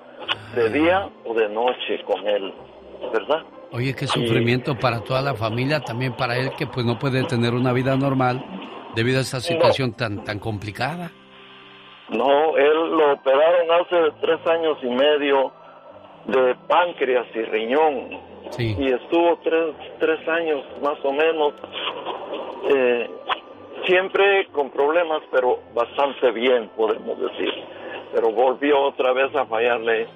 de día o de noche con él, ¿verdad? Oye, qué sufrimiento para toda la familia, también para él que pues no puede tener una vida normal debido a esta situación tan tan complicada. No, él lo operaron hace tres años y medio de páncreas y riñón. Sí. Y estuvo tres, tres años más o menos, eh, siempre con problemas, pero bastante bien, podemos decir. Pero volvió otra vez a fallarle,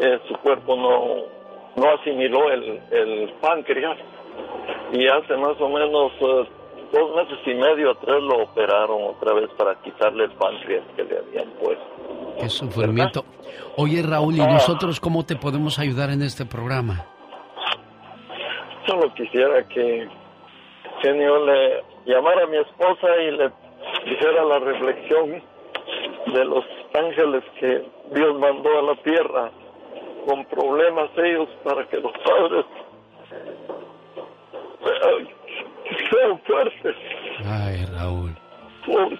eh, su cuerpo no, no asimiló el, el páncreas y hace más o menos eh, dos meses y medio atrás lo operaron otra vez para quitarle el páncreas que le habían puesto. Qué sufrimiento. Oye, Raúl, ¿y Ah. nosotros cómo te podemos ayudar en este programa? Solo quisiera que genio le llamara a mi esposa y le dijera la reflexión de los ángeles que Dios mandó a la tierra con problemas ellos para que los padres sean fuertes. Ay, Raúl. Porque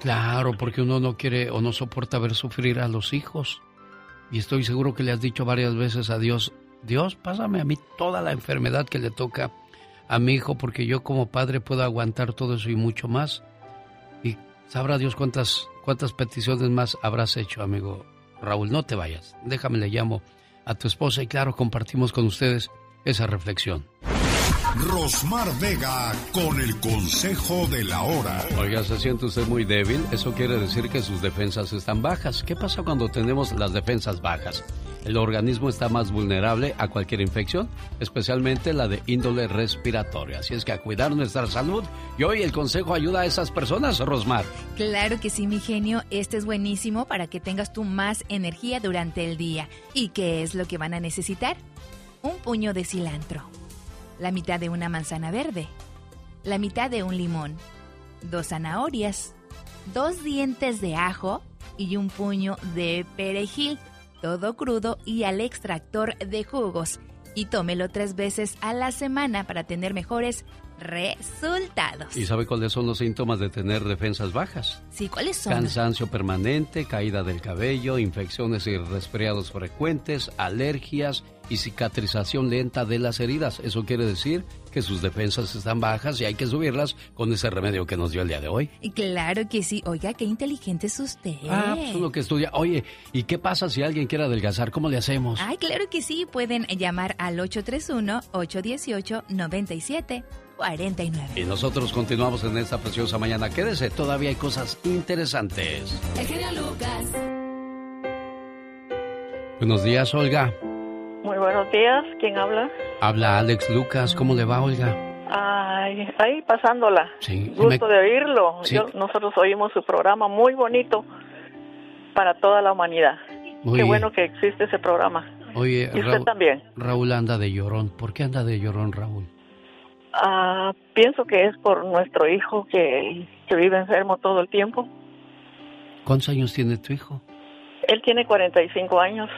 Claro, porque uno no quiere o no soporta ver sufrir a los hijos. Y estoy seguro que le has dicho varias veces a Dios, Dios, pásame a mí toda la enfermedad que le toca a mi hijo, porque yo como padre puedo aguantar todo eso y mucho más. Y sabrá Dios cuántas, cuántas peticiones más habrás hecho, amigo Raúl. No te vayas, déjame le llamo a tu esposa y claro, compartimos con ustedes esa reflexión. Rosmar Vega con el consejo de la hora. Oiga, ¿se siente usted muy débil? Eso quiere decir que sus defensas están bajas. ¿Qué pasa cuando tenemos las defensas bajas? El organismo está más vulnerable a cualquier infección, especialmente la de índole respiratoria. Así es que a cuidar nuestra salud. Y hoy el consejo ayuda a esas personas, Rosmar. Claro que sí, mi genio. Este es buenísimo para que tengas tú más energía durante el día. ¿Y qué es lo que van a necesitar? Un puño de cilantro, la mitad de una manzana verde, la mitad de un limón, dos zanahorias, dos dientes de ajo y un puño de perejil, todo crudo y al extractor de jugos. Y tómelo tres veces a la semana para tener mejores resultados. ¿Y sabe cuáles son los síntomas de tener defensas bajas? Sí, ¿cuáles son? Cansancio permanente, caída del cabello, infecciones y resfriados frecuentes, alergias y cicatrización lenta de las heridas. Eso quiere decir que sus defensas están bajas y hay que subirlas con ese remedio que nos dio el día de hoy. Y Claro que sí. Oiga, qué inteligente es usted. Ah, pues uno que estudia. Oye, ¿y qué pasa si alguien quiere adelgazar? ¿Cómo le hacemos? Ay, claro que sí. Pueden llamar al 831-818-9749. Y nosotros continuamos en esta preciosa mañana. Quédese, todavía hay cosas interesantes. El genio Lucas. Buenos días, Olga. Muy buenos días, ¿quién habla? Habla Alex Lucas. ¿Cómo le va, Olga? Ay, ahí pasándola. Sí. Gusto me- de oírlo. Sí. Yo- nosotros oímos su programa muy bonito para toda la humanidad. Muy Qué bueno que existe ese programa. Oye, Y usted Raúl, también. Raúl anda de llorón. ¿Por qué anda de llorón, Raúl? Ah, pienso que es por nuestro hijo que, que vive enfermo todo el tiempo. ¿Cuántos años tiene tu hijo? Él tiene 45 años.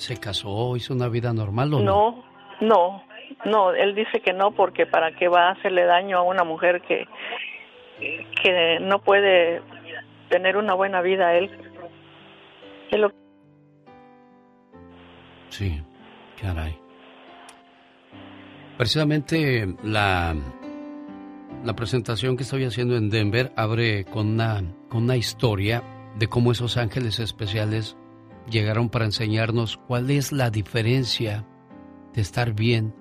¿Se casó? ¿Hizo una vida normal o no? No, No, no, él dice que no porque para qué va a hacerle daño a una mujer que, que no puede tener una buena vida él. él lo- Sí, caray. Precisamente la, la presentación que estoy haciendo en Denver abre con una, con una historia de cómo esos ángeles especiales llegaron para enseñarnos cuál es la diferencia de estar bien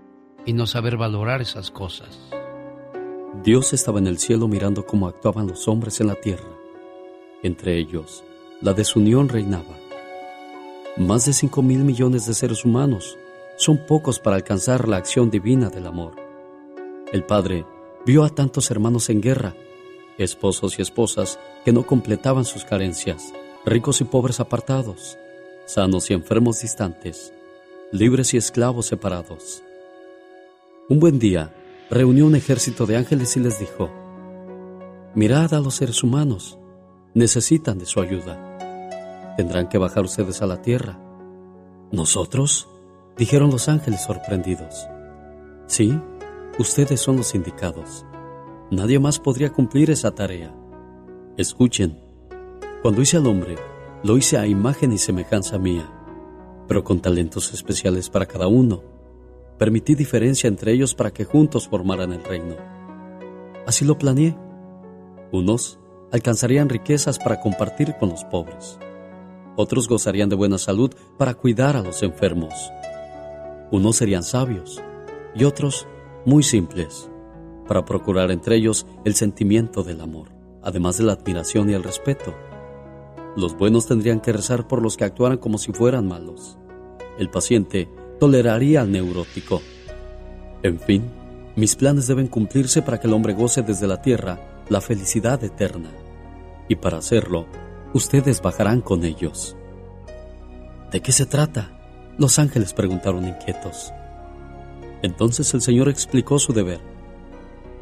y no saber valorar esas cosas. Dios estaba en el cielo mirando cómo actuaban los hombres en la tierra. Entre ellos, la desunión reinaba. Más de 5 mil millones de seres humanos son pocos para alcanzar la acción divina del amor. El Padre vio a tantos hermanos en guerra, esposos y esposas que no completaban sus carencias, ricos y pobres apartados, sanos y enfermos distantes, libres y esclavos separados. Un buen día, reunió un ejército de ángeles y les dijo, Mirad a los seres humanos, necesitan de su ayuda. Tendrán que bajar ustedes a la tierra. ¿Nosotros? dijeron los ángeles sorprendidos. Sí, ustedes son los indicados. Nadie más podría cumplir esa tarea. Escuchen, cuando hice al hombre, lo hice a imagen y semejanza mía, pero con talentos especiales para cada uno. Permití diferencia entre ellos para que juntos formaran el reino. Así lo planeé. Unos alcanzarían riquezas para compartir con los pobres. Otros gozarían de buena salud para cuidar a los enfermos. Unos serían sabios y otros muy simples, para procurar entre ellos el sentimiento del amor, además de la admiración y el respeto. Los buenos tendrían que rezar por los que actuaran como si fueran malos. El paciente toleraría al neurótico. En fin, mis planes deben cumplirse para que el hombre goce desde la tierra la felicidad eterna. Y para hacerlo, ustedes bajarán con ellos. ¿De qué se trata? Los ángeles preguntaron inquietos. Entonces el Señor explicó su deber.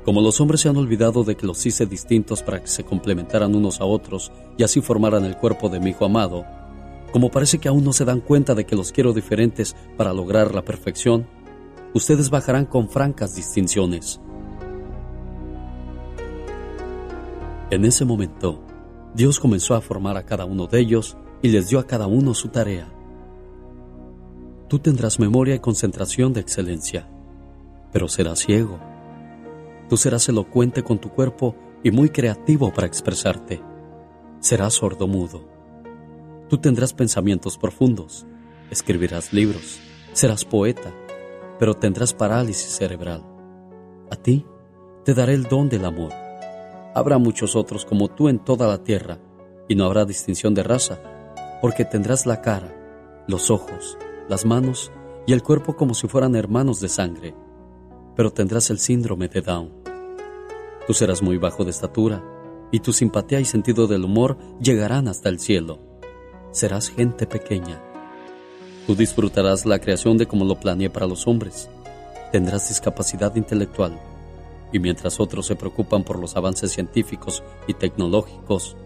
Como los hombres se han olvidado de que los hice distintos para que se complementaran unos a otros y así formaran el cuerpo de mi Hijo amado, como parece que aún no se dan cuenta de que los quiero diferentes para lograr la perfección, ustedes bajarán con francas distinciones. En ese momento, Dios comenzó a formar a cada uno de ellos y les dio a cada uno su tarea. Tú tendrás memoria y concentración de excelencia, pero serás ciego. Tú serás elocuente con tu cuerpo y muy creativo para expresarte. Serás sordomudo. Tú tendrás pensamientos profundos, escribirás libros, serás poeta, pero tendrás parálisis cerebral. A ti te daré el don del amor. Habrá muchos otros como tú en toda la tierra, y no habrá distinción de raza, porque tendrás la cara, los ojos, las manos y el cuerpo como si fueran hermanos de sangre, pero tendrás el síndrome de Down. Tú serás muy bajo de estatura, y tu simpatía y sentido del humor llegarán hasta el cielo. Serás gente pequeña. Tú disfrutarás la creación de como lo planeé para los hombres. Tendrás discapacidad intelectual, y mientras otros se preocupan por los avances científicos y tecnológicos,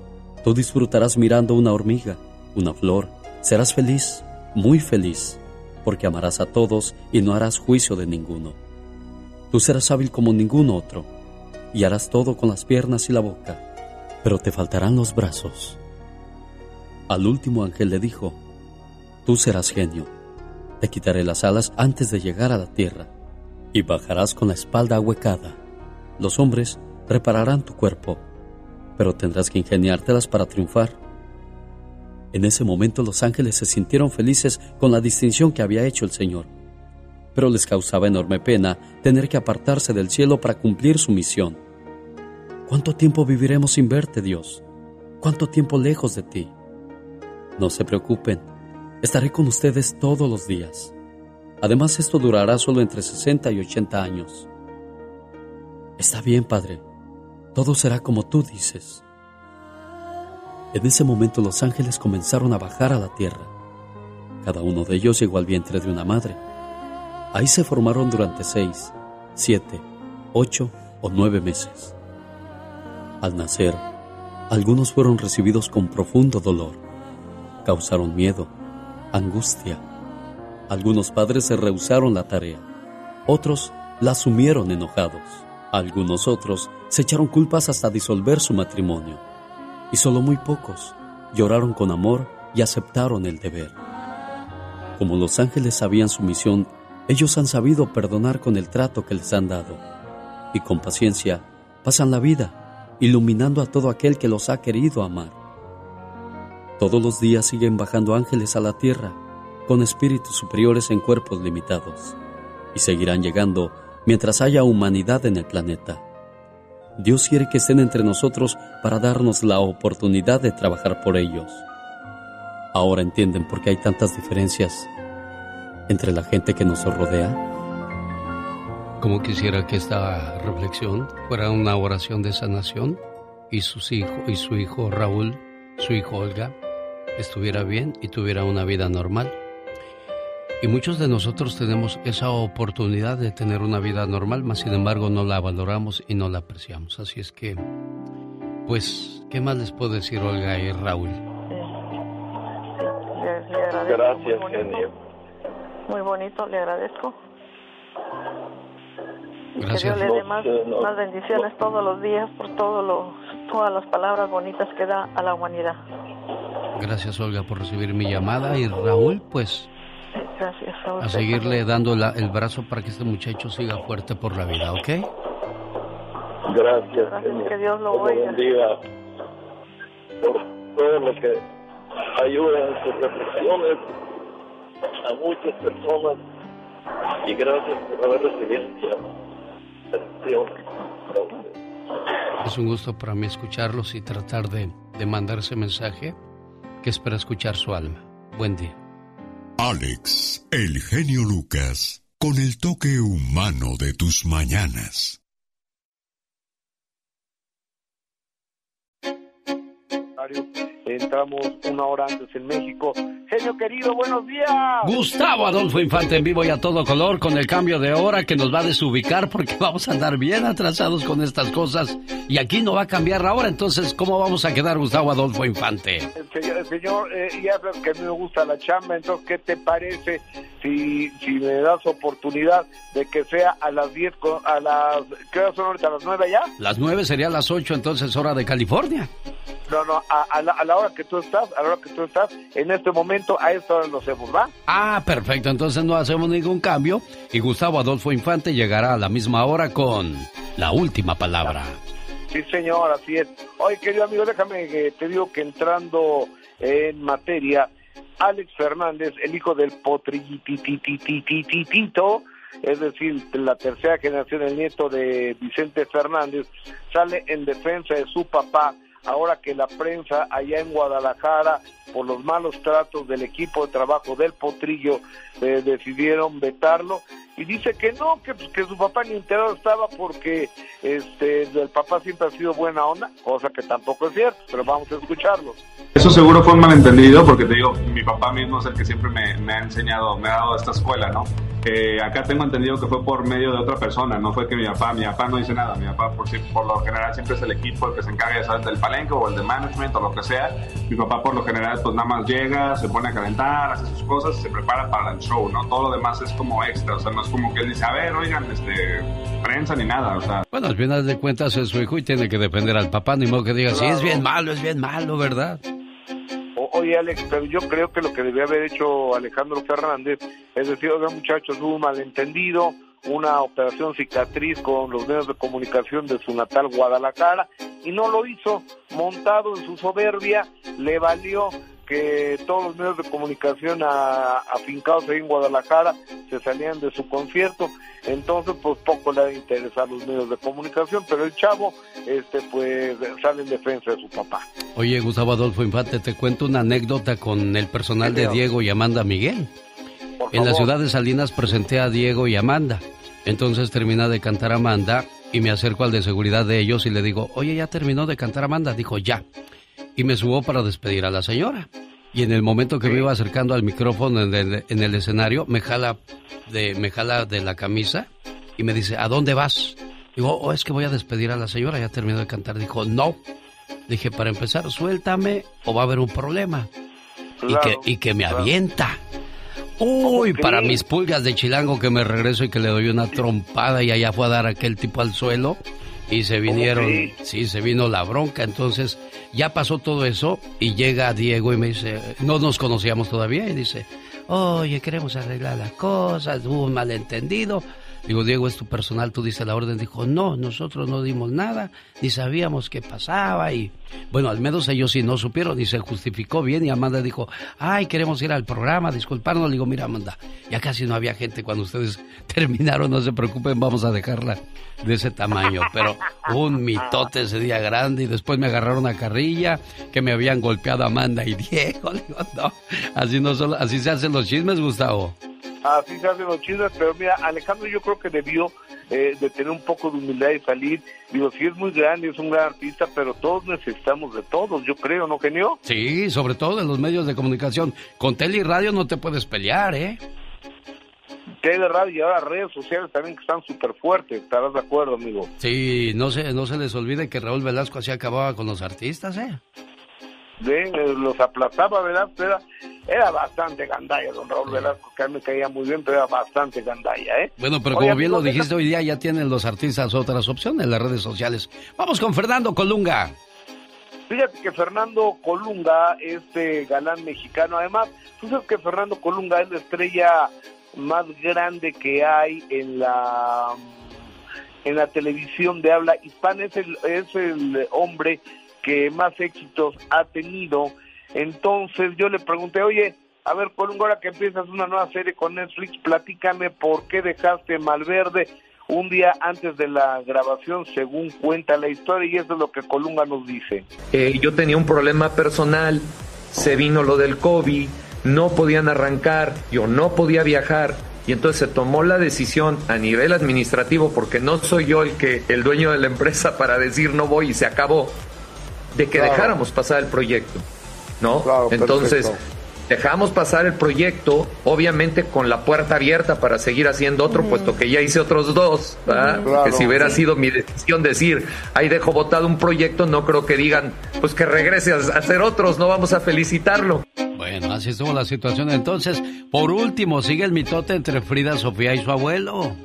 tú disfrutarás mirando una hormiga, una flor. Serás feliz, muy feliz, porque amarás a todos y no harás juicio de ninguno. Tú serás hábil como ningún otro, y harás todo con las piernas y la boca, pero te faltarán los brazos. Al último ángel le dijo, Tú serás genio, te quitaré las alas antes de llegar a la tierra, y bajarás con la espalda ahuecada. Los hombres repararán tu cuerpo, pero tendrás que ingeniártelas para triunfar. En ese momento los ángeles se sintieron felices con la distinción que había hecho el Señor, pero les causaba enorme pena tener que apartarse del cielo para cumplir su misión. ¿Cuánto tiempo viviremos sin verte, Dios? ¿Cuánto tiempo lejos de ti? No se preocupen, estaré con ustedes todos los días. Además, esto durará solo entre 60 y 80 años. Está bien, Padre, todo será como tú dices. En ese momento los ángeles comenzaron a bajar a la tierra. Cada uno de ellos llegó al vientre de una madre. Ahí se formaron durante seis, siete, ocho o nueve meses. Al nacer, algunos fueron recibidos con profundo dolor. Causaron miedo, angustia. Algunos padres se rehusaron la tarea. Otros la asumieron enojados. Algunos otros se echaron culpas hasta disolver su matrimonio. Y solo muy pocos lloraron con amor y aceptaron el deber. Como los ángeles sabían su misión, ellos han sabido perdonar con el trato que les han dado. Y con paciencia pasan la vida, iluminando a todo aquel que los ha querido amar. Todos los días siguen bajando ángeles a la tierra, con espíritus superiores en cuerpos limitados, y seguirán llegando mientras haya humanidad en el planeta. Dios quiere que estén entre nosotros para darnos la oportunidad de trabajar por ellos. Ahora entienden por qué hay tantas diferencias entre la gente que nos rodea. Como quisiera que esta reflexión fuera una oración de sanación y sus hijos y su hijo Raúl, su hijo Olga, estuviera bien y tuviera una vida normal. Y muchos de nosotros tenemos esa oportunidad de tener una vida normal, mas sin embargo no la valoramos y no la apreciamos. Así es que, pues, ¿qué más les puedo decir Olga y Raúl? Gracias, genio. Muy bonito, le agradezco. Y Gracias. que Dios le dé más, bendiciones todos los días por todo lo, todas las palabras bonitas que da a la humanidad. Gracias Olga por recibir mi llamada y Raúl, pues, Gracias a a seguirle dando la- el brazo para que este muchacho siga fuerte por la vida, ¿ok? Gracias, Gracias, que Dios lo oiga. bendiga por todo lo que ayuda en sus reflexiones a muchas personas y gracias por haber recibido mi atención. Es un gusto para mí escucharlos y tratar de, de mandar ese mensaje que es para escuchar su alma. Buen día. Alex, el genio Lucas, con el toque humano de tus mañanas. Entramos una hora antes en México. Genio querido, buenos días. Gustavo Adolfo Infante en vivo y a todo color con el cambio de hora que nos va a desubicar porque vamos a andar bien atrasados con estas cosas y aquí no va a cambiar la hora, entonces ¿cómo vamos a quedar Gustavo Adolfo Infante? Señor, señor eh, ya sabes que a mí me gusta la chamba, entonces, ¿qué te parece si, si me das oportunidad de que sea a las 10, co- a las, ¿qué horas son ahorita? ¿A las 9 ya? Las nueve sería las ocho, entonces hora de California. No, no, a, a la, a la hora que tú estás, a la hora que tú estás, en este momento, a esta hora lo hacemos, ¿va? Ah, perfecto, entonces no hacemos ningún cambio y Gustavo Adolfo Infante llegará a la misma hora con la última palabra. Sí, señor, así es. Oye, querido amigo, déjame que te digo que entrando en materia, Alex Fernández, el hijo del potrillitititititito, es decir, de la tercera generación, el nieto de Vicente Fernández, sale en defensa de su papá, ahora que la prensa allá en Guadalajara, por los malos tratos del equipo de trabajo del potrillo, eh, decidieron vetarlo y dice que no, que, pues, que su papá ni enterado estaba porque este el papá siempre ha sido buena onda, cosa que tampoco es cierto, pero vamos a escucharlo. Eso seguro fue un malentendido porque te digo, mi papá mismo es el que siempre me, me ha enseñado, me ha dado esta escuela, ¿no? Acá tengo entendido que fue por medio de otra persona, no fue que mi papá, mi papá no dice nada, mi papá por, por lo general siempre es el equipo el que se encarga ya sabes, del palenque o el de management o lo que sea. Mi papá por lo general pues nada más llega, se pone a calentar, hace sus cosas y se prepara para el show, ¿no? Todo lo demás es como extra, o sea, no es como que él dice, a ver, oigan, este, prensa ni nada, o sea, Bueno, al final de cuentas es su hijo y tiene que defender al papá, ni modo que diga, sí, es bien malo, es bien malo, ¿verdad? Oye Alex, pero yo creo que lo que debía haber hecho Alejandro Fernández es decir, oiga muchachos, hubo un malentendido, una operación cicatriz con los medios de comunicación de su natal Guadalajara y no lo hizo, montado en su soberbia, le valió que todos los medios de comunicación a- afincados ahí en Guadalajara se salían de su concierto, entonces pues poco le ha de interesar los medios de comunicación, pero el chavo este pues sale en defensa de su papá. Oye, Gustavo Adolfo Infante, te cuento una anécdota con el personal de Diego y Amanda Miguel. En la ciudad de Salinas presenté a Diego y Amanda. Entonces termina de cantar Amanda y me acerco al de seguridad de ellos y le digo, oye, ¿ya terminó de cantar Amanda? Dijo, ya. Y me subo para despedir a la señora. Y en el momento que me iba acercando al micrófono en el, en el escenario, me jala, de, me jala de la camisa y me dice, ¿a dónde vas? Digo, oh, es que voy a despedir a la señora, ya terminó de cantar. Dijo, no. Dije, para empezar, suéltame o va a haber un problema. y, que, y que me claro. avienta. Uy, para mis pulgas de chilango que me regreso y que le doy una trompada y allá fue a dar aquel tipo al suelo y se vinieron, sí, se vino la bronca, entonces ya pasó todo eso y llega Diego y me dice, no nos conocíamos todavía y dice, oye, queremos arreglar las cosas, hubo un malentendido, Digo, Diego, es tu personal, tú dices la orden. Dijo, no, nosotros no dimos nada, ni sabíamos qué pasaba. Y bueno, al menos ellos sí no supieron, y se justificó bien. Y Amanda dijo, ay, queremos ir al programa, disculparnos. Le digo, mira, Amanda, ya casi no había gente cuando ustedes terminaron, no se preocupen, vamos a dejarla de ese tamaño. Pero un mitote ese día grande, y después me agarraron a carrilla, que me habían golpeado Amanda y Diego. Le digo, no, así, no solo, así se hacen los chismes, Gustavo así se hacen los chismes, pero mira, Alejandro yo creo que debió eh, de tener un poco de humildad y salir. Digo, sí es muy grande, es un gran artista, pero todos necesitamos de todos, yo creo, ¿no, genio? Sí, sobre todo en los medios de comunicación. Con tele y radio no te puedes pelear, ¿eh? Tele, radio y ahora redes sociales también que están súper fuertes, ¿estarás de acuerdo, amigo? Sí, no se, no se les olvide que Raúl Velasco así acababa con los artistas, ¿eh? Ven, eh, los aplazaba, ¿verdad? Era, era bastante gandalla, don Raúl Velasco, que a mí me caía muy bien, pero era bastante gandalla, ¿eh? Bueno, pero como bien lo dijiste, hoy día ya tienen los artistas otras opciones en las redes sociales. Vamos con Fernando Colunga. Fíjate que Fernando Colunga, este galán mexicano, además, tú sabes que Fernando Colunga es la estrella más grande que hay en la en la televisión de habla hispana, es el, es el hombre que más éxitos ha tenido. Entonces yo le pregunté, oye, a ver, por un hora que empiezas una nueva serie con Netflix, platícame por qué dejaste Malverde un día antes de la grabación, según cuenta la historia, y eso es lo que Colunga nos dice. Eh, yo tenía un problema personal, se vino lo del COVID, no podían arrancar, yo no podía viajar, y entonces se tomó la decisión a nivel administrativo, porque no soy yo el que el dueño de la empresa para decir no voy y se acabó de que dejáramos pasar el proyecto, ¿no? Entonces, dejamos pasar el proyecto, obviamente con la puerta abierta para seguir haciendo otro, puesto que ya hice otros dos, que si hubiera sido mi decisión decir, ahí dejo votado un proyecto, no creo que digan, pues que regrese a hacer otros, no vamos a felicitarlo. Bueno, así estuvo la situación. Entonces, por último, sigue el mitote entre Frida Sofía y su abuelo.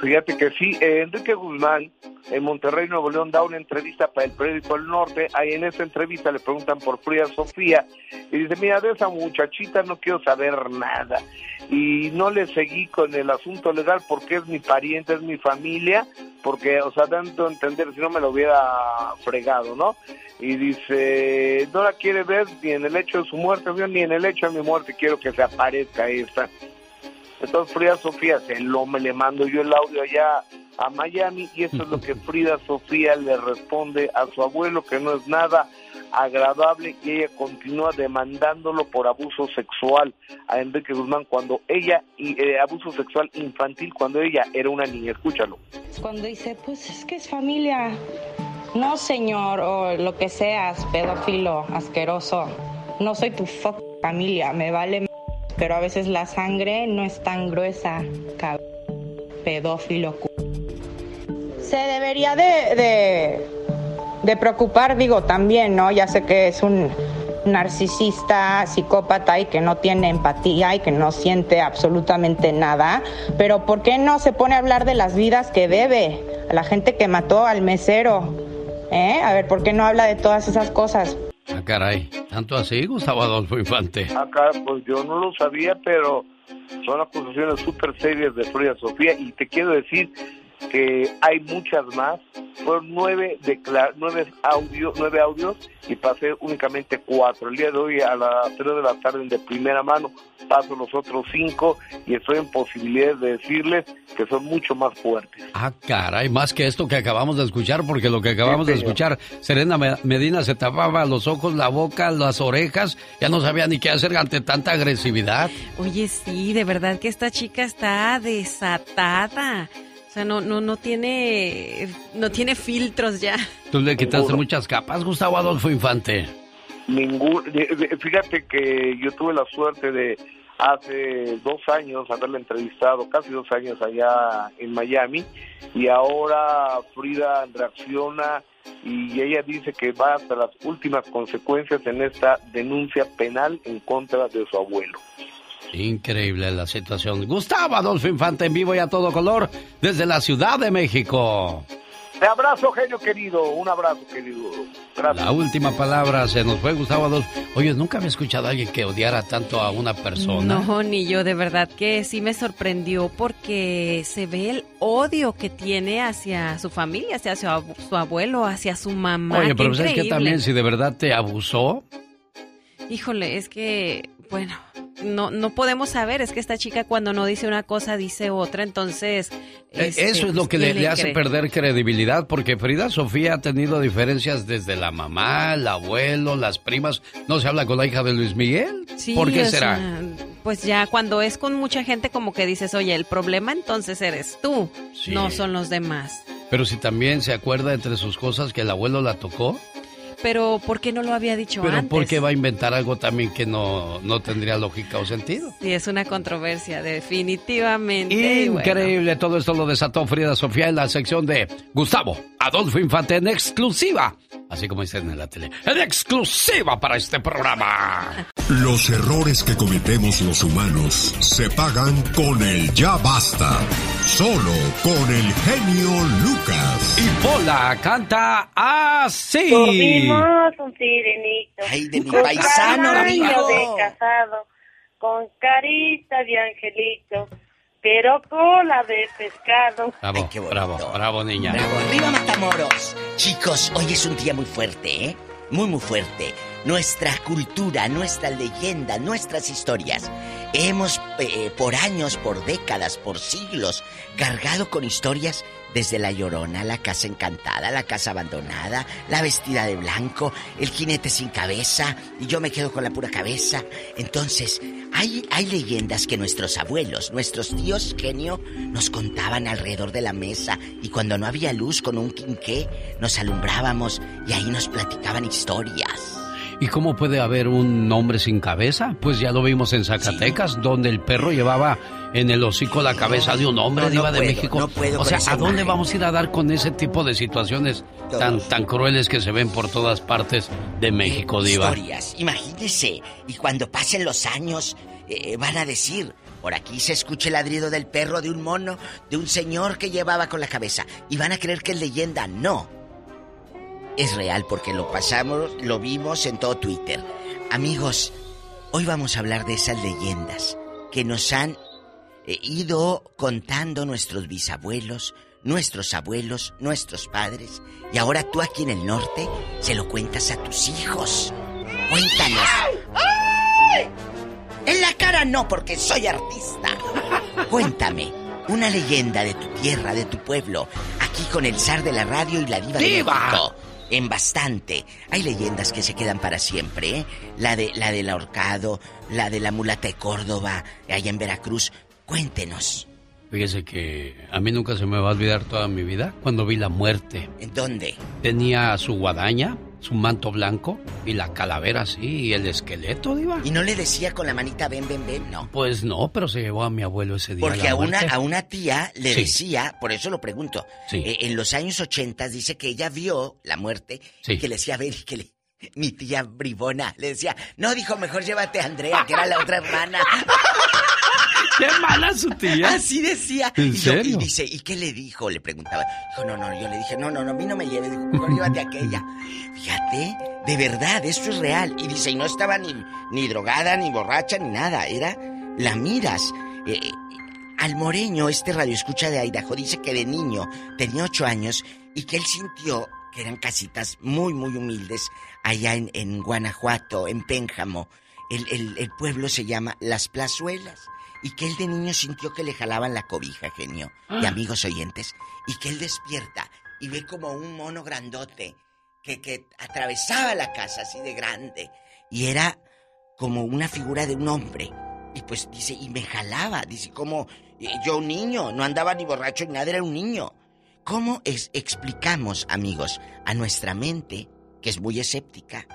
Fíjate que sí, eh, Enrique Guzmán en Monterrey, Nuevo León, da una entrevista para el periódico El Norte. Ahí en esa entrevista le preguntan por Frida Sofía y dice, mira, de esa muchachita no quiero saber nada. Y no le seguí con el asunto legal porque es mi pariente, es mi familia, porque, o sea, dando entender si no me lo hubiera fregado, ¿no? Y dice, no la quiere ver ni en el hecho de su muerte, ni en el hecho de mi muerte quiero que se aparezca esta. Entonces Frida Sofía se lo me le mando yo el audio allá a Miami y eso es lo que Frida Sofía le responde a su abuelo que no es nada agradable y ella continúa demandándolo por abuso sexual a Enrique Guzmán cuando ella y eh, abuso sexual infantil cuando ella era una niña. Escúchalo. Cuando dice pues es que es familia no señor o lo que seas pedófilo asqueroso no soy tu familia me vale pero a veces la sangre no es tan gruesa, pedófilo. Se debería de, de, preocupar, digo, también, ¿no? Ya sé que es un narcisista, psicópata y que no tiene empatía y que no siente absolutamente nada, pero ¿por qué no se pone a hablar de las vidas que debe? A la gente que mató al mesero, ¿eh? A ver, ¿por qué no habla de todas esas cosas? Ah, caray, ¿tanto así, Gustavo Adolfo Infante? Acá, pues yo no lo sabía, pero son acusaciones súper serias de Frida Sofía y te quiero decir que hay muchas más. Fueron nueve, nueve, audio, nueve audios y pasé únicamente cuatro. El día de hoy a las tres de la tarde de primera mano paso los otros cinco y estoy en posibilidades de decirles que son mucho más fuertes. Ah, caray, más que esto que acabamos de escuchar, porque lo que acabamos de escuchar, Serena Medina se tapaba los ojos, la boca, las orejas, ya no sabía ni qué hacer ante tanta agresividad. Oye, sí, de verdad que esta chica está desatada. O sea, no, no, no tiene, no tiene filtros ya. Tú le quitaste muchas capas, Gustavo Adolfo Infante. Ningún, fíjate que yo tuve la suerte de hace dos años haberla entrevistado, casi dos años allá en Miami, y ahora Frida reacciona y ella dice que va hasta las últimas consecuencias en esta denuncia penal en contra de su abuelo. Increíble la situación. Gustavo Adolfo Infante en vivo y a todo color desde la Ciudad de México. Te abrazo, genio querido. Un abrazo, querido. Gracias. La última palabra se nos fue Gustavo Adolfo. Oye, nunca había escuchado a alguien que odiara tanto a una persona. No, ni yo, de verdad que sí me sorprendió porque se ve el odio que tiene hacia su familia, hacia su, abu- su abuelo, hacia su mamá. Oye, pero ¿sabes que también si de verdad te abusó? Híjole, es que, bueno, no, no podemos saber, es que esta chica cuando no dice una cosa dice otra, entonces... Eh, este, Eso es lo que le, ¿quién le hace cree? perder credibilidad, porque Frida Sofía ha tenido diferencias desde la mamá, el abuelo, las primas. ¿No se habla con la hija de Luis Miguel? Sí, ¿Por qué será? sea, pues ya cuando es con mucha gente como que dices, oye, el problema entonces eres tú, Sí. no son los demás. Pero si también se acuerda entre sus cosas que el abuelo la tocó, Pero ¿por qué no lo había dicho pero antes? ¿por qué va a inventar algo también que no, no tendría lógica o sentido? Sí, es una controversia, definitivamente. bueno. Increíble, todo esto lo desató Frida Sofía en la sección de Gustavo Adolfo Infante en exclusiva. Así como dicen en la tele, en exclusiva para este programa. Los errores que cometemos los humanos se pagan con el ya basta. Solo con el genio Lucas. Y Pola canta así. Tuvimos un sirenito. Ay, de mi con paisano, amigo. de casado, con carita de angelito, pero cola de pescado. Bravo, bravo, bravo, niña. Bravo, arriba Matamoros. Chicos, hoy es un día muy fuerte, ¿eh? Muy, muy fuerte. Nuestra cultura, nuestra leyenda, nuestras historias. Hemos, eh, por años, por décadas, por siglos, cargado con historias desde La Llorona, la casa encantada, la casa abandonada, la vestida de blanco, el jinete sin cabeza, y yo me quedo con la pura cabeza. Entonces, hay, hay leyendas que nuestros abuelos, nuestros tíos genio, nos contaban alrededor de la mesa, y cuando no había luz con un quinqué, nos alumbrábamos y ahí nos platicaban historias. ¿Y cómo puede haber un hombre sin cabeza? Pues ya lo vimos en Zacatecas, donde el perro llevaba en el hocico la cabeza de un hombre, no, no diva de puedo, México. no puedo o sea, ¿a dónde imagen. vamos a ir a dar con ese tipo de situaciones tan, tan crueles que se ven por todas partes de México, diva? Historias, imagínese. Y cuando pasen los años, eh, van a decir, por aquí se escucha el ladrido del perro de un mono, de un señor que llevaba con la cabeza. Y van a creer que es leyenda. No. Es real porque lo pasamos, lo vimos en todo Twitter. Amigos, hoy vamos a hablar de esas leyendas que nos han eh, ido contando nuestros bisabuelos, nuestros abuelos, nuestros padres. Y ahora tú aquí en el norte se lo cuentas a tus hijos. Cuéntanos. En la cara no, porque soy artista. Cuéntame, una leyenda de tu tierra, de tu pueblo, aquí con el zar de la radio y la diva de ¡Diva! México. En bastante. Hay leyendas que se quedan para siempre, ¿eh? La de la del ahorcado, la de la mulata de Córdoba, allá en Veracruz. Cuéntenos. Fíjese que a mí nunca se me va a olvidar toda mi vida cuando vi la muerte. ¿En dónde? Tenía su guadaña, su manto blanco y la calavera así y el esqueleto, diva. Y no le decía con la manita ven, ven, ven, no. Pues no, pero se llevó a mi abuelo ese día. Porque la a una, a una tía le Sí. decía, por eso lo pregunto, Sí. eh, en los años 80 dice que ella vio la muerte Sí. y que le decía, ven, que le... Mi tía bribona le decía, no, dijo, mejor llévate a Andrea, que era la otra hermana. ¡Qué mala su tía! Así decía. ¿En y, yo- serio? y dice, ¿y qué le dijo? Le preguntaba. Dijo, no, no, yo le dije, no, no, no, a mí no me lleves, dijo, mejor llévate aquella. Fíjate, de verdad, esto es real. Y dice, y no estaba ni, ni drogada, ni borracha, ni nada, era la miras. Eh, eh, al moreño, este radio escucha de Idaho, dice que de niño tenía ocho años y que él sintió que eran casitas muy, muy humildes allá en, en Guanajuato, en Pénjamo. El, el- el pueblo se llama Las Plazuelas. Y que él de niño sintió que le jalaban la cobija, genio. Y Ah. amigos oyentes. Y que él despierta y ve como un mono grandote que, que atravesaba la casa así de grande. Y era como una figura de un hombre. Y pues dice, y me jalaba. Dice, como yo un niño, no andaba ni borracho ni nada, era un niño. ¿Cómo es, explicamos, amigos, a nuestra mente, que es muy escéptica,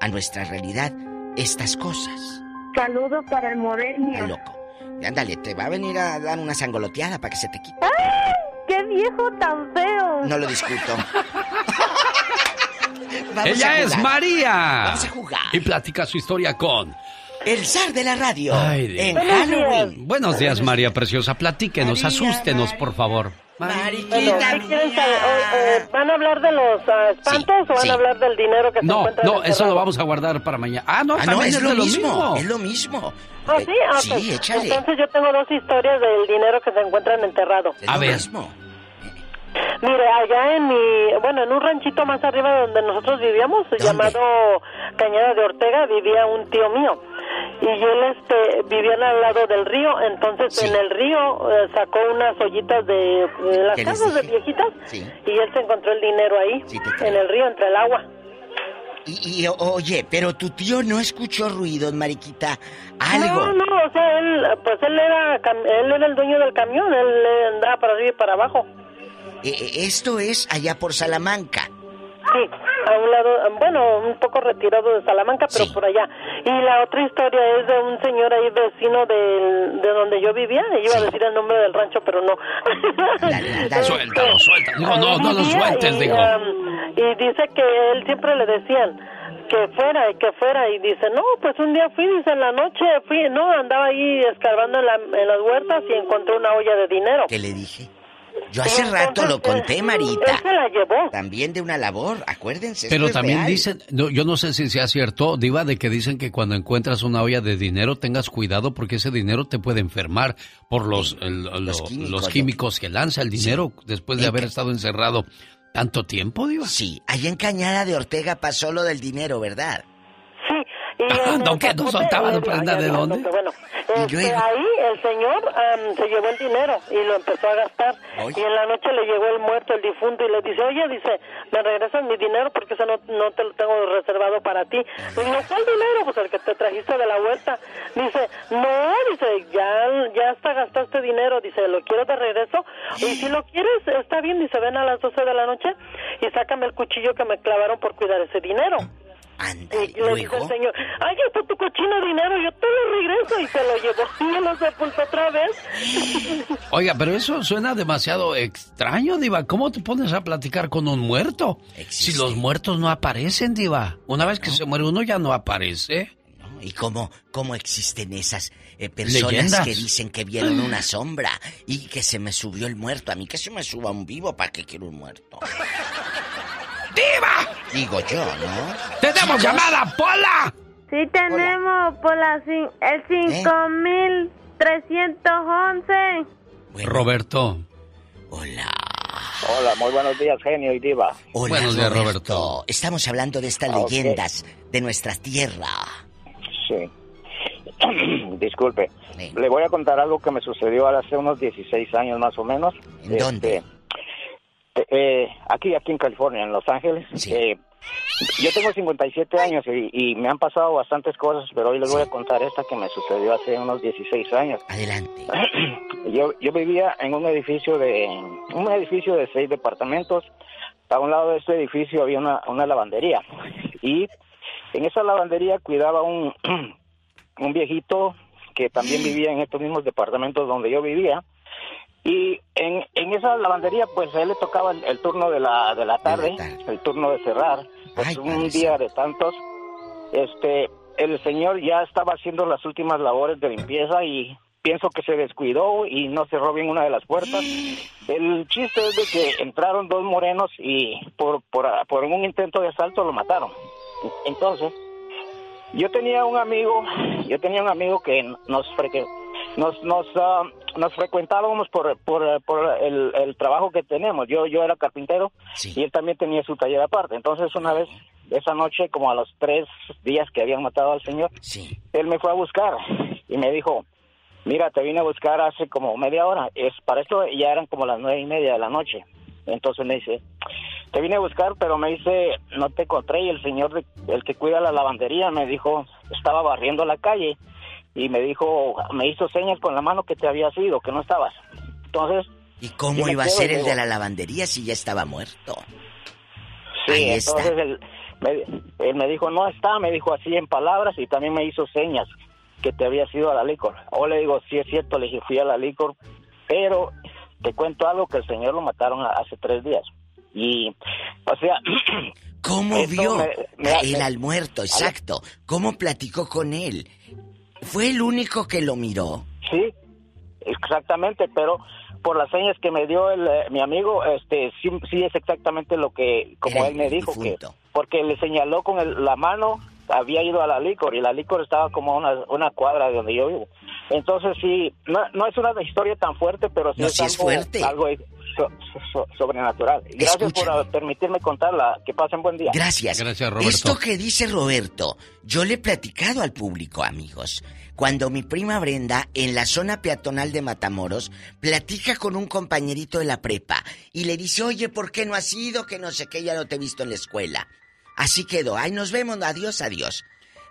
a nuestra realidad, estas cosas? Saludos para el. Está loco. Ándale, te va a venir a dar una sangoloteada para que se te quite. ¡Ay! ¡Qué viejo tan feo! No lo discuto. Vamos Ella a es. María. Vamos a jugar. Y platica su historia con el zar de la radio. Ay, Dios. en Halloween. Buenos días, María Preciosa. Platíquenos, asústenos, por favor. Bueno, ¿qué quieren saber? O- eh, ¿Van a hablar de los ah, espantos o van sí. a hablar del dinero que se No, encuentra no, eso lo vamos a guardar para mañana. Ah, no, Ah, no, es es, lo de lo mismo, mismo. es lo mismo. ¿Ah, sí? Ah, Sí, échale. Entonces yo tengo dos historias del dinero que se encuentran enterrado. A ver. Mire, allá en mi, bueno, en un ranchito más arriba de donde nosotros vivíamos, llamado Cañada de Ortega, vivía un tío mío. Y él este, vivía al lado del río, entonces en el río eh, sacó unas ollitas de, de las ¿Qué les casas de viejitas y él se encontró el dinero ahí, en el río, entre el agua. Y, y, oye, pero tu tío no escuchó ruidos, Mariquita. Algo. No, no, o sea, él, pues él era, él era el dueño del camión, él andaba para arriba y para abajo. Eh, eh, esto es allá por Salamanca. Sí, a un lado, bueno, un poco retirado de Salamanca, pero por allá. Y la otra historia es de un señor ahí vecino del- de donde yo vivía. Iba a decir el nombre del rancho, pero no. Suéltalo, suéltalo. Digo, no, no lo sueltes, y, digo. um, y dice que él siempre le decían que fuera y que fuera y dice no pues un día fui dice en la noche fui no andaba ahí escarbando en, la- en las huertas y encontré una olla de dinero ¿Qué le dije? Yo hace rato lo conté, Marita. él se la llevó También de una labor, acuérdense. Pero es también real. dicen, no, yo no sé si sea cierto, Diva, de que dicen que cuando encuentras una olla de dinero tengas cuidado porque ese dinero te puede enfermar por los, el- los, químicos, químicos, que lanza el dinero después de haber estado encerrado tanto tiempo, Diva. Sí, allá en Cañada de Ortega pasó lo del dinero, ¿verdad? Y Ah, no, el ¿qué? ¿No Zapote, soltaban eh, prenda de dónde? no, que Bueno, este, ahí el señor am, se llevó el dinero y lo empezó a gastar. Y en la noche le llegó el muerto, el difunto, y le dice, oye, dice, me regresas mi dinero porque eso no, no te lo tengo reservado para ti. Y no, ¿cuál dinero? Pues el que te trajiste de la vuelta. Dice, no, dice, ya, ya hasta gastaste dinero. Dice, ¿lo quiero de regreso? Y si lo quieres, está bien. Dice, ven a las 12 de la noche y sácame el cuchillo que me clavaron por cuidar ese dinero. Y le dice el señor, ay, está tu cochino dinero, yo te lo regreso y se lo llevó y lo sepultó otra vez. Oiga, pero eso suena demasiado extraño, Diva. ¿Cómo te pones a platicar con un muerto? Si los muertos no aparecen, Diva. Una vez que se muere uno ya no aparece. ¿Y cómo, cómo existen esas eh, personas Leyendas. que dicen que vieron una sombra y que se me subió el muerto? A mí que se me suba un vivo, ¿para qué quiero un muerto? ¡Diva! Digo yo, ¿no? ¡Tenemos llamada, Pola! Sí tenemos por la cin- el 5311. Roberto. Hola, muy buenos días, genio y diva. Hola, Buenos días, Roberto. Estamos hablando de estas Ah, leyendas de nuestra tierra. Sí. Disculpe. Le voy a contar algo que me sucedió hace unos 16 años más o menos. ¿En dónde? Este, eh, aquí, aquí en California, en Los Ángeles. Eh, yo tengo 57 años y, y me han pasado bastantes cosas, pero hoy les voy a contar esta que me sucedió hace unos 16 años. Adelante. Yo, yo vivía en un edificio de un edificio de seis departamentos. A un lado de este edificio había una, una lavandería y en esa lavandería cuidaba un, un viejito que también vivía en estos mismos departamentos donde yo vivía. Y en, en esa lavandería, pues a él le tocaba el, el turno de la, de la tarde, el turno de cerrar. Pues un día de tantos, este, el señor ya estaba haciendo las últimas labores de limpieza y pienso que se descuidó y no cerró bien una de las puertas. El chiste es de que entraron dos morenos y por, por, por un intento de asalto lo mataron. Entonces, yo tenía un amigo, yo tenía un amigo que nos nos nos ah, nos frecuentábamos por por, por el, el trabajo que tenemos. Yo yo era carpintero y él también tenía su taller aparte. Entonces una vez esa noche, como a los tres días que habían matado al señor, él me fue a buscar y me dijo, mira, te vine a buscar hace como media hora. Es para esto ya eran como las nueve y media de la noche. Entonces me dice, te vine a buscar, pero me dice, no te encontré y el señor, de- el que cuida la lavandería, me dijo, estaba barriendo la calle y me dijo, me hizo señas con la mano que te había ido, que no estabas. Entonces... ¿Y cómo iba a ser el digo, de la lavandería si ya estaba muerto? Sí, Ahí está. entonces él me, él me dijo, no está, me dijo así en palabras y también me hizo señas que te había ido a la licor. O le digo, sí es cierto, le dije, fui a la licor, pero te cuento algo que el señor lo mataron hace tres días. Y, o sea... ¿Cómo vio me- él me- al muerto? Exacto. ¿Cómo platicó con él? Fue el único que lo miró. Sí, exactamente, pero por las señas que me dio el, eh, mi amigo, este, sí, sí es exactamente lo que, como Era él me dijo, que porque le señaló con el- la mano, había ido a la licor y la licor estaba como a una, una cuadra de donde yo vivo. Entonces sí, no, no es una historia tan fuerte, pero sí No, es, fuerte. algo so- so- sobrenatural. Gracias por permitirme contarla. Que pasen buen día. Gracias. Gracias, Roberto. Esto que dice Roberto, yo le he platicado al público, amigos. Cuando mi prima Brenda, en la zona peatonal de Matamoros, platica con un compañerito de la prepa y le dice, oye, ¿por qué no has ido? Que no sé qué, ya no te he visto en la escuela. Así quedó. Ay, nos vemos, adiós, adiós.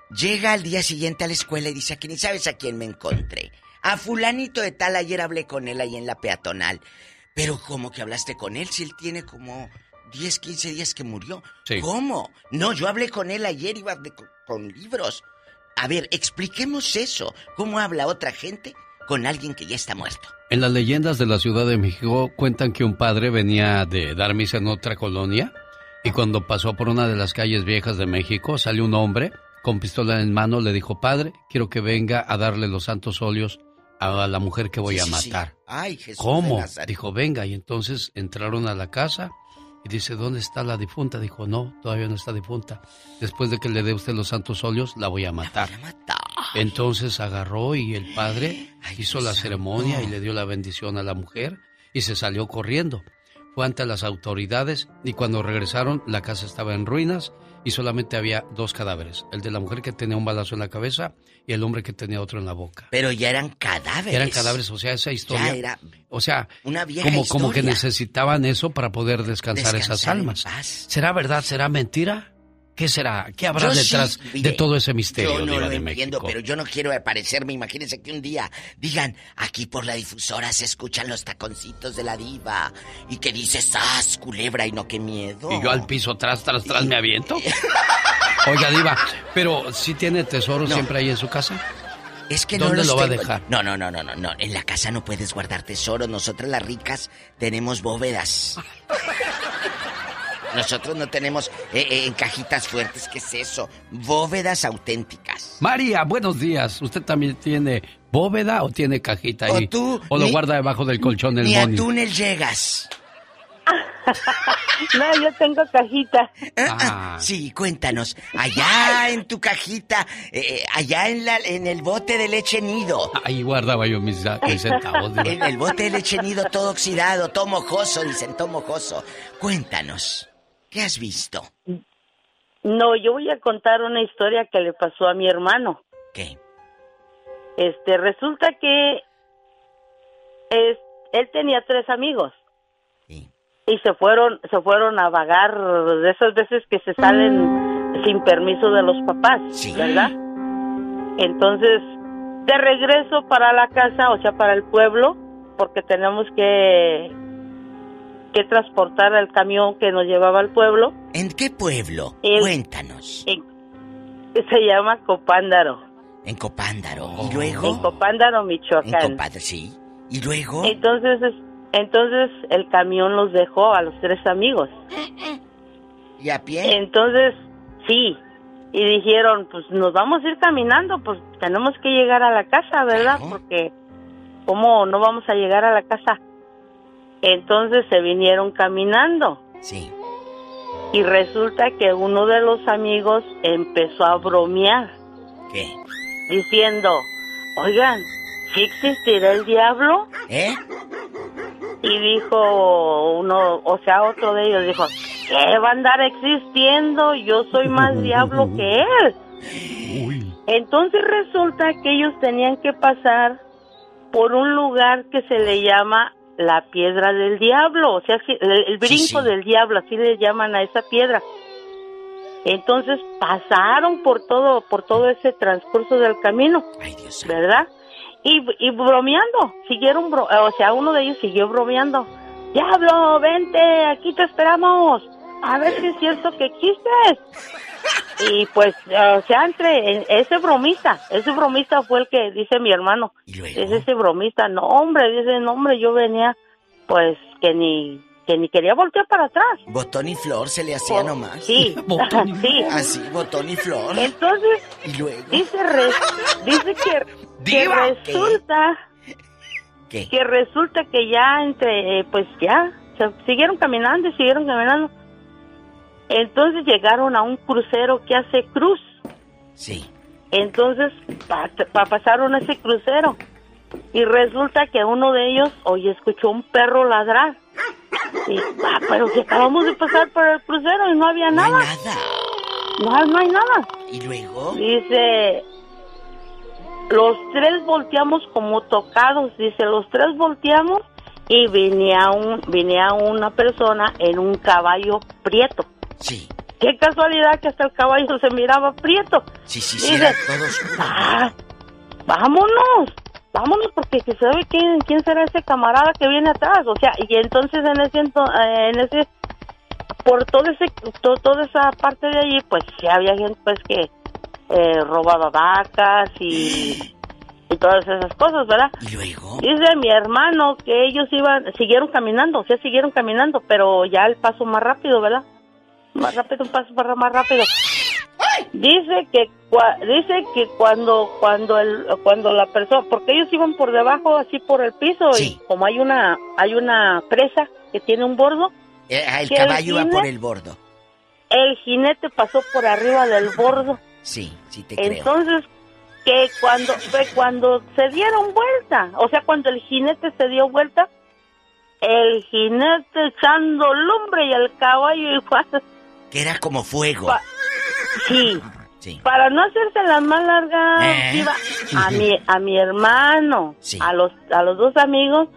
Llega al día siguiente a la escuela y dice, aquí ni sabes a quién me encontré. A fulanito de tal, ayer hablé con él ahí en la peatonal. Pero ¿cómo que hablaste con él si él tiene como 10, 15 días que murió? Sí. ¿Cómo? No, yo hablé con él ayer, iba de- con libros. A ver, expliquemos eso. ¿Cómo habla otra gente con alguien que ya está muerto? En las leyendas de la Ciudad de México cuentan que un padre venía de dar misa en otra colonia y cuando pasó por una de las calles viejas de México salió un hombre con pistola en mano, le dijo, padre, quiero que venga a darle los santos óleos a la mujer que voy Sí, a sí, sí. matar. Ay, Jesús ¿Cómo? Dijo, venga. Y entonces entraron a la casa y dice, ¿dónde está la difunta? Dijo, no, todavía no está difunta. Después de que le dé usted los santos óleos, la voy a matar. Entonces agarró y el padre hizo la ceremonia y le dio la bendición a la mujer y se salió corriendo. Fue ante las autoridades y cuando regresaron la casa estaba en ruinas y solamente había dos cadáveres, el de la mujer que tenía un balazo en la cabeza y el hombre que tenía otro en la boca. Pero ya eran cadáveres. Eran cadáveres, o sea, esa historia. Ya era o sea, una vieja como, como que historia. necesitaban eso para poder descansar, esas Descansar en almas. paz. ¿Será verdad? ¿Será mentira? ¿Qué será? ¿Qué habrá Yo detrás sí, de mire, todo ese misterio, Yo no lo de entiendo, México? pero yo no quiero aparecerme. Imagínense que un día digan, aquí por la difusora se escuchan los taconcitos de la diva. Y que dices, ¡sas, culebra! Y no, qué miedo. Y yo al piso, tras, tras, tras, me aviento. Oiga, Diva, pero si tiene tesoro No. siempre ahí en su casa. Es que no ¿Dónde los lo va a dejar? No, no, no, no, no, no. En la casa no puedes guardar tesoros. Nosotras las ricas tenemos bóvedas. Nosotros no tenemos eh, eh, en cajitas fuertes. ¿Qué es eso? Bóvedas auténticas. María, buenos días. ¿Usted también tiene bóveda o tiene cajita ahí? O tú, ¿O lo ni- guarda debajo del colchón del Ni a Moni? túnel llegas. No, yo tengo cajita. Ah. Sí, cuéntanos. Allá en tu cajita, eh, allá en, la, en el bote de leche nido. Ahí guardaba yo mis, mis centavos. En el bote de leche nido todo oxidado, todo mojoso, dicen, todo mojoso. Cuéntanos, ¿qué has visto? No, yo voy a contar una historia que le pasó a mi hermano. ¿Qué? Este, resulta que es, él tenía tres amigos. Y se fueron, se fueron a vagar de esas veces que se salen sin permiso de los papás, ¿verdad? Entonces, de regreso para la casa, o sea, para el pueblo, porque tenemos que que transportar el camión que nos llevaba al pueblo. ¿En qué pueblo? Cuéntanos. en- se llama Copándaro. En Copándaro. ¿Y En luego? Copándaro, Michoacán. En Copándaro, sí. ¿Y luego? Entonces, es- entonces el camión los dejó a los tres amigos. ¿Y a pie? Entonces, sí. Y dijeron, pues nos vamos a ir caminando, pues tenemos que llegar a la casa, ¿verdad? Porque, ¿cómo no vamos a llegar a la casa? Entonces se vinieron caminando. Sí. Y resulta que uno de los amigos empezó a bromear. ¿Qué? Diciendo, oigan, ¿sí existirá el diablo? ¿Eh? Y dijo uno, o sea, otro de ellos dijo, ¿qué va a andar existiendo? Yo soy más diablo que él. Entonces resulta que ellos tenían que pasar por un lugar que se le llama la piedra del diablo, o sea, el, el brinco sí. del diablo, así le llaman a esa piedra. Entonces pasaron por todo, por todo ese transcurso del camino, ¿verdad? Y, y bromeando, siguieron, bro- o sea, uno de ellos siguió bromeando. Diablo, vente, aquí te esperamos. A ver si es cierto que existes. Y pues, o sea, entre en- ese bromista, ese bromista fue el que dice mi hermano. Es ese bromista, no hombre, dice, no hombre, yo venía, pues que ni, que ni quería voltear para atrás. Botón y flor se le hacía nomás. Sí, sí. Así, botón y flor. Entonces, y luego. dice, re- dice que, resulta ¿Qué? que resulta que ya entre, eh, pues ya, se siguieron caminando y siguieron caminando. Entonces llegaron a un crucero que hace cruz. Sí. Entonces pa- pa- pasaron ese crucero y resulta que uno de ellos, oye, escuchó un perro ladrar. Y, ah, pero si acabamos de pasar por el crucero y no había nada. No hay, no hay nada. ¿Y luego? Dice, los tres volteamos como tocados. Dice, los tres volteamos y venía, un, venía una persona en un caballo prieto. Sí. Qué casualidad que hasta el caballo se miraba prieto. Sí, sí, sí, Dice, era todo oscuro. "Ah, vámonos, vámonos porque que sabe quién, quién será ese camarada que viene atrás. O sea, y entonces en ese, eh, en ese por todo ese, to- toda esa parte de allí, pues sí había gente pues que eh, robaba vacas y, y todas esas cosas, ¿verdad? ¿Y luego? Dice mi hermano que ellos iban, siguieron caminando, o sea, siguieron caminando, pero ya el paso más rápido, ¿verdad? Más rápido, un paso más rápido. Dice que cua- dice que cuando cuando el cuando la persona, porque ellos iban por debajo así por el piso y como hay una hay una presa que tiene un bordo, Eh, ah, el caballo iba jinete- por el bordo. el jinete pasó por arriba del bordo. Sí, sí te creo. Entonces, que cuando fue cuando se dieron vuelta, o sea, cuando el jinete se dio vuelta, el jinete echando lumbre y el caballo igual. Que era como fuego. Pa- sí. Sí. Para no hacerse la más larga, ¿Eh? Diva, a mi a mi hermano, a los a los dos amigos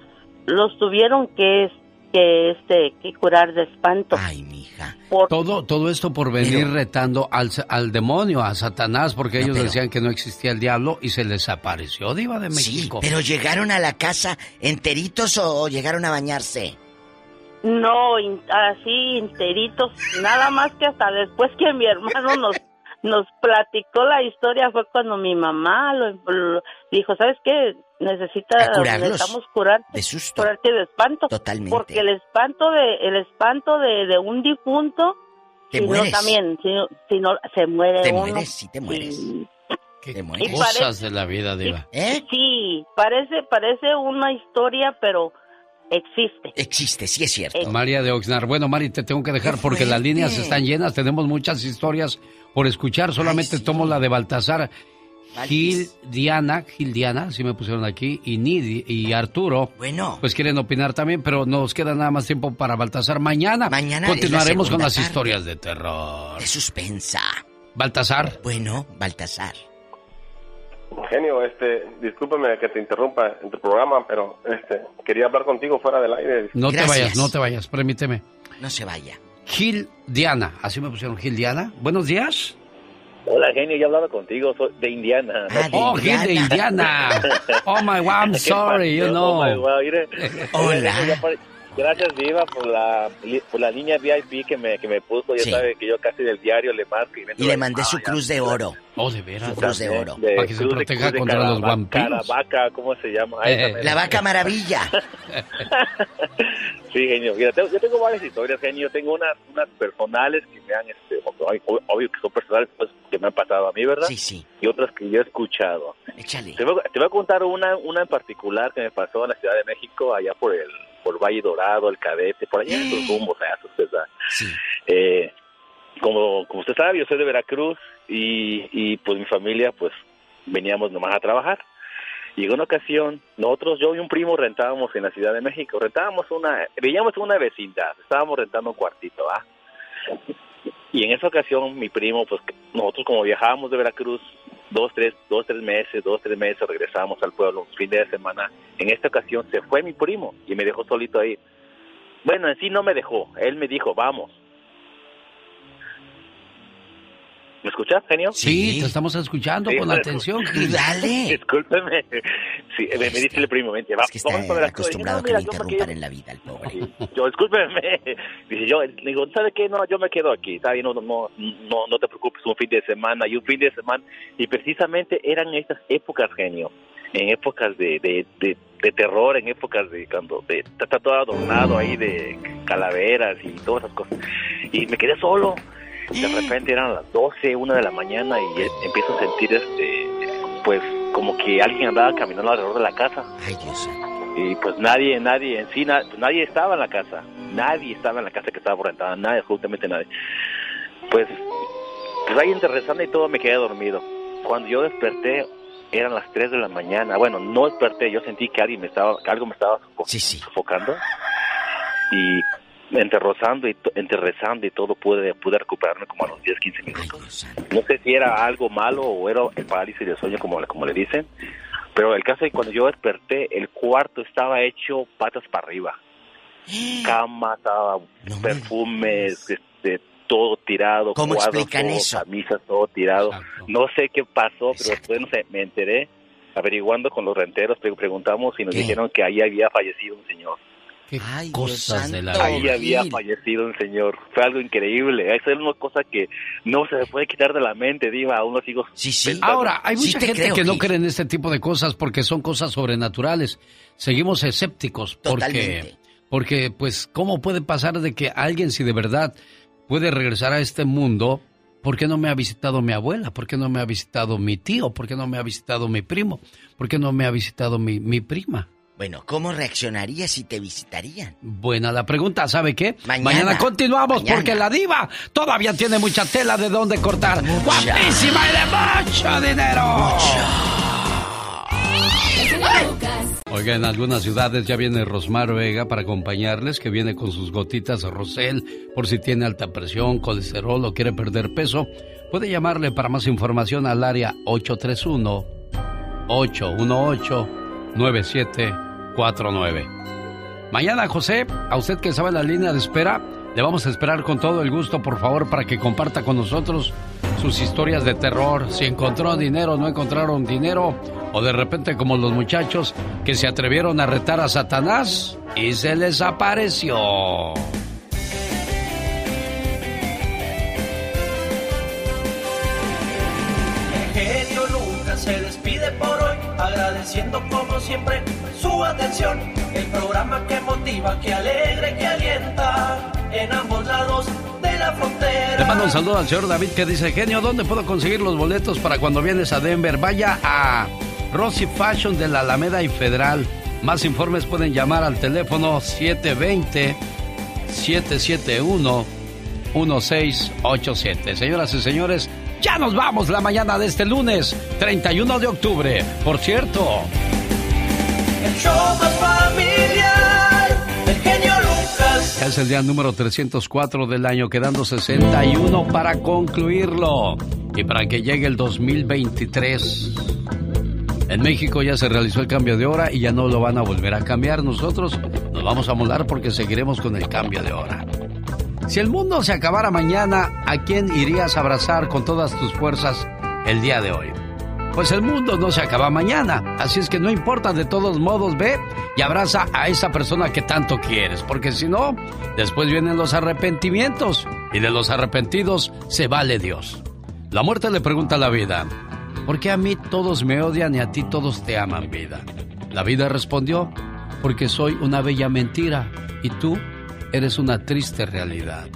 los tuvieron que que este que curar de espanto. Ay, mija. Todo, todo esto por venir retando al, al demonio, a Satanás, porque ellos decían que no existía el diablo y se les apareció Diva de México. Pero llegaron a la casa enteritos o llegaron a bañarse. No, in- así enteritos, nada más que hasta después que mi hermano nos nos platicó la historia fue cuando mi mamá lo, lo- dijo, ¿sabes qué? Necesita necesitamos curar De susto. curarte de espanto. Totalmente. Porque el espanto de el espanto de, de un difunto Te si no mueres. también, si, no- si no se muere Te uno. mueres, sí te mueres. Te mueres. Y parece- Cosas de la vida, Diva. ¿Eh? Sí, parece parece una historia, pero existe. Existe, sí es cierto. María de Oxnard. Bueno, Mari, te tengo que dejar porque las líneas están llenas. Tenemos muchas historias por escuchar. Solamente tomo la de Baltasar. Gil, Diana, Gil Diana, si me pusieron aquí, y Nidi y Arturo. Bueno. Pues quieren opinar también, pero nos queda nada más tiempo para Baltasar. Mañana, Mañana la continuaremos con las historias de terror. De suspensa. Baltasar. Bueno, Baltasar. Genio, este, discúlpame que te interrumpa en tu programa, pero este, quería hablar contigo fuera del aire. No te vayas, no te vayas, permíteme. No se vaya. Gil Diana, así me pusieron Gil Diana. Buenos días. Hola, genio, ya hablaba contigo, soy de Indiana. Oh, Gil de Indiana. Oh my God, I'm ¿Qué sorry, you know. Oh, my God, mire. Hola. Gracias, Diva, por la, por la línea VIP que me, que me puso. Ya Sí. sabe que yo casi del diario le marco. Y, Y le mandé su cruz de oro. Oh, de veras. Su cruz de oro. De Para que se de- proteja de contra los vampiros. Caravaca, ¿cómo se llama? Ahí Eh. La vaca maravilla. Sí, genio. Mira, tengo- yo tengo varias historias, genio. Tengo unas, unas personales que me han, este, ob- obvio que son personales, pues, que me han pasado a mí, ¿verdad? Sí, sí. Y otras que yo he escuchado. Échale. Te voy, a- te voy a contar una, una en particular que me pasó en la Ciudad de México, allá por el por Valle Dorado, el Cadete, por allá en esos rumbos, allá, usted sabe. Eh, como, como usted sabe, yo soy de Veracruz y, y pues mi familia, pues veníamos nomás a trabajar. Y en una ocasión, nosotros, yo y un primo rentábamos en la Ciudad de México, rentábamos una, veíamos una vecindad, estábamos rentando un cuartito, ¿ah? Y en esa ocasión, mi primo, pues nosotros como viajábamos de Veracruz, dos, tres, dos, tres meses, dos, tres meses, regresábamos al pueblo fin de semana. En esta ocasión se fue mi primo y me dejó solito ahí. Bueno, en sí no me dejó, él me dijo, vamos. ¿Me escuchas, genio? Sí, te estamos escuchando Sí, con pero- atención, Gil. Discúlpeme. Sí, me, me dice el primo, vente, va, Es que está vamos a ver las cosas. acostumbrado que no, le mira, yo me interrumpan en la vida, el pobre. Yo, discúlpeme. Dice yo, le digo, ¿sabe qué? No, yo me quedo aquí, está bien, no, no, no, no te preocupes, un fin de semana y un fin de semana. Y precisamente eran estas épocas, genio, en épocas de, de, de, de terror, en épocas de cuando de, está todo adornado ahí de calaveras y todas esas cosas. Y me quedé solo. De repente eran las 12, una de la mañana y eh, empiezo a sentir este, pues como que alguien andaba caminando alrededor de la casa. Ay, Dios. Y pues nadie, nadie en sí, na- nadie estaba en la casa. Nadie estaba en la casa que estaba por rentada, nadie, absolutamente nadie. Pues, pues ahí entre rezando y todo me quedé dormido. Cuando yo desperté, eran las 3 de la mañana. Bueno, no desperté, yo sentí que alguien me estaba, que algo me estaba sofo- sofocando. Y entre rozando y to- entre rezando y todo pude, pude recuperarme como a los 10, 15 minutos. No sé si era algo malo o era el parálisis de sueño como, como le dicen. Pero el caso es que cuando yo desperté, el cuarto estaba hecho patas para arriba. Cama, estaba perfumes, este, todo tirado, ¿Cómo cuadros, explican todo, eso? camisas, todo tirado. No sé qué pasó, pero después no sé, me enteré averiguando con los renteros, pre- preguntamos y nos dijeron que ahí había fallecido un señor. Cosas de la Ahí vida. había fallecido un señor. Fue algo increíble. Esa es una cosa que no se puede quitar de la mente, Diva. Aún lo sigo pensando. Ahora, hay mucha gente que no cree en este tipo de cosas porque son cosas sobrenaturales. Seguimos escépticos porque, Totalmente. porque, pues, ¿cómo puede pasar de que alguien, si de verdad puede regresar a este mundo, ¿por qué no me ha visitado mi abuela? ¿Por qué no me ha visitado mi tío? ¿Por qué no me ha visitado mi primo? ¿Por qué no me ha visitado mi, mi prima? Bueno, ¿cómo reaccionarías si te visitarían? Buena la pregunta, ¿sabe qué? Mañana. continuamos Mañana. porque la diva todavía tiene mucha tela de donde cortar. ¡Guapísima y de mucho dinero! Oiga, en algunas ciudades ya viene Rosmar Vega para acompañarles, que viene con sus gotitas de Rosel por si tiene alta presión, colesterol o quiere perder peso. Puede llamarle para más información al área 831 818 9749. Mañana, José, a usted que estaba en la línea de espera, le vamos a esperar con todo el gusto, por favor, para que comparta con nosotros sus historias de terror. Si encontró dinero, no encontraron dinero, o de repente como los muchachos que se atrevieron a retar a Satanás y se les apareció. Se despide por agradeciendo como siempre su atención. El programa que motiva, que alegra, que alienta en ambos lados de la frontera. Le mando un saludo al señor David que dice, genio, ¿dónde puedo conseguir los boletos para cuando vienes a Denver? Vaya a Rosy Fashion de la Alameda y Federal. Más informes pueden llamar al teléfono 720-771-1687. Señoras y señores, ya nos vamos la mañana de este lunes, 31 de octubre. Por cierto, El show más familiar, el genio Lucas. es el día número 304 del año, quedando 61 para concluirlo y para que llegue el 2023. En México ya se realizó el cambio de hora y ya no lo van a volver a cambiar. Nosotros nos vamos a molar porque seguiremos con el cambio de hora. Si el mundo se acabara mañana, ¿a quién irías a abrazar con todas tus fuerzas el día de hoy? Pues el mundo no se acaba mañana, así es que no importa, de todos modos ve y abraza a esa persona que tanto quieres, porque si no, después vienen los arrepentimientos y de los arrepentidos se vale Dios. La muerte le pregunta a la vida, ¿por qué a mí todos me odian y a ti todos te aman vida? La vida respondió, porque soy una bella mentira y tú eres una triste realidad.